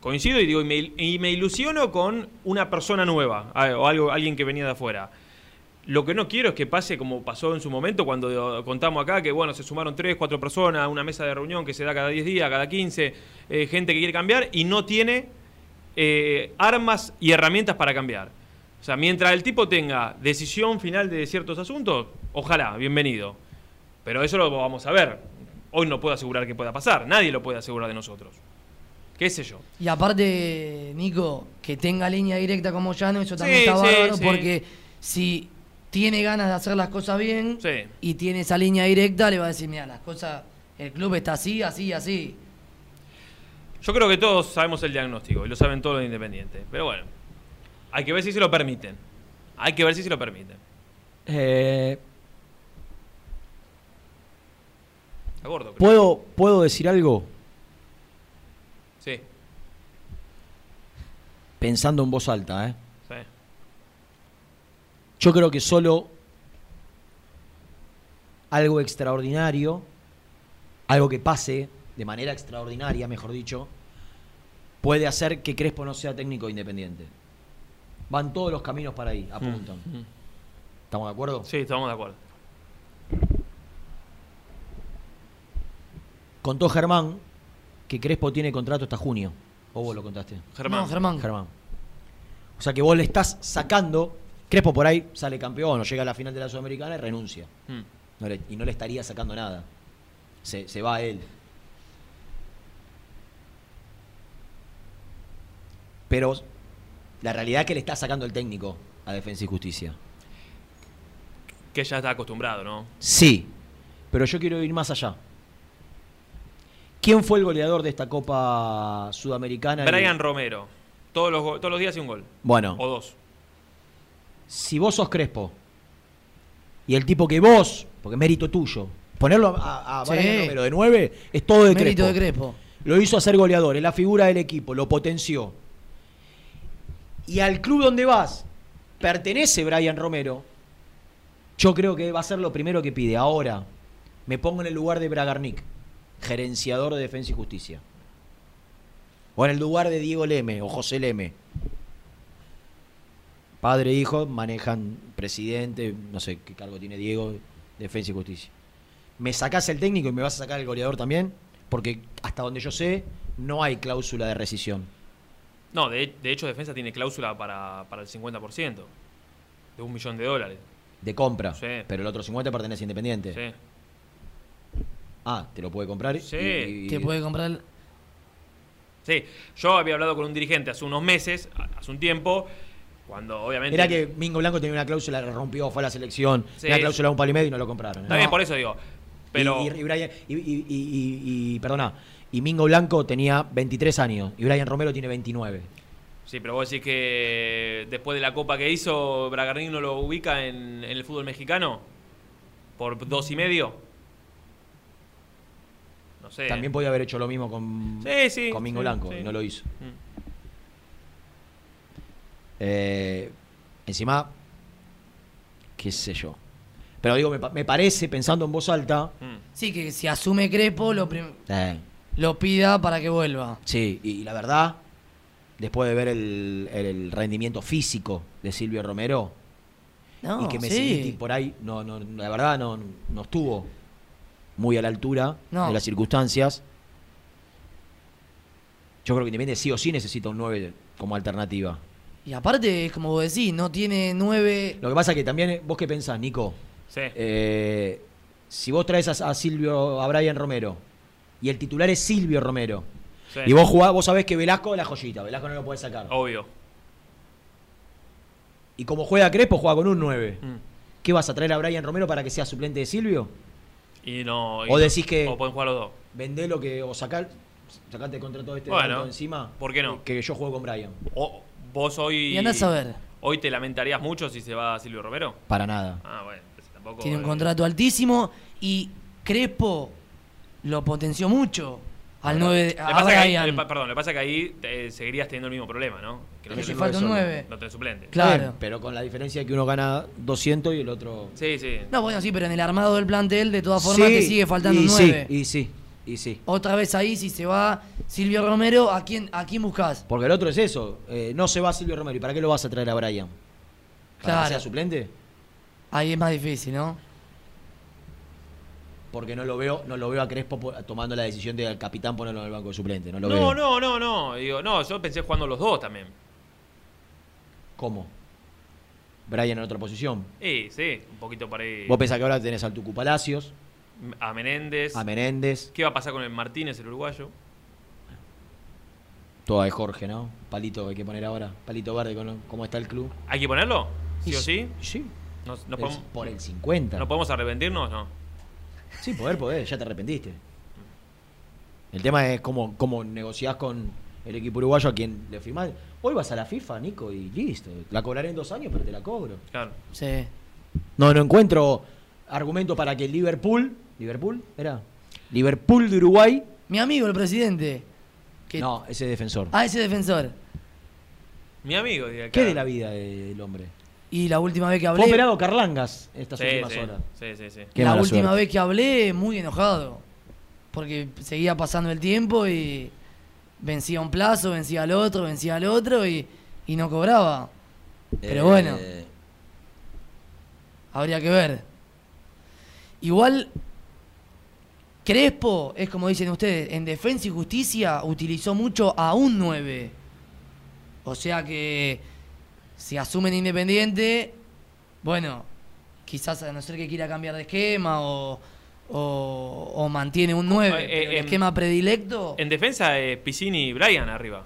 [SPEAKER 8] coincido y digo, y me, y me ilusiono con una persona nueva o algo, alguien que venía de afuera. Lo que no quiero es que pase como pasó en su momento cuando contamos acá que bueno, se sumaron tres, cuatro personas, una mesa de reunión que se da cada 10 días, cada 15, eh, gente que quiere cambiar y no tiene eh, armas y herramientas para cambiar. O sea, mientras el tipo tenga decisión final de ciertos asuntos, ojalá, bienvenido. Pero eso lo vamos a ver. Hoy no puedo asegurar que pueda pasar, nadie lo puede asegurar de nosotros. ¿Qué sé yo?
[SPEAKER 4] Y aparte, Nico, que tenga línea directa como Llano, eso también
[SPEAKER 8] Sí,
[SPEAKER 4] está bárbaro
[SPEAKER 8] sí.
[SPEAKER 4] porque si tiene ganas de hacer las cosas bien
[SPEAKER 8] Sí.
[SPEAKER 4] y tiene esa línea directa, le va a decir, mira, las cosas, el club está así, así, así.
[SPEAKER 8] Yo creo que todos sabemos el diagnóstico y lo saben todos los independientes. Pero bueno, hay que ver si se lo permiten. Hay que ver si se lo permiten.
[SPEAKER 1] Eh,
[SPEAKER 8] gordo.
[SPEAKER 1] ¿puedo, ¿Puedo decir algo?
[SPEAKER 8] Sí,
[SPEAKER 1] Pensando en voz alta, ¿eh?
[SPEAKER 8] sí.
[SPEAKER 1] Yo creo que solo algo extraordinario, algo que pase de manera extraordinaria, mejor dicho, puede hacer que Crespo no sea técnico independiente. Van todos los caminos para ahí, apuntan.
[SPEAKER 8] Mm.
[SPEAKER 1] ¿Estamos de acuerdo?
[SPEAKER 8] Sí, estamos de acuerdo.
[SPEAKER 1] Contó Germán que Crespo tiene contrato hasta junio. ¿O vos lo contaste?
[SPEAKER 8] Germán.
[SPEAKER 4] No, Germán.
[SPEAKER 1] Germán. O sea que vos le estás sacando. Crespo por ahí sale campeón o llega a la final de la Sudamericana y renuncia.
[SPEAKER 8] Mm.
[SPEAKER 1] No le- y no le estaría sacando nada. Se, se va a él. Pero la realidad es que le está sacando el técnico a Defensa y Justicia.
[SPEAKER 8] Que ya está acostumbrado, ¿no?
[SPEAKER 1] Sí, pero yo quiero ir más allá. ¿Quién fue el goleador de esta Copa Sudamericana?
[SPEAKER 8] Brian Romero. Todos los, todos los días hace un gol.
[SPEAKER 1] Bueno.
[SPEAKER 8] O dos.
[SPEAKER 1] Si vos sos Crespo y el tipo que vos, porque es mérito tuyo, ponerlo a, a
[SPEAKER 4] Sí.
[SPEAKER 1] Brian Romero de 9 es todo de
[SPEAKER 4] Mérito
[SPEAKER 1] Crespo.
[SPEAKER 4] de Crespo.
[SPEAKER 1] Lo hizo hacer goleador, es la figura del equipo, lo potenció. Y al club donde vas pertenece Brian Romero, yo creo que va a ser lo primero que pide. Ahora, me pongo en el lugar de Bragarnik, gerenciador de Defensa y Justicia. O en el lugar de Diego Leme o José Leme. Padre e hijo manejan presidente, no sé qué cargo tiene Diego, Defensa y Justicia. ¿Me sacás el técnico y me vas a sacar el goleador también? Porque hasta donde yo sé, no hay cláusula de rescisión.
[SPEAKER 8] No, de, de hecho Defensa tiene cláusula para, para el 50%. De un millón de dólares.
[SPEAKER 1] De compra.
[SPEAKER 8] Sí.
[SPEAKER 1] Pero el otro 50 pertenece a Independiente.
[SPEAKER 8] Sí.
[SPEAKER 1] Ah, ¿te lo puede comprar?
[SPEAKER 8] Sí.
[SPEAKER 1] Y- y-
[SPEAKER 4] Te puede comprar. el-
[SPEAKER 8] Sí, yo había hablado con un dirigente hace unos meses, a- hace un tiempo, cuando obviamente...
[SPEAKER 1] Era que Mingo Blanco tenía una cláusula, la rompió, fue a la selección.
[SPEAKER 8] Sí.
[SPEAKER 1] Una cláusula de un palo y medio y no lo compraron. ¿eh?
[SPEAKER 8] Está bien, por eso digo. Pero...
[SPEAKER 1] Y, y- y Brian- y- y- y- y- y- perdona, y Mingo Blanco tenía 23 años y Brian Romero tiene 29.
[SPEAKER 8] Sí, pero vos decís que después de la copa que hizo, Bragarnik no lo ubica en, en el fútbol mexicano. Por dos y medio. No sé.
[SPEAKER 1] También podía haber hecho lo mismo con,
[SPEAKER 8] Sí, sí,
[SPEAKER 1] con Mingo
[SPEAKER 8] sí,
[SPEAKER 1] Blanco
[SPEAKER 8] sí.
[SPEAKER 1] y no lo hizo.
[SPEAKER 8] Mm.
[SPEAKER 1] Eh, encima, qué sé yo. Pero digo, me, me parece, pensando en voz alta,
[SPEAKER 4] Sí, que si asume Crespo, lo, prim-
[SPEAKER 1] eh,
[SPEAKER 4] lo pida para que vuelva.
[SPEAKER 1] sí, y, la verdad, después de ver el, el rendimiento físico de Silvio Romero,
[SPEAKER 4] No,
[SPEAKER 1] y que me
[SPEAKER 4] sí.
[SPEAKER 1] por ahí, no, no, la verdad no, no estuvo muy a la altura
[SPEAKER 4] No.
[SPEAKER 1] de las circunstancias. Yo creo que Independiente sí o sí necesita un 9 como alternativa.
[SPEAKER 4] Y aparte, es como vos decís, no tiene nueve.
[SPEAKER 1] Lo que pasa que también, vos qué pensás, Nico,
[SPEAKER 8] Sí.
[SPEAKER 1] Eh, si vos traes a, a Silvio, a Brian Romero, y el titular es Silvio Romero,
[SPEAKER 8] Sí.
[SPEAKER 1] y vos jugás, vos sabés que Velasco es la joyita, Velasco no lo podés sacar.
[SPEAKER 8] Obvio.
[SPEAKER 1] Y como juega Crespo, juega con un 9.
[SPEAKER 8] Mm.
[SPEAKER 1] ¿Qué vas a traer a Brian Romero para que sea suplente de Silvio?
[SPEAKER 8] Y no. y
[SPEAKER 1] O
[SPEAKER 8] no-
[SPEAKER 1] decís que-
[SPEAKER 8] O pueden jugar los dos.
[SPEAKER 1] Vendé lo que. o sacar. Sacate contra todo este
[SPEAKER 8] Bueno,
[SPEAKER 1] encima.
[SPEAKER 8] ¿por qué no?
[SPEAKER 1] Que yo juego con Brian.
[SPEAKER 8] O, vos hoy.
[SPEAKER 4] Y andás a ver.
[SPEAKER 8] Hoy te lamentarías mucho si se va Silvio Romero.
[SPEAKER 1] Para nada.
[SPEAKER 8] Ah, bueno, entonces tampoco.
[SPEAKER 4] Tiene un
[SPEAKER 8] eh,
[SPEAKER 4] contrato altísimo y Crespo lo potenció mucho al 9
[SPEAKER 8] Le
[SPEAKER 4] a
[SPEAKER 8] pasa que ahí- le perdón, le pasa que ahí eh, seguirías teniendo el mismo problema, ¿no? Que
[SPEAKER 4] falta un
[SPEAKER 1] solo.
[SPEAKER 4] nueve.
[SPEAKER 8] No tenés suplente.
[SPEAKER 4] Claro.
[SPEAKER 1] Pero con la diferencia de que uno gana 200 y el otro.
[SPEAKER 8] Sí, sí.
[SPEAKER 4] No, bueno, sí, pero en el armado del plantel, de todas formas,
[SPEAKER 1] Sí,
[SPEAKER 4] te sigue faltando
[SPEAKER 1] y
[SPEAKER 4] un 9.
[SPEAKER 1] Sí, y sí, y sí.
[SPEAKER 4] Otra vez ahí, si se va Silvio Romero, ¿a quién, a quién buscas?
[SPEAKER 1] Porque el otro es eso. eh, no se va Silvio Romero. ¿Y para qué lo vas a traer a Brian? ¿Para
[SPEAKER 4] Claro.
[SPEAKER 1] que sea suplente?
[SPEAKER 4] Ahí es más difícil, ¿no?
[SPEAKER 1] Porque no lo veo, no lo veo a Crespo po- tomando la decisión de al capitán ponerlo en el banco de suplente. No lo
[SPEAKER 8] No,
[SPEAKER 1] veo.
[SPEAKER 8] no, no, no. Digo, no, yo pensé jugando los dos también.
[SPEAKER 1] ¿Cómo? Brian en otra posición.
[SPEAKER 8] Sí, sí, un poquito para ahí.
[SPEAKER 1] Vos pensás que ahora tenés al Tucu Palacios,
[SPEAKER 8] A Menéndez.
[SPEAKER 1] a Menéndez,
[SPEAKER 8] ¿Qué va a pasar con el Martínez, el uruguayo?
[SPEAKER 1] toda de Jorge, ¿no? Palito que hay que poner ahora. Palito verde con cómo está el club.
[SPEAKER 8] ¿Hay que ponerlo? ¿Sí
[SPEAKER 1] Y
[SPEAKER 8] o sí?
[SPEAKER 1] Sí.
[SPEAKER 8] Podemos,
[SPEAKER 1] por el 50.
[SPEAKER 8] ¿No podemos arrepentirnos? No.
[SPEAKER 1] Sí, poder, poder, ya te arrepentiste. El tema es cómo, cómo negociás con el equipo uruguayo a quien le firmás. Hoy vas a la FIFA, Nico, y listo. La cobraré en dos años, pero te la cobro.
[SPEAKER 8] Claro.
[SPEAKER 4] Sí.
[SPEAKER 1] No, no encuentro argumento para que el Liverpool. ¿Liverpool? ¿Era? Liverpool de Uruguay.
[SPEAKER 4] Mi amigo, el presidente. que-
[SPEAKER 1] No, ese defensor.
[SPEAKER 4] Ah, ese defensor.
[SPEAKER 8] Mi amigo de acá.
[SPEAKER 1] ¿Qué de la vida del hombre?
[SPEAKER 4] Y la última vez que
[SPEAKER 1] Fue
[SPEAKER 4] hablé.
[SPEAKER 1] operado Carlangas estas
[SPEAKER 8] Sí,
[SPEAKER 1] últimas
[SPEAKER 8] sí,
[SPEAKER 1] horas.
[SPEAKER 8] sí, sí, sí.
[SPEAKER 1] Qué
[SPEAKER 4] la última
[SPEAKER 1] suerte.
[SPEAKER 4] vez que hablé, muy enojado. Porque seguía pasando el tiempo y vencía un plazo, vencía al otro, vencía al otro y, y no cobraba. Pero
[SPEAKER 1] Eh,
[SPEAKER 4] bueno, habría que ver. Igual, Crespo, es como dicen ustedes, en Defensa y Justicia utilizó mucho a un 9. O sea que si asumen Independiente, bueno, quizás a no ser que quiera cambiar de esquema o, o, o mantiene un 9.
[SPEAKER 8] Eh,
[SPEAKER 4] pero el
[SPEAKER 8] en-
[SPEAKER 4] esquema predilecto.
[SPEAKER 8] En defensa, eh, Piscini y Brian arriba.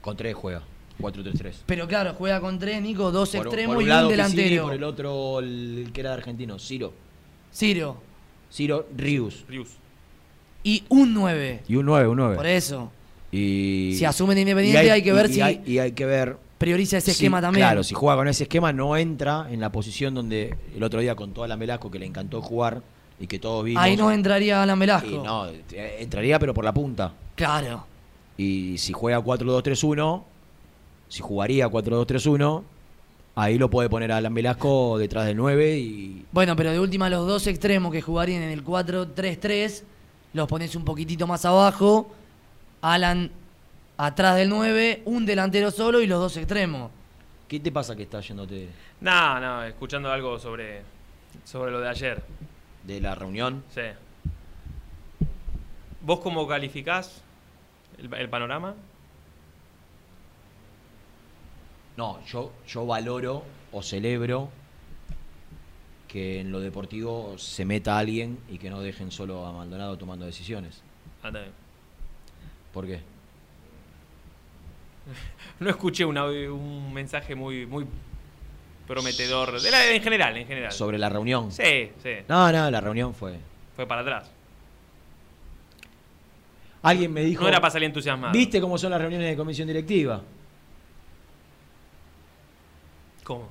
[SPEAKER 1] Con tres juega. 4-3-3.
[SPEAKER 4] Pero claro, juega con tres, Nico, dos
[SPEAKER 1] Por-
[SPEAKER 4] extremos
[SPEAKER 1] por
[SPEAKER 4] y
[SPEAKER 1] lado
[SPEAKER 4] un
[SPEAKER 1] Piscini,
[SPEAKER 4] delantero.
[SPEAKER 1] por el otro, el que era de argentino, Ciro.
[SPEAKER 4] Ciro.
[SPEAKER 1] Ciro Rius.
[SPEAKER 8] Rius.
[SPEAKER 4] Y un 9.
[SPEAKER 1] Y un 9, un 9.
[SPEAKER 4] Por eso.
[SPEAKER 1] Y,
[SPEAKER 4] Si asumen Independiente,
[SPEAKER 1] y
[SPEAKER 4] hay que ver
[SPEAKER 1] y
[SPEAKER 4] si-
[SPEAKER 1] hay- y hay que ver.
[SPEAKER 4] Prioriza ese esquema también.
[SPEAKER 1] Claro, si juega con ese esquema, no entra en la posición donde el otro día con toda la Melasco que le encantó jugar y que todos vimos.
[SPEAKER 4] Ahí no entraría Alan Velasco.
[SPEAKER 1] Y no, entraría, pero por la punta.
[SPEAKER 4] Claro.
[SPEAKER 1] Y si juega 4-2-3-1, si jugaría 4-2-3-1, ahí lo puede poner a Alan Velasco detrás del 9 y.
[SPEAKER 4] Bueno, pero de última los dos extremos que jugarían en el 4-3-3, los pones un poquitito más abajo, Alan atrás del 9, un delantero solo y los dos extremos.
[SPEAKER 1] ¿Qué te pasa que está yéndote
[SPEAKER 8] No, no, escuchando algo sobre, sobre lo de ayer.
[SPEAKER 1] De la reunión?
[SPEAKER 8] Sí. ¿Vos cómo calificás el, el panorama?
[SPEAKER 1] No, yo, yo valoro o celebro que en lo deportivo se meta alguien y que no dejen solo a Maldonado tomando decisiones.
[SPEAKER 8] Ah.
[SPEAKER 1] ¿Por qué?
[SPEAKER 8] No escuché una- un mensaje muy, muy prometedor. De la- en general, en general.
[SPEAKER 1] Sobre la reunión.
[SPEAKER 8] Sí, sí.
[SPEAKER 1] No, no, la reunión fue.
[SPEAKER 8] Fue para atrás.
[SPEAKER 1] Alguien me dijo.
[SPEAKER 8] No era para salir entusiasmado.
[SPEAKER 1] ¿Viste cómo son las reuniones de comisión directiva?
[SPEAKER 8] ¿Cómo?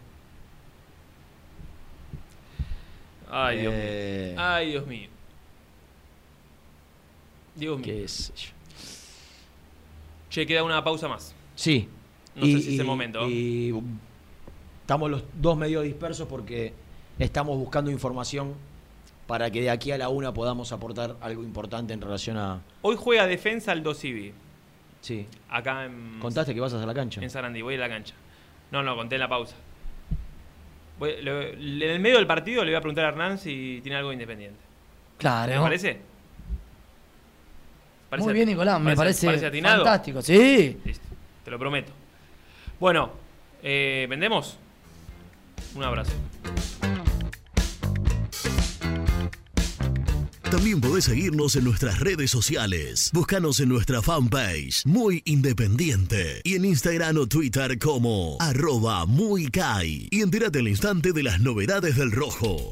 [SPEAKER 8] Ay, Dios
[SPEAKER 1] Eh,
[SPEAKER 8] mío. Ay, Dios mío. Dios mío.
[SPEAKER 1] ¿Qué es?
[SPEAKER 8] Che, queda una pausa más.
[SPEAKER 1] Sí.
[SPEAKER 8] No sé si es el momento.
[SPEAKER 1] Y estamos los dos medio dispersos porque estamos buscando información para que de aquí a la una podamos aportar algo importante en relación a.
[SPEAKER 8] Hoy juega defensa al Dosivi.
[SPEAKER 1] Sí.
[SPEAKER 8] Acá en.
[SPEAKER 1] ¿Contaste que vas a la cancha?
[SPEAKER 8] En Sarandí, voy a la cancha. No, no, conté en la pausa. Voy- le- en el medio del partido le voy a preguntar a Hernán si tiene algo independiente.
[SPEAKER 4] Claro.
[SPEAKER 8] ¿Te parece? ¿Parece
[SPEAKER 4] Muy bien, Nicolás, me parece
[SPEAKER 8] atinado?
[SPEAKER 4] fantástico, sí.
[SPEAKER 8] Listo, te lo prometo. Bueno, eh, ¿vendemos? Un abrazo.
[SPEAKER 6] También podés seguirnos en nuestras redes sociales. Búscanos en nuestra fanpage, Muy Independiente. Y en Instagram o Twitter como arroba muy. Y entérate al instante de las novedades del rojo.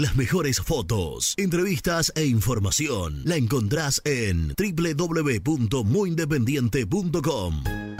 [SPEAKER 6] Las mejores fotos, entrevistas e información la encontrás en www.muyindependiente.com.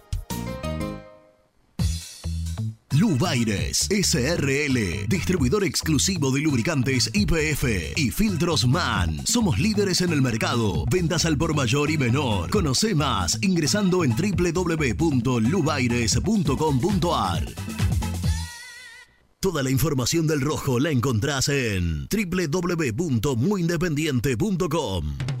[SPEAKER 6] Lubaires SRL, distribuidor exclusivo de lubricantes IPF y filtros MAN. Somos líderes en el mercado. Ventas al por mayor y menor. Conoce más ingresando en www.lubaires.com.ar. Toda la información del rojo la encontrás en www.muyindependiente.com.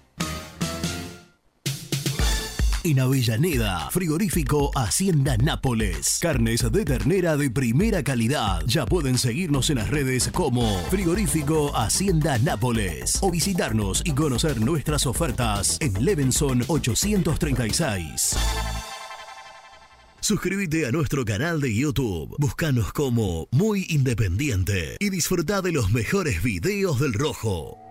[SPEAKER 6] En Avellaneda, frigorífico Hacienda Nápoles. Carnes de ternera de primera calidad. Ya pueden seguirnos en las redes como frigorífico Hacienda Nápoles o visitarnos y conocer nuestras ofertas en Levenson 836. Suscríbete a nuestro canal de YouTube. Búscanos como Muy Independiente y disfruta de los mejores videos del rojo.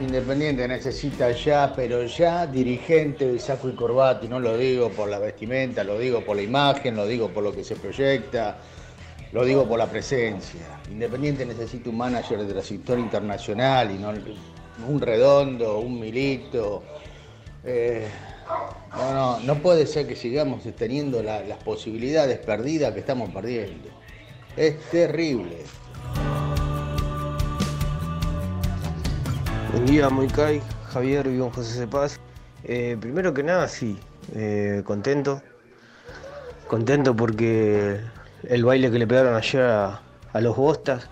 [SPEAKER 17] Independiente necesita ya, pero ya dirigente de saco y corbata, y no lo digo por la vestimenta, lo digo por la imagen, lo digo por lo que se proyecta, lo digo por la presencia. Independiente necesita un manager de trayectoria internacional y no un redondo, un milito. Eh, no, no, no puede ser que sigamos teniendo la- las posibilidades perdidas que estamos perdiendo.
[SPEAKER 25] Es terrible.
[SPEAKER 26] Buen día, Moicay, Javier, Vivo José Cepaz. Eh, primero que nada, sí, eh, contento. Contento porque el baile que le pegaron ayer a, los Bostas,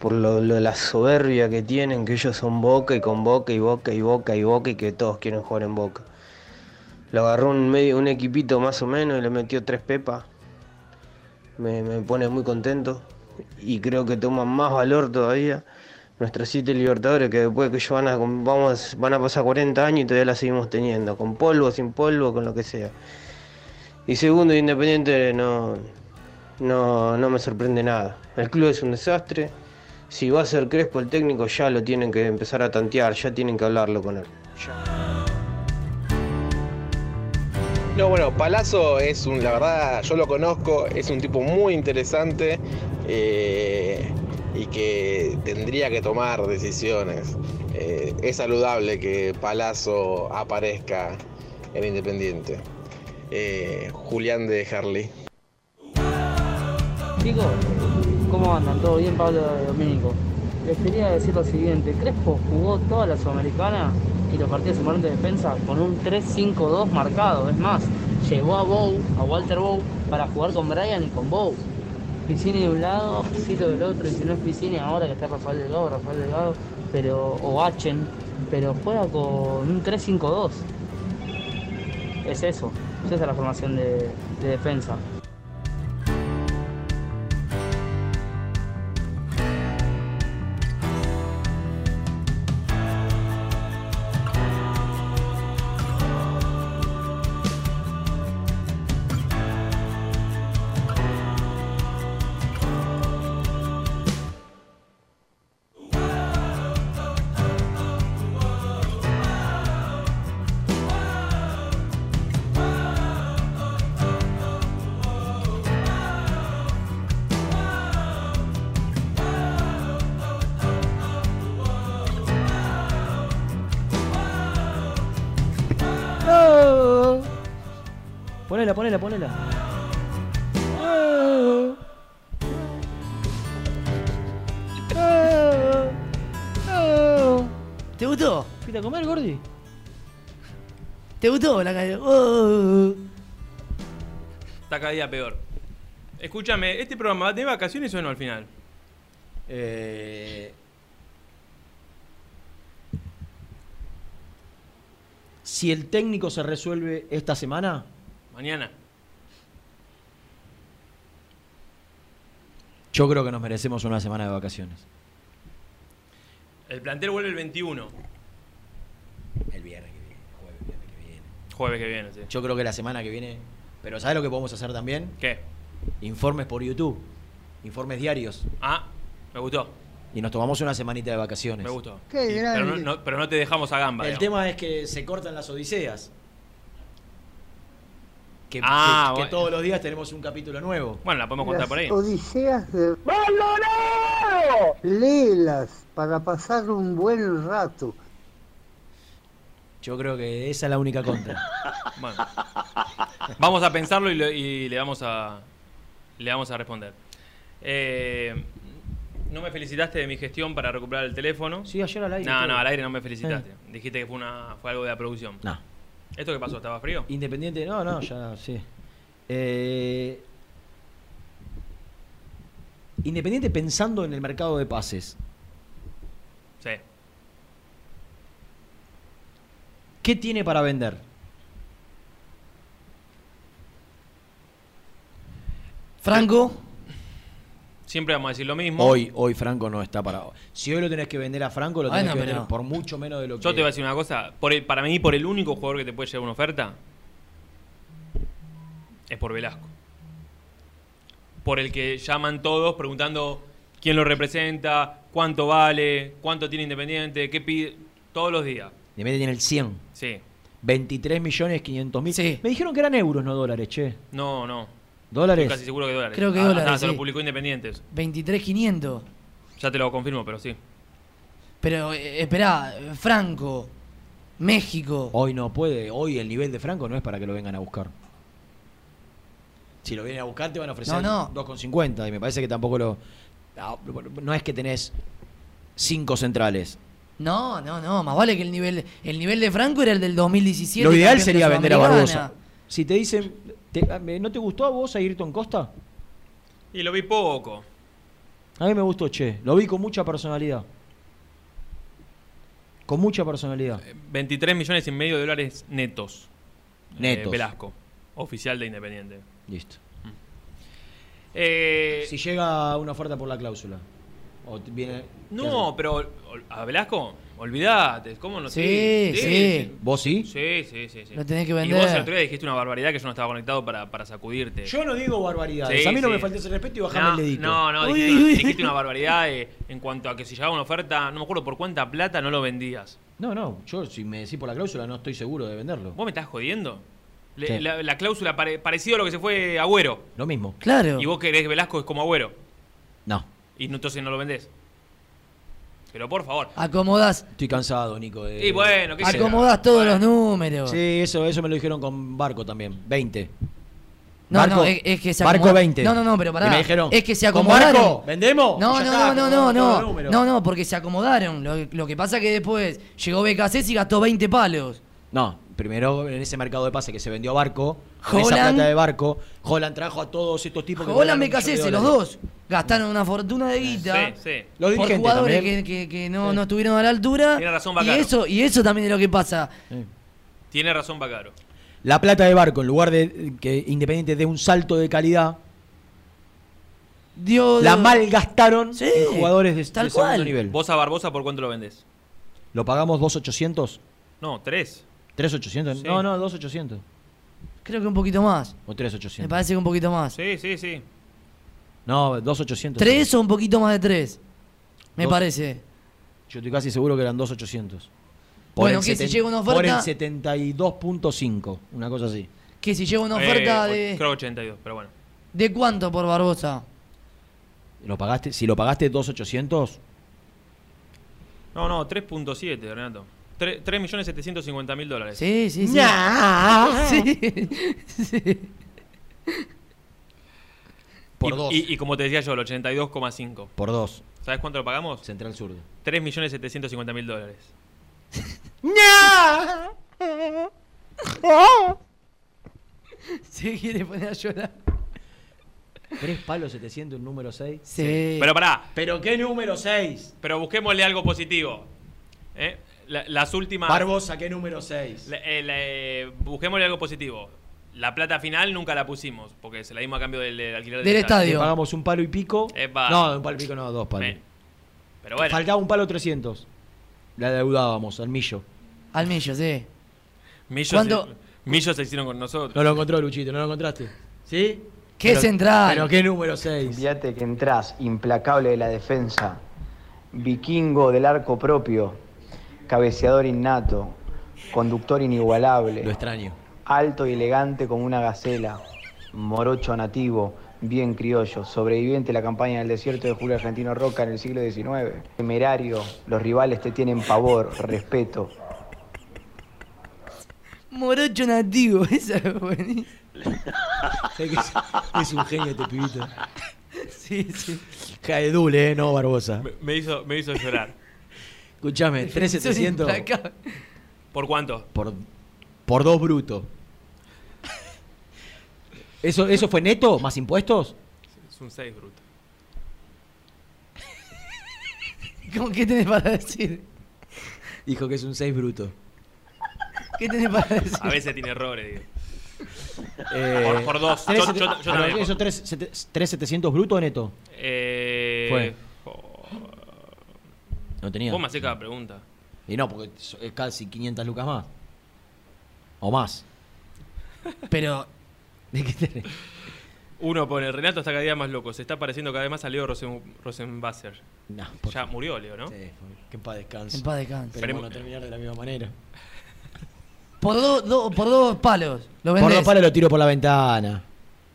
[SPEAKER 26] por lo, la soberbia que tienen, que ellos son Boca y con Boca y Boca y Boca y Boca y que todos quieren jugar en Boca. Lo agarró un, medio, un equipito más o menos y le metió tres pepas. Me, me pone muy contento y creo que toman más valor todavía nuestros siete libertadores que después que ellos van a, vamos, van a pasar 40 años y todavía la seguimos teniendo, con polvo, sin polvo, con lo que sea. Y segundo, Independiente no, no, no me sorprende nada. El club es un desastre. Si va a ser Crespo el técnico, ya lo tienen que empezar a tantear, ya tienen que hablarlo con él.
[SPEAKER 27] No, bueno, Palazzo es un, la verdad, yo lo conozco, es un tipo muy interesante eh, y que tendría que tomar decisiones. Eh, es saludable que Palazzo aparezca en Independiente. Eh, Julián de Harley.
[SPEAKER 28] Chicos, ¿cómo andan? ¿Todo bien, Pablo Domínico? Les quería decir lo siguiente, Crespo jugó toda la Sudamericana y los partidos de defensa con un 3-5-2 marcado. Es más, llevó a Bow, a Walter Bow, para jugar con Brian y con Bow. Piscini de un lado, Cito del otro, y si no es Piscini ahora que está Rafael Delgado, Rafael Delgado, pero, o Achen, pero juega con un 3-5-2. Es eso, esa es la formación de, de defensa.
[SPEAKER 4] ¿Te gustó la calle? Oh.
[SPEAKER 8] Está cada día peor. Escúchame, ¿este programa va de vacaciones o no al final?
[SPEAKER 1] Eh, si el técnico se resuelve esta semana,
[SPEAKER 8] Mañana.
[SPEAKER 1] yo creo que nos merecemos una semana de vacaciones.
[SPEAKER 8] El plantel vuelve el 21.
[SPEAKER 1] El viernes que viene, jueves, viernes que viene.
[SPEAKER 8] Jueves que viene, sí.
[SPEAKER 1] Yo creo que la semana que viene. Pero ¿sabes lo que podemos hacer también?
[SPEAKER 8] ¿Qué?
[SPEAKER 1] Informes por YouTube. Informes diarios.
[SPEAKER 8] Ah, me gustó.
[SPEAKER 1] Y nos tomamos una semanita de vacaciones.
[SPEAKER 8] Me gustó.
[SPEAKER 9] Qué
[SPEAKER 8] Y-
[SPEAKER 9] grande.
[SPEAKER 8] pero, no, no- pero no te dejamos a gamba.
[SPEAKER 1] El
[SPEAKER 8] digamos.
[SPEAKER 1] tema es que se cortan las odiseas. Que,
[SPEAKER 8] Ah,
[SPEAKER 1] que- que
[SPEAKER 8] bueno.
[SPEAKER 1] todos los días tenemos un capítulo nuevo.
[SPEAKER 8] Bueno, la podemos contar
[SPEAKER 9] Las
[SPEAKER 8] por ahí.
[SPEAKER 9] Odiseas de... ¡Maldonado! Léelas para pasar un buen rato.
[SPEAKER 1] Yo creo que esa es la única contra.
[SPEAKER 8] Bueno. Vamos a pensarlo y, lo- y le vamos a le vamos a responder. Eh, no me felicitaste de mi gestión para recuperar el teléfono.
[SPEAKER 1] Sí, ayer al aire.
[SPEAKER 8] No,
[SPEAKER 1] todo.
[SPEAKER 8] no, al aire no me felicitaste. Dijiste que fue una fue algo de la producción.
[SPEAKER 1] No.
[SPEAKER 8] ¿Esto qué pasó? ¿Estaba frío?
[SPEAKER 1] Independiente, no, no, ya sí. Eh, Independiente pensando en el mercado de pases.
[SPEAKER 8] Sí.
[SPEAKER 1] ¿Qué tiene para vender?
[SPEAKER 4] Franco.
[SPEAKER 8] Siempre vamos a decir lo mismo.
[SPEAKER 1] Hoy, hoy Franco no está para. Si hoy lo tenés que vender a Franco, lo tenés que vender por mucho menos de lo que.
[SPEAKER 8] Yo te voy a decir una cosa. Por el- para mí, por el único jugador que te puede llevar una oferta, es por Velasco. Por el que llaman todos preguntando quién lo representa, cuánto vale, cuánto tiene Independiente, qué pide. Todos los días.
[SPEAKER 1] Independiente tiene el 100.
[SPEAKER 8] Sí.
[SPEAKER 1] 23 millones 500 mil. Me dijeron que eran euros, no dólares, che.
[SPEAKER 8] No, no.
[SPEAKER 1] ¿Dólares?
[SPEAKER 8] Estoy casi seguro que dólares.
[SPEAKER 4] Creo que
[SPEAKER 8] Ah,
[SPEAKER 4] dólares,
[SPEAKER 8] ah, se lo
[SPEAKER 4] sí.
[SPEAKER 8] publicó Independientes.
[SPEAKER 4] 23.500.
[SPEAKER 8] Ya te lo confirmo, pero sí.
[SPEAKER 4] Pero eh, esperá, Franco, México.
[SPEAKER 1] Hoy no puede. Hoy el nivel de Franco no es para que lo vengan a buscar. Si lo vienen a buscar, te van a ofrecer
[SPEAKER 4] No, no.
[SPEAKER 1] 2,50. Y me parece que tampoco lo. No, no es que tenés cinco centrales.
[SPEAKER 4] No, no, no, más vale que el nivel el nivel de Franco era el del 2017.
[SPEAKER 1] Lo ideal sería vender a. Barbosa. Si te dicen, te- ¿no te gustó a vos a Ayrton Costa?
[SPEAKER 8] Y lo vi poco.
[SPEAKER 1] A mí me gustó, che. Lo vi con mucha personalidad. Con mucha personalidad.
[SPEAKER 8] 23 millones y medio de dólares netos. Eh,
[SPEAKER 1] Netos.
[SPEAKER 8] Velasco, oficial de Independiente.
[SPEAKER 1] Listo.
[SPEAKER 8] Eh,
[SPEAKER 1] Si llega una oferta por la cláusula. O t- viene.
[SPEAKER 8] no, pero a Velasco, olvídate. ¿Cómo no?
[SPEAKER 4] Sí, sí.
[SPEAKER 1] ¿Vos sí?
[SPEAKER 8] Sí, sí, sí. sí.
[SPEAKER 4] Lo tenés que
[SPEAKER 8] Y
[SPEAKER 4] vender.
[SPEAKER 8] vos el otro día dijiste una barbaridad que yo no estaba conectado para, para sacudirte.
[SPEAKER 1] Yo no digo barbaridades.
[SPEAKER 8] Sí,
[SPEAKER 1] a mí no
[SPEAKER 8] sí.
[SPEAKER 1] me faltes el respeto y bajame
[SPEAKER 8] no,
[SPEAKER 1] el dedito.
[SPEAKER 8] No, no,
[SPEAKER 1] Uy,
[SPEAKER 8] dijiste,
[SPEAKER 1] uy, uy.
[SPEAKER 8] dijiste una barbaridad eh, en cuanto a que si llegaba una oferta, no me acuerdo por cuánta plata, no lo vendías.
[SPEAKER 1] No, no. Yo, si me decís por la cláusula, no estoy seguro de venderlo.
[SPEAKER 8] ¿Vos me estás jodiendo? Le-
[SPEAKER 1] Sí.
[SPEAKER 8] la, la cláusula pare- parecido a lo que se fue Agüero.
[SPEAKER 1] Lo mismo.
[SPEAKER 4] Claro.
[SPEAKER 8] Y vos querés Velasco es como Agüero.
[SPEAKER 1] No.
[SPEAKER 8] Y no- entonces no lo vendés. Pero por favor.
[SPEAKER 4] Acomodás,
[SPEAKER 1] Estoy cansado, Nico. de-
[SPEAKER 8] Y bueno, qué
[SPEAKER 4] acomodás todos los números.
[SPEAKER 1] Sí, eso, eso me lo dijeron con Barco también. 20.
[SPEAKER 4] No,
[SPEAKER 1] Barco-
[SPEAKER 4] no, es, es que se
[SPEAKER 1] Barco
[SPEAKER 4] acomoda-
[SPEAKER 1] 20.
[SPEAKER 4] No, no, no, pero pará.
[SPEAKER 1] Y me dijeron,
[SPEAKER 4] es que se
[SPEAKER 1] ¿con
[SPEAKER 4] acomodaron.
[SPEAKER 1] Barco? ¿Vendemos?
[SPEAKER 4] No, no,
[SPEAKER 1] está,
[SPEAKER 4] no, no, no, no. No, no, porque se acomodaron. Lo, lo que pasa que después llegó BKC y gastó 20 palos.
[SPEAKER 1] No, primero en ese mercado de pase que se vendió a Barco, con esa plata de Barco, Holland trajo a todos estos tipos que
[SPEAKER 4] Holland BKC,
[SPEAKER 1] de
[SPEAKER 4] los dos gastaron una fortuna de guita
[SPEAKER 8] Sí, sí.
[SPEAKER 1] Los
[SPEAKER 4] por jugadores que, que- que no, no estuvieron a la altura.
[SPEAKER 8] Tiene razón,
[SPEAKER 4] y
[SPEAKER 8] Bacaro.
[SPEAKER 4] eso, y eso también es lo que pasa.
[SPEAKER 8] Tiene razón Bacaro.
[SPEAKER 1] La plata de Barco, en lugar de que Independiente dé un salto de calidad,
[SPEAKER 4] Dio,
[SPEAKER 1] la malgastaron
[SPEAKER 4] Sí,
[SPEAKER 1] en jugadores de,
[SPEAKER 4] tal
[SPEAKER 1] de segundo
[SPEAKER 4] cual.
[SPEAKER 1] nivel.
[SPEAKER 8] ¿Vos a Barbosa por cuánto lo vendés?
[SPEAKER 1] ¿Lo pagamos 2.800?
[SPEAKER 8] No, tres.
[SPEAKER 1] ¿3.800?
[SPEAKER 8] Sí.
[SPEAKER 1] No, no, 2.800.
[SPEAKER 4] Creo que un poquito más.
[SPEAKER 1] ¿O 3.800?
[SPEAKER 4] Me parece que un poquito más.
[SPEAKER 8] Sí, sí, sí.
[SPEAKER 1] No, 2.800.
[SPEAKER 4] ¿Tres o un poquito más de tres? Me
[SPEAKER 1] Dos.
[SPEAKER 4] parece.
[SPEAKER 1] Yo estoy casi seguro que eran 2.800.
[SPEAKER 4] Bueno,
[SPEAKER 1] el
[SPEAKER 4] que si llega una
[SPEAKER 1] Por el
[SPEAKER 4] oferta-
[SPEAKER 1] 72.5, una cosa así.
[SPEAKER 4] Que si llega una
[SPEAKER 8] Eh,
[SPEAKER 4] oferta
[SPEAKER 8] o-
[SPEAKER 4] de.
[SPEAKER 8] Creo 82, pero bueno.
[SPEAKER 4] ¿De cuánto por Barbosa?
[SPEAKER 1] ¿Lo pagaste? Si lo pagaste 2.800,
[SPEAKER 8] No, no, 3.7, Renato. 3.750.000 dólares.
[SPEAKER 4] Sí, sí, sí.
[SPEAKER 1] Nah.
[SPEAKER 4] Sí, sí.
[SPEAKER 1] por
[SPEAKER 8] y,
[SPEAKER 1] dos.
[SPEAKER 8] Y, y como te decía yo, el 82,5.
[SPEAKER 1] por dos.
[SPEAKER 8] ¿Sabes cuánto lo pagamos?
[SPEAKER 1] Central Zurdo.
[SPEAKER 8] 3.750.000 dólares.
[SPEAKER 4] Se quiere poner a llorar.
[SPEAKER 1] ¿Tres palos 700, un número 6?
[SPEAKER 4] Sí.
[SPEAKER 8] Pero pará,
[SPEAKER 1] ¿Pero qué número 6?
[SPEAKER 8] pero busquémosle algo positivo. ¿Eh? La- las últimas.
[SPEAKER 1] Barbosa, ¿qué número 6?
[SPEAKER 8] La- eh, busquémosle algo positivo. La plata final nunca la pusimos, porque se la dimos a cambio del, del alquiler
[SPEAKER 4] Del estadio.
[SPEAKER 1] Pagamos un palo y pico.
[SPEAKER 8] Epa.
[SPEAKER 1] No, un palo y pico no, dos palos.
[SPEAKER 8] Pero bueno,
[SPEAKER 1] Faltaba un palo 300. La deudábamos al millo.
[SPEAKER 4] Al millo, sí.
[SPEAKER 8] Millos,
[SPEAKER 4] ¿Cuándo-
[SPEAKER 8] se, Millos se hicieron con nosotros.
[SPEAKER 1] No lo encontró Luchito, ¿no lo encontraste? ¿Sí?
[SPEAKER 4] ¿Qué
[SPEAKER 1] Pero-
[SPEAKER 4] central?
[SPEAKER 1] Pero qué número 6.
[SPEAKER 25] Fíjate que entras, implacable de la defensa, vikingo del arco propio, cabeceador innato, conductor
[SPEAKER 1] Lo
[SPEAKER 25] inigualable,
[SPEAKER 1] extraño.
[SPEAKER 25] alto y elegante como una gacela, morocho nativo, bien criollo, sobreviviente de la campaña del desierto de Julio Argentino Roca en el siglo XIX, temerario, los rivales te tienen pavor, respeto,
[SPEAKER 4] Morocho nativo, esa es buenísima.
[SPEAKER 1] ¿Sabés que es, es un genio este pibito.
[SPEAKER 4] Sí, sí.
[SPEAKER 1] Cae dule, ¿eh? No, Barbosa.
[SPEAKER 8] Me, me hizo, me hizo llorar.
[SPEAKER 1] Escuchame, 3700
[SPEAKER 4] Sos implacable.
[SPEAKER 8] ¿Por cuánto?
[SPEAKER 1] por, por dos brutos. ¿Eso, ¿Eso fue neto? ¿Más impuestos?
[SPEAKER 8] Es un 6 bruto.
[SPEAKER 4] ¿Cómo, ¿Qué tenés para decir?
[SPEAKER 1] Dijo que es un 6 bruto.
[SPEAKER 4] ¿Qué tenés para decir?
[SPEAKER 8] A veces tiene errores, digo.
[SPEAKER 1] Eh,
[SPEAKER 8] Por- por dos.
[SPEAKER 1] tres
[SPEAKER 8] Yo-
[SPEAKER 1] sete-
[SPEAKER 8] yo- yo
[SPEAKER 1] ah,
[SPEAKER 8] también.
[SPEAKER 1] no, ¿Eso 3700 bruto o neto?
[SPEAKER 8] Eh,
[SPEAKER 1] Fue. No tenía.
[SPEAKER 8] Vos me hacés cada pregunta.
[SPEAKER 1] Y no, porque es casi 500 lucas más. O más.
[SPEAKER 4] Pero
[SPEAKER 1] ¿De qué tenés?
[SPEAKER 8] Uno pone, Renato está cada día más loco. Se está pareciendo cada vez más a Leo Rosen, Rosenbasser.
[SPEAKER 1] No, por
[SPEAKER 8] Ya murió Leo, ¿no?
[SPEAKER 1] Sí, que en paz descanse.
[SPEAKER 4] En paz descanse.
[SPEAKER 1] Esperemos no terminar de la misma manera.
[SPEAKER 4] por, dos do- por dos palos lo vendés.
[SPEAKER 1] Por dos palos lo tiro por la ventana.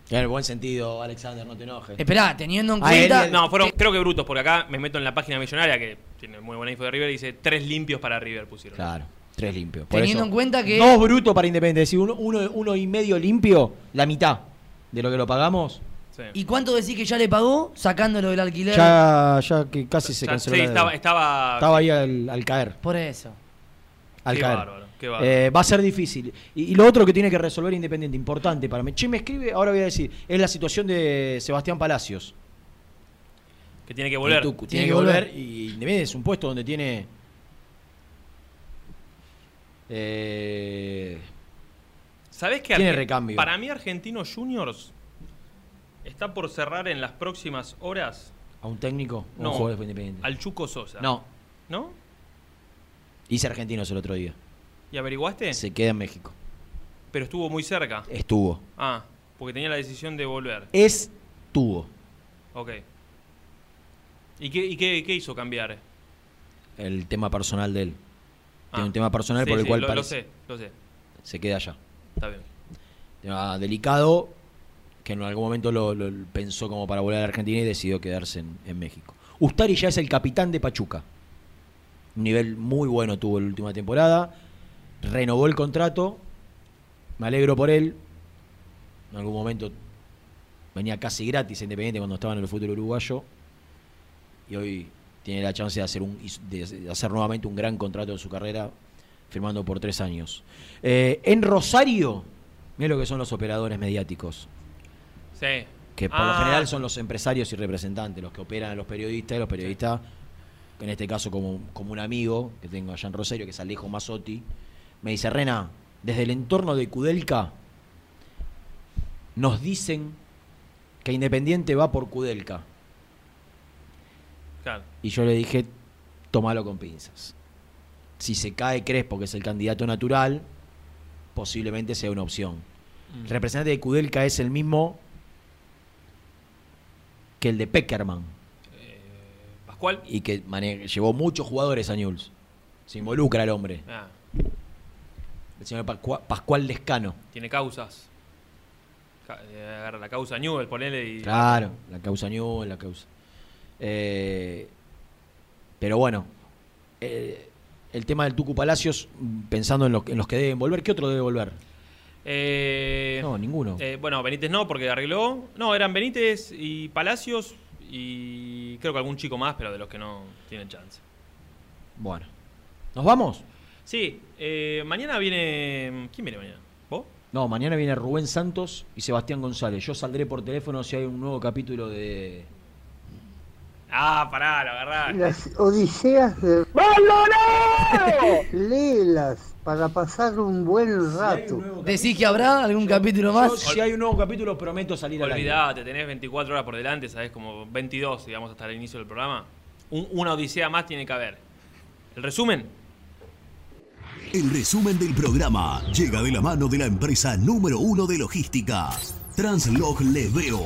[SPEAKER 1] En el buen sentido, Alexander, no te enojes.
[SPEAKER 4] Esperá, teniendo en
[SPEAKER 1] A él
[SPEAKER 4] cuenta.
[SPEAKER 8] No, fueron, creo que brutos, porque acá me meto en la página millonaria que tiene muy buena info de River y dice tres limpios para River pusieron.
[SPEAKER 1] Claro, tres limpios. Por
[SPEAKER 4] Teniendo
[SPEAKER 1] eso,
[SPEAKER 4] en cuenta que-
[SPEAKER 1] Dos brutos para Independiente. Si uno, uno, uno y medio limpio, la mitad. de lo que lo pagamos,
[SPEAKER 4] ¿Y cuánto decís que ya le pagó sacándolo del alquiler?
[SPEAKER 1] ya, ya que casi se
[SPEAKER 8] Ya,
[SPEAKER 1] canceló.
[SPEAKER 8] sí, estaba, estaba,
[SPEAKER 1] Estaba ahí al, al caer.
[SPEAKER 4] Por eso.
[SPEAKER 1] Al
[SPEAKER 8] Qué
[SPEAKER 1] caer.
[SPEAKER 8] bárbaro.
[SPEAKER 1] Eh, va a ser difícil. Y, y lo otro que tiene que resolver Independiente, importante para mí. Che, me escribe, ahora voy a decir, es la situación de Sebastián Palacios.
[SPEAKER 8] que tiene que volver.
[SPEAKER 1] Tucu, tiene, que volver. Y Independiente es un puesto donde tiene. Eh,
[SPEAKER 8] ¿Sabés que
[SPEAKER 1] Tiene recambio.
[SPEAKER 8] Para mí, Argentinos Juniors está por cerrar en las próximas horas
[SPEAKER 1] a un técnico, o
[SPEAKER 8] No,
[SPEAKER 1] un jugador de Independiente.
[SPEAKER 8] al Chuco Sosa.
[SPEAKER 1] No,
[SPEAKER 8] ¿No?
[SPEAKER 1] hice argentinos el otro día.
[SPEAKER 8] ¿Y averiguaste?
[SPEAKER 1] Se queda en México.
[SPEAKER 8] Pero estuvo muy cerca.
[SPEAKER 1] Estuvo.
[SPEAKER 8] Ah, porque tenía la decisión de volver.
[SPEAKER 1] Estuvo.
[SPEAKER 8] Ok. ¿Y qué, y qué, qué hizo cambiar?
[SPEAKER 1] El tema personal de él. Tiene
[SPEAKER 8] Ah,
[SPEAKER 1] un tema personal
[SPEAKER 8] sí,
[SPEAKER 1] por el
[SPEAKER 8] sí,
[SPEAKER 1] cual
[SPEAKER 8] lo, lo
[SPEAKER 1] parece-
[SPEAKER 8] sé, lo sé.
[SPEAKER 1] se queda allá.
[SPEAKER 8] Está bien.
[SPEAKER 1] Tema delicado, que en algún momento lo, lo pensó como para volver a la Argentina y decidió quedarse en, en México. Ustari ya es el capitán de Pachuca. Un nivel muy bueno tuvo la última temporada. Renovó el contrato. Me alegro por él. En algún momento venía casi gratis Independiente cuando estaba en el fútbol uruguayo. Y hoy tiene la chance de hacer, un, de hacer nuevamente un gran contrato en su carrera, firmando por tres años. Eh, en Rosario, mira lo que son los operadores mediáticos,
[SPEAKER 8] Sí.
[SPEAKER 1] que por
[SPEAKER 8] Ah,
[SPEAKER 1] lo general son los empresarios y representantes, los que operan a los periodistas, y los periodistas, en este caso como, como un amigo que tengo allá en Rosario, que es Alejo Mazzotti, me dice, Rena, desde el entorno de Kudelka, nos dicen que Independiente va por Kudelka.
[SPEAKER 8] Claro.
[SPEAKER 1] Y yo le dije, tomalo con pinzas. Si se cae Crespo, que es el candidato natural, posiblemente sea una opción.
[SPEAKER 8] Mm.
[SPEAKER 1] El representante de Kudelka es el mismo que el de Peckerman.
[SPEAKER 8] Pascual.
[SPEAKER 1] Y que llevó muchos jugadores a Newell's. Se involucra el hombre.
[SPEAKER 8] Ah,
[SPEAKER 1] El señor Pascua- Pascual Lescano.
[SPEAKER 8] tiene causas. Ca- eh, Agarra la causa Newell, ponele y.
[SPEAKER 1] Claro, la causa Newell, la causa. Eh, pero bueno, eh, el tema del Tucu Palacios, pensando en, los en los que deben volver, ¿qué otro debe volver?
[SPEAKER 8] Eh,
[SPEAKER 1] No, ninguno.
[SPEAKER 8] bueno, Benítez no, porque arregló. No, eran Benítez y Palacios y creo que algún chico más, pero de los que no tienen chance.
[SPEAKER 1] Bueno, ¿nos vamos?
[SPEAKER 8] Sí, eh, mañana viene. ¿Quién viene mañana? ¿Vos?
[SPEAKER 1] No, mañana viene Rubén Santos y Sebastián González. Yo saldré por teléfono si hay un nuevo capítulo de...
[SPEAKER 8] Ah, pará, lo agarrá.
[SPEAKER 9] Las odiseas de... ¡Maldonado! Léelas para pasar un buen rato.
[SPEAKER 4] ¿Decís que habrá algún capítulo más?
[SPEAKER 1] Yo, si hay un nuevo capítulo, prometo salir al aire.
[SPEAKER 8] Olvidate, tenés 24 horas por delante, sabés, como 22, digamos, hasta el inicio del programa. Un- una odisea más tiene que haber. ¿El resumen?
[SPEAKER 6] El resumen del programa llega de la mano de la empresa número uno de logística, Translog Leveo.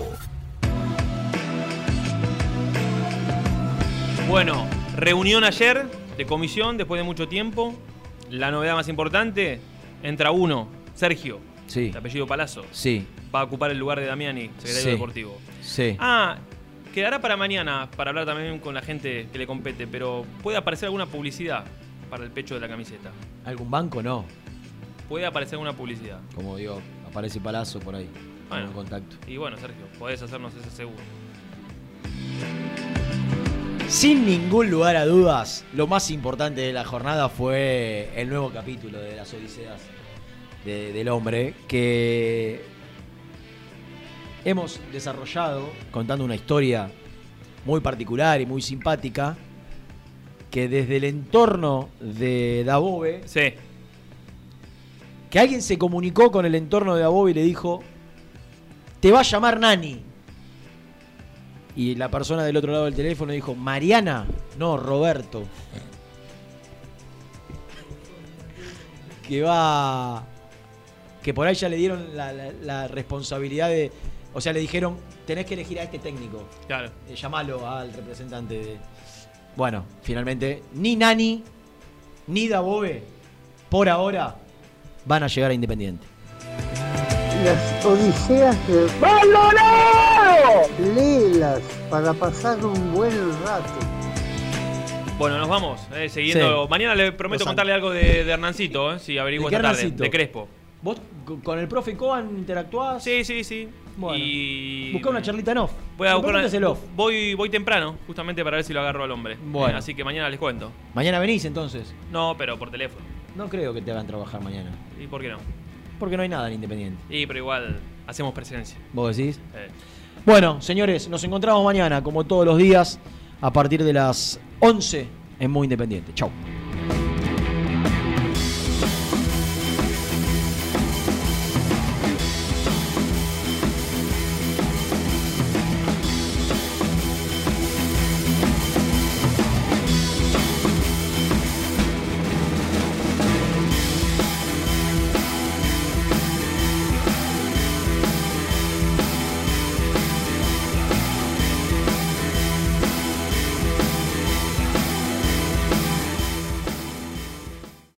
[SPEAKER 8] Bueno, reunión ayer de comisión después de mucho tiempo. La novedad más importante, entra uno, Sergio,
[SPEAKER 1] Sí.
[SPEAKER 8] de apellido Palazzo.
[SPEAKER 1] Sí.
[SPEAKER 8] Va a ocupar el lugar de Damiani, secretario
[SPEAKER 1] Sí.
[SPEAKER 8] deportivo.
[SPEAKER 1] Sí.
[SPEAKER 8] Ah, quedará para mañana para hablar también con la gente que le compete, pero puede aparecer alguna publicidad para el pecho de la camiseta.
[SPEAKER 1] ¿Algún banco? No.
[SPEAKER 8] Puede aparecer alguna publicidad.
[SPEAKER 1] Como digo, aparece Palazzo por ahí.
[SPEAKER 8] Bueno.
[SPEAKER 1] en contacto.
[SPEAKER 8] Y bueno, Sergio, podés hacernos ese seguro.
[SPEAKER 1] Sin ningún lugar a dudas, lo más importante de la jornada fue el nuevo capítulo de las Odiseas de- del hombre que hemos desarrollado contando una historia muy particular y muy simpática que desde el entorno de Dabove
[SPEAKER 8] Sí.
[SPEAKER 1] que alguien se comunicó con el entorno de Dabove y le dijo te va a llamar Nani y la persona del otro lado del teléfono dijo, Mariana, no, Roberto. Que va... Que por ahí ya le dieron la, la- la responsabilidad de... O sea, le dijeron, tenés que elegir a este técnico.
[SPEAKER 8] Claro.
[SPEAKER 1] Eh, llamalo al representante de... Bueno, finalmente, ni Nani, ni Dabove, por ahora, van a llegar a Independiente.
[SPEAKER 9] Las odiseas de... ¡Maldonado! Léelas para pasar un buen rato.
[SPEAKER 8] Bueno, nos vamos, eh, siguiendo.
[SPEAKER 1] Sí.
[SPEAKER 8] Mañana le prometo
[SPEAKER 1] Los
[SPEAKER 8] contarle algo de, de Hernancito, eh, si averiguo
[SPEAKER 1] ¿De qué
[SPEAKER 8] esta tarde.
[SPEAKER 1] Hernancito?
[SPEAKER 8] De Crespo.
[SPEAKER 1] ¿Vos con- el profe Coan interactuás.
[SPEAKER 8] Sí, sí, sí.
[SPEAKER 1] Bueno.
[SPEAKER 8] Y...
[SPEAKER 1] Busca una charlita en off.
[SPEAKER 8] Voy a buscar
[SPEAKER 1] es el
[SPEAKER 8] una-
[SPEAKER 1] off.
[SPEAKER 8] Voy, voy temprano, justamente para ver si lo agarro al hombre.
[SPEAKER 1] Bueno.
[SPEAKER 8] Eh, así que mañana les cuento.
[SPEAKER 1] Mañana venís entonces.
[SPEAKER 8] No, pero por teléfono.
[SPEAKER 1] No creo que te hagan trabajar mañana.
[SPEAKER 8] ¿Y por qué no?
[SPEAKER 1] Porque no hay nada en Independiente.
[SPEAKER 8] Y pero igual hacemos presencia.
[SPEAKER 1] ¿Vos decís?
[SPEAKER 8] Eh.
[SPEAKER 1] Bueno, señores, nos encontramos mañana, como todos los días, a partir de las 11 en Muy Independiente. Chau.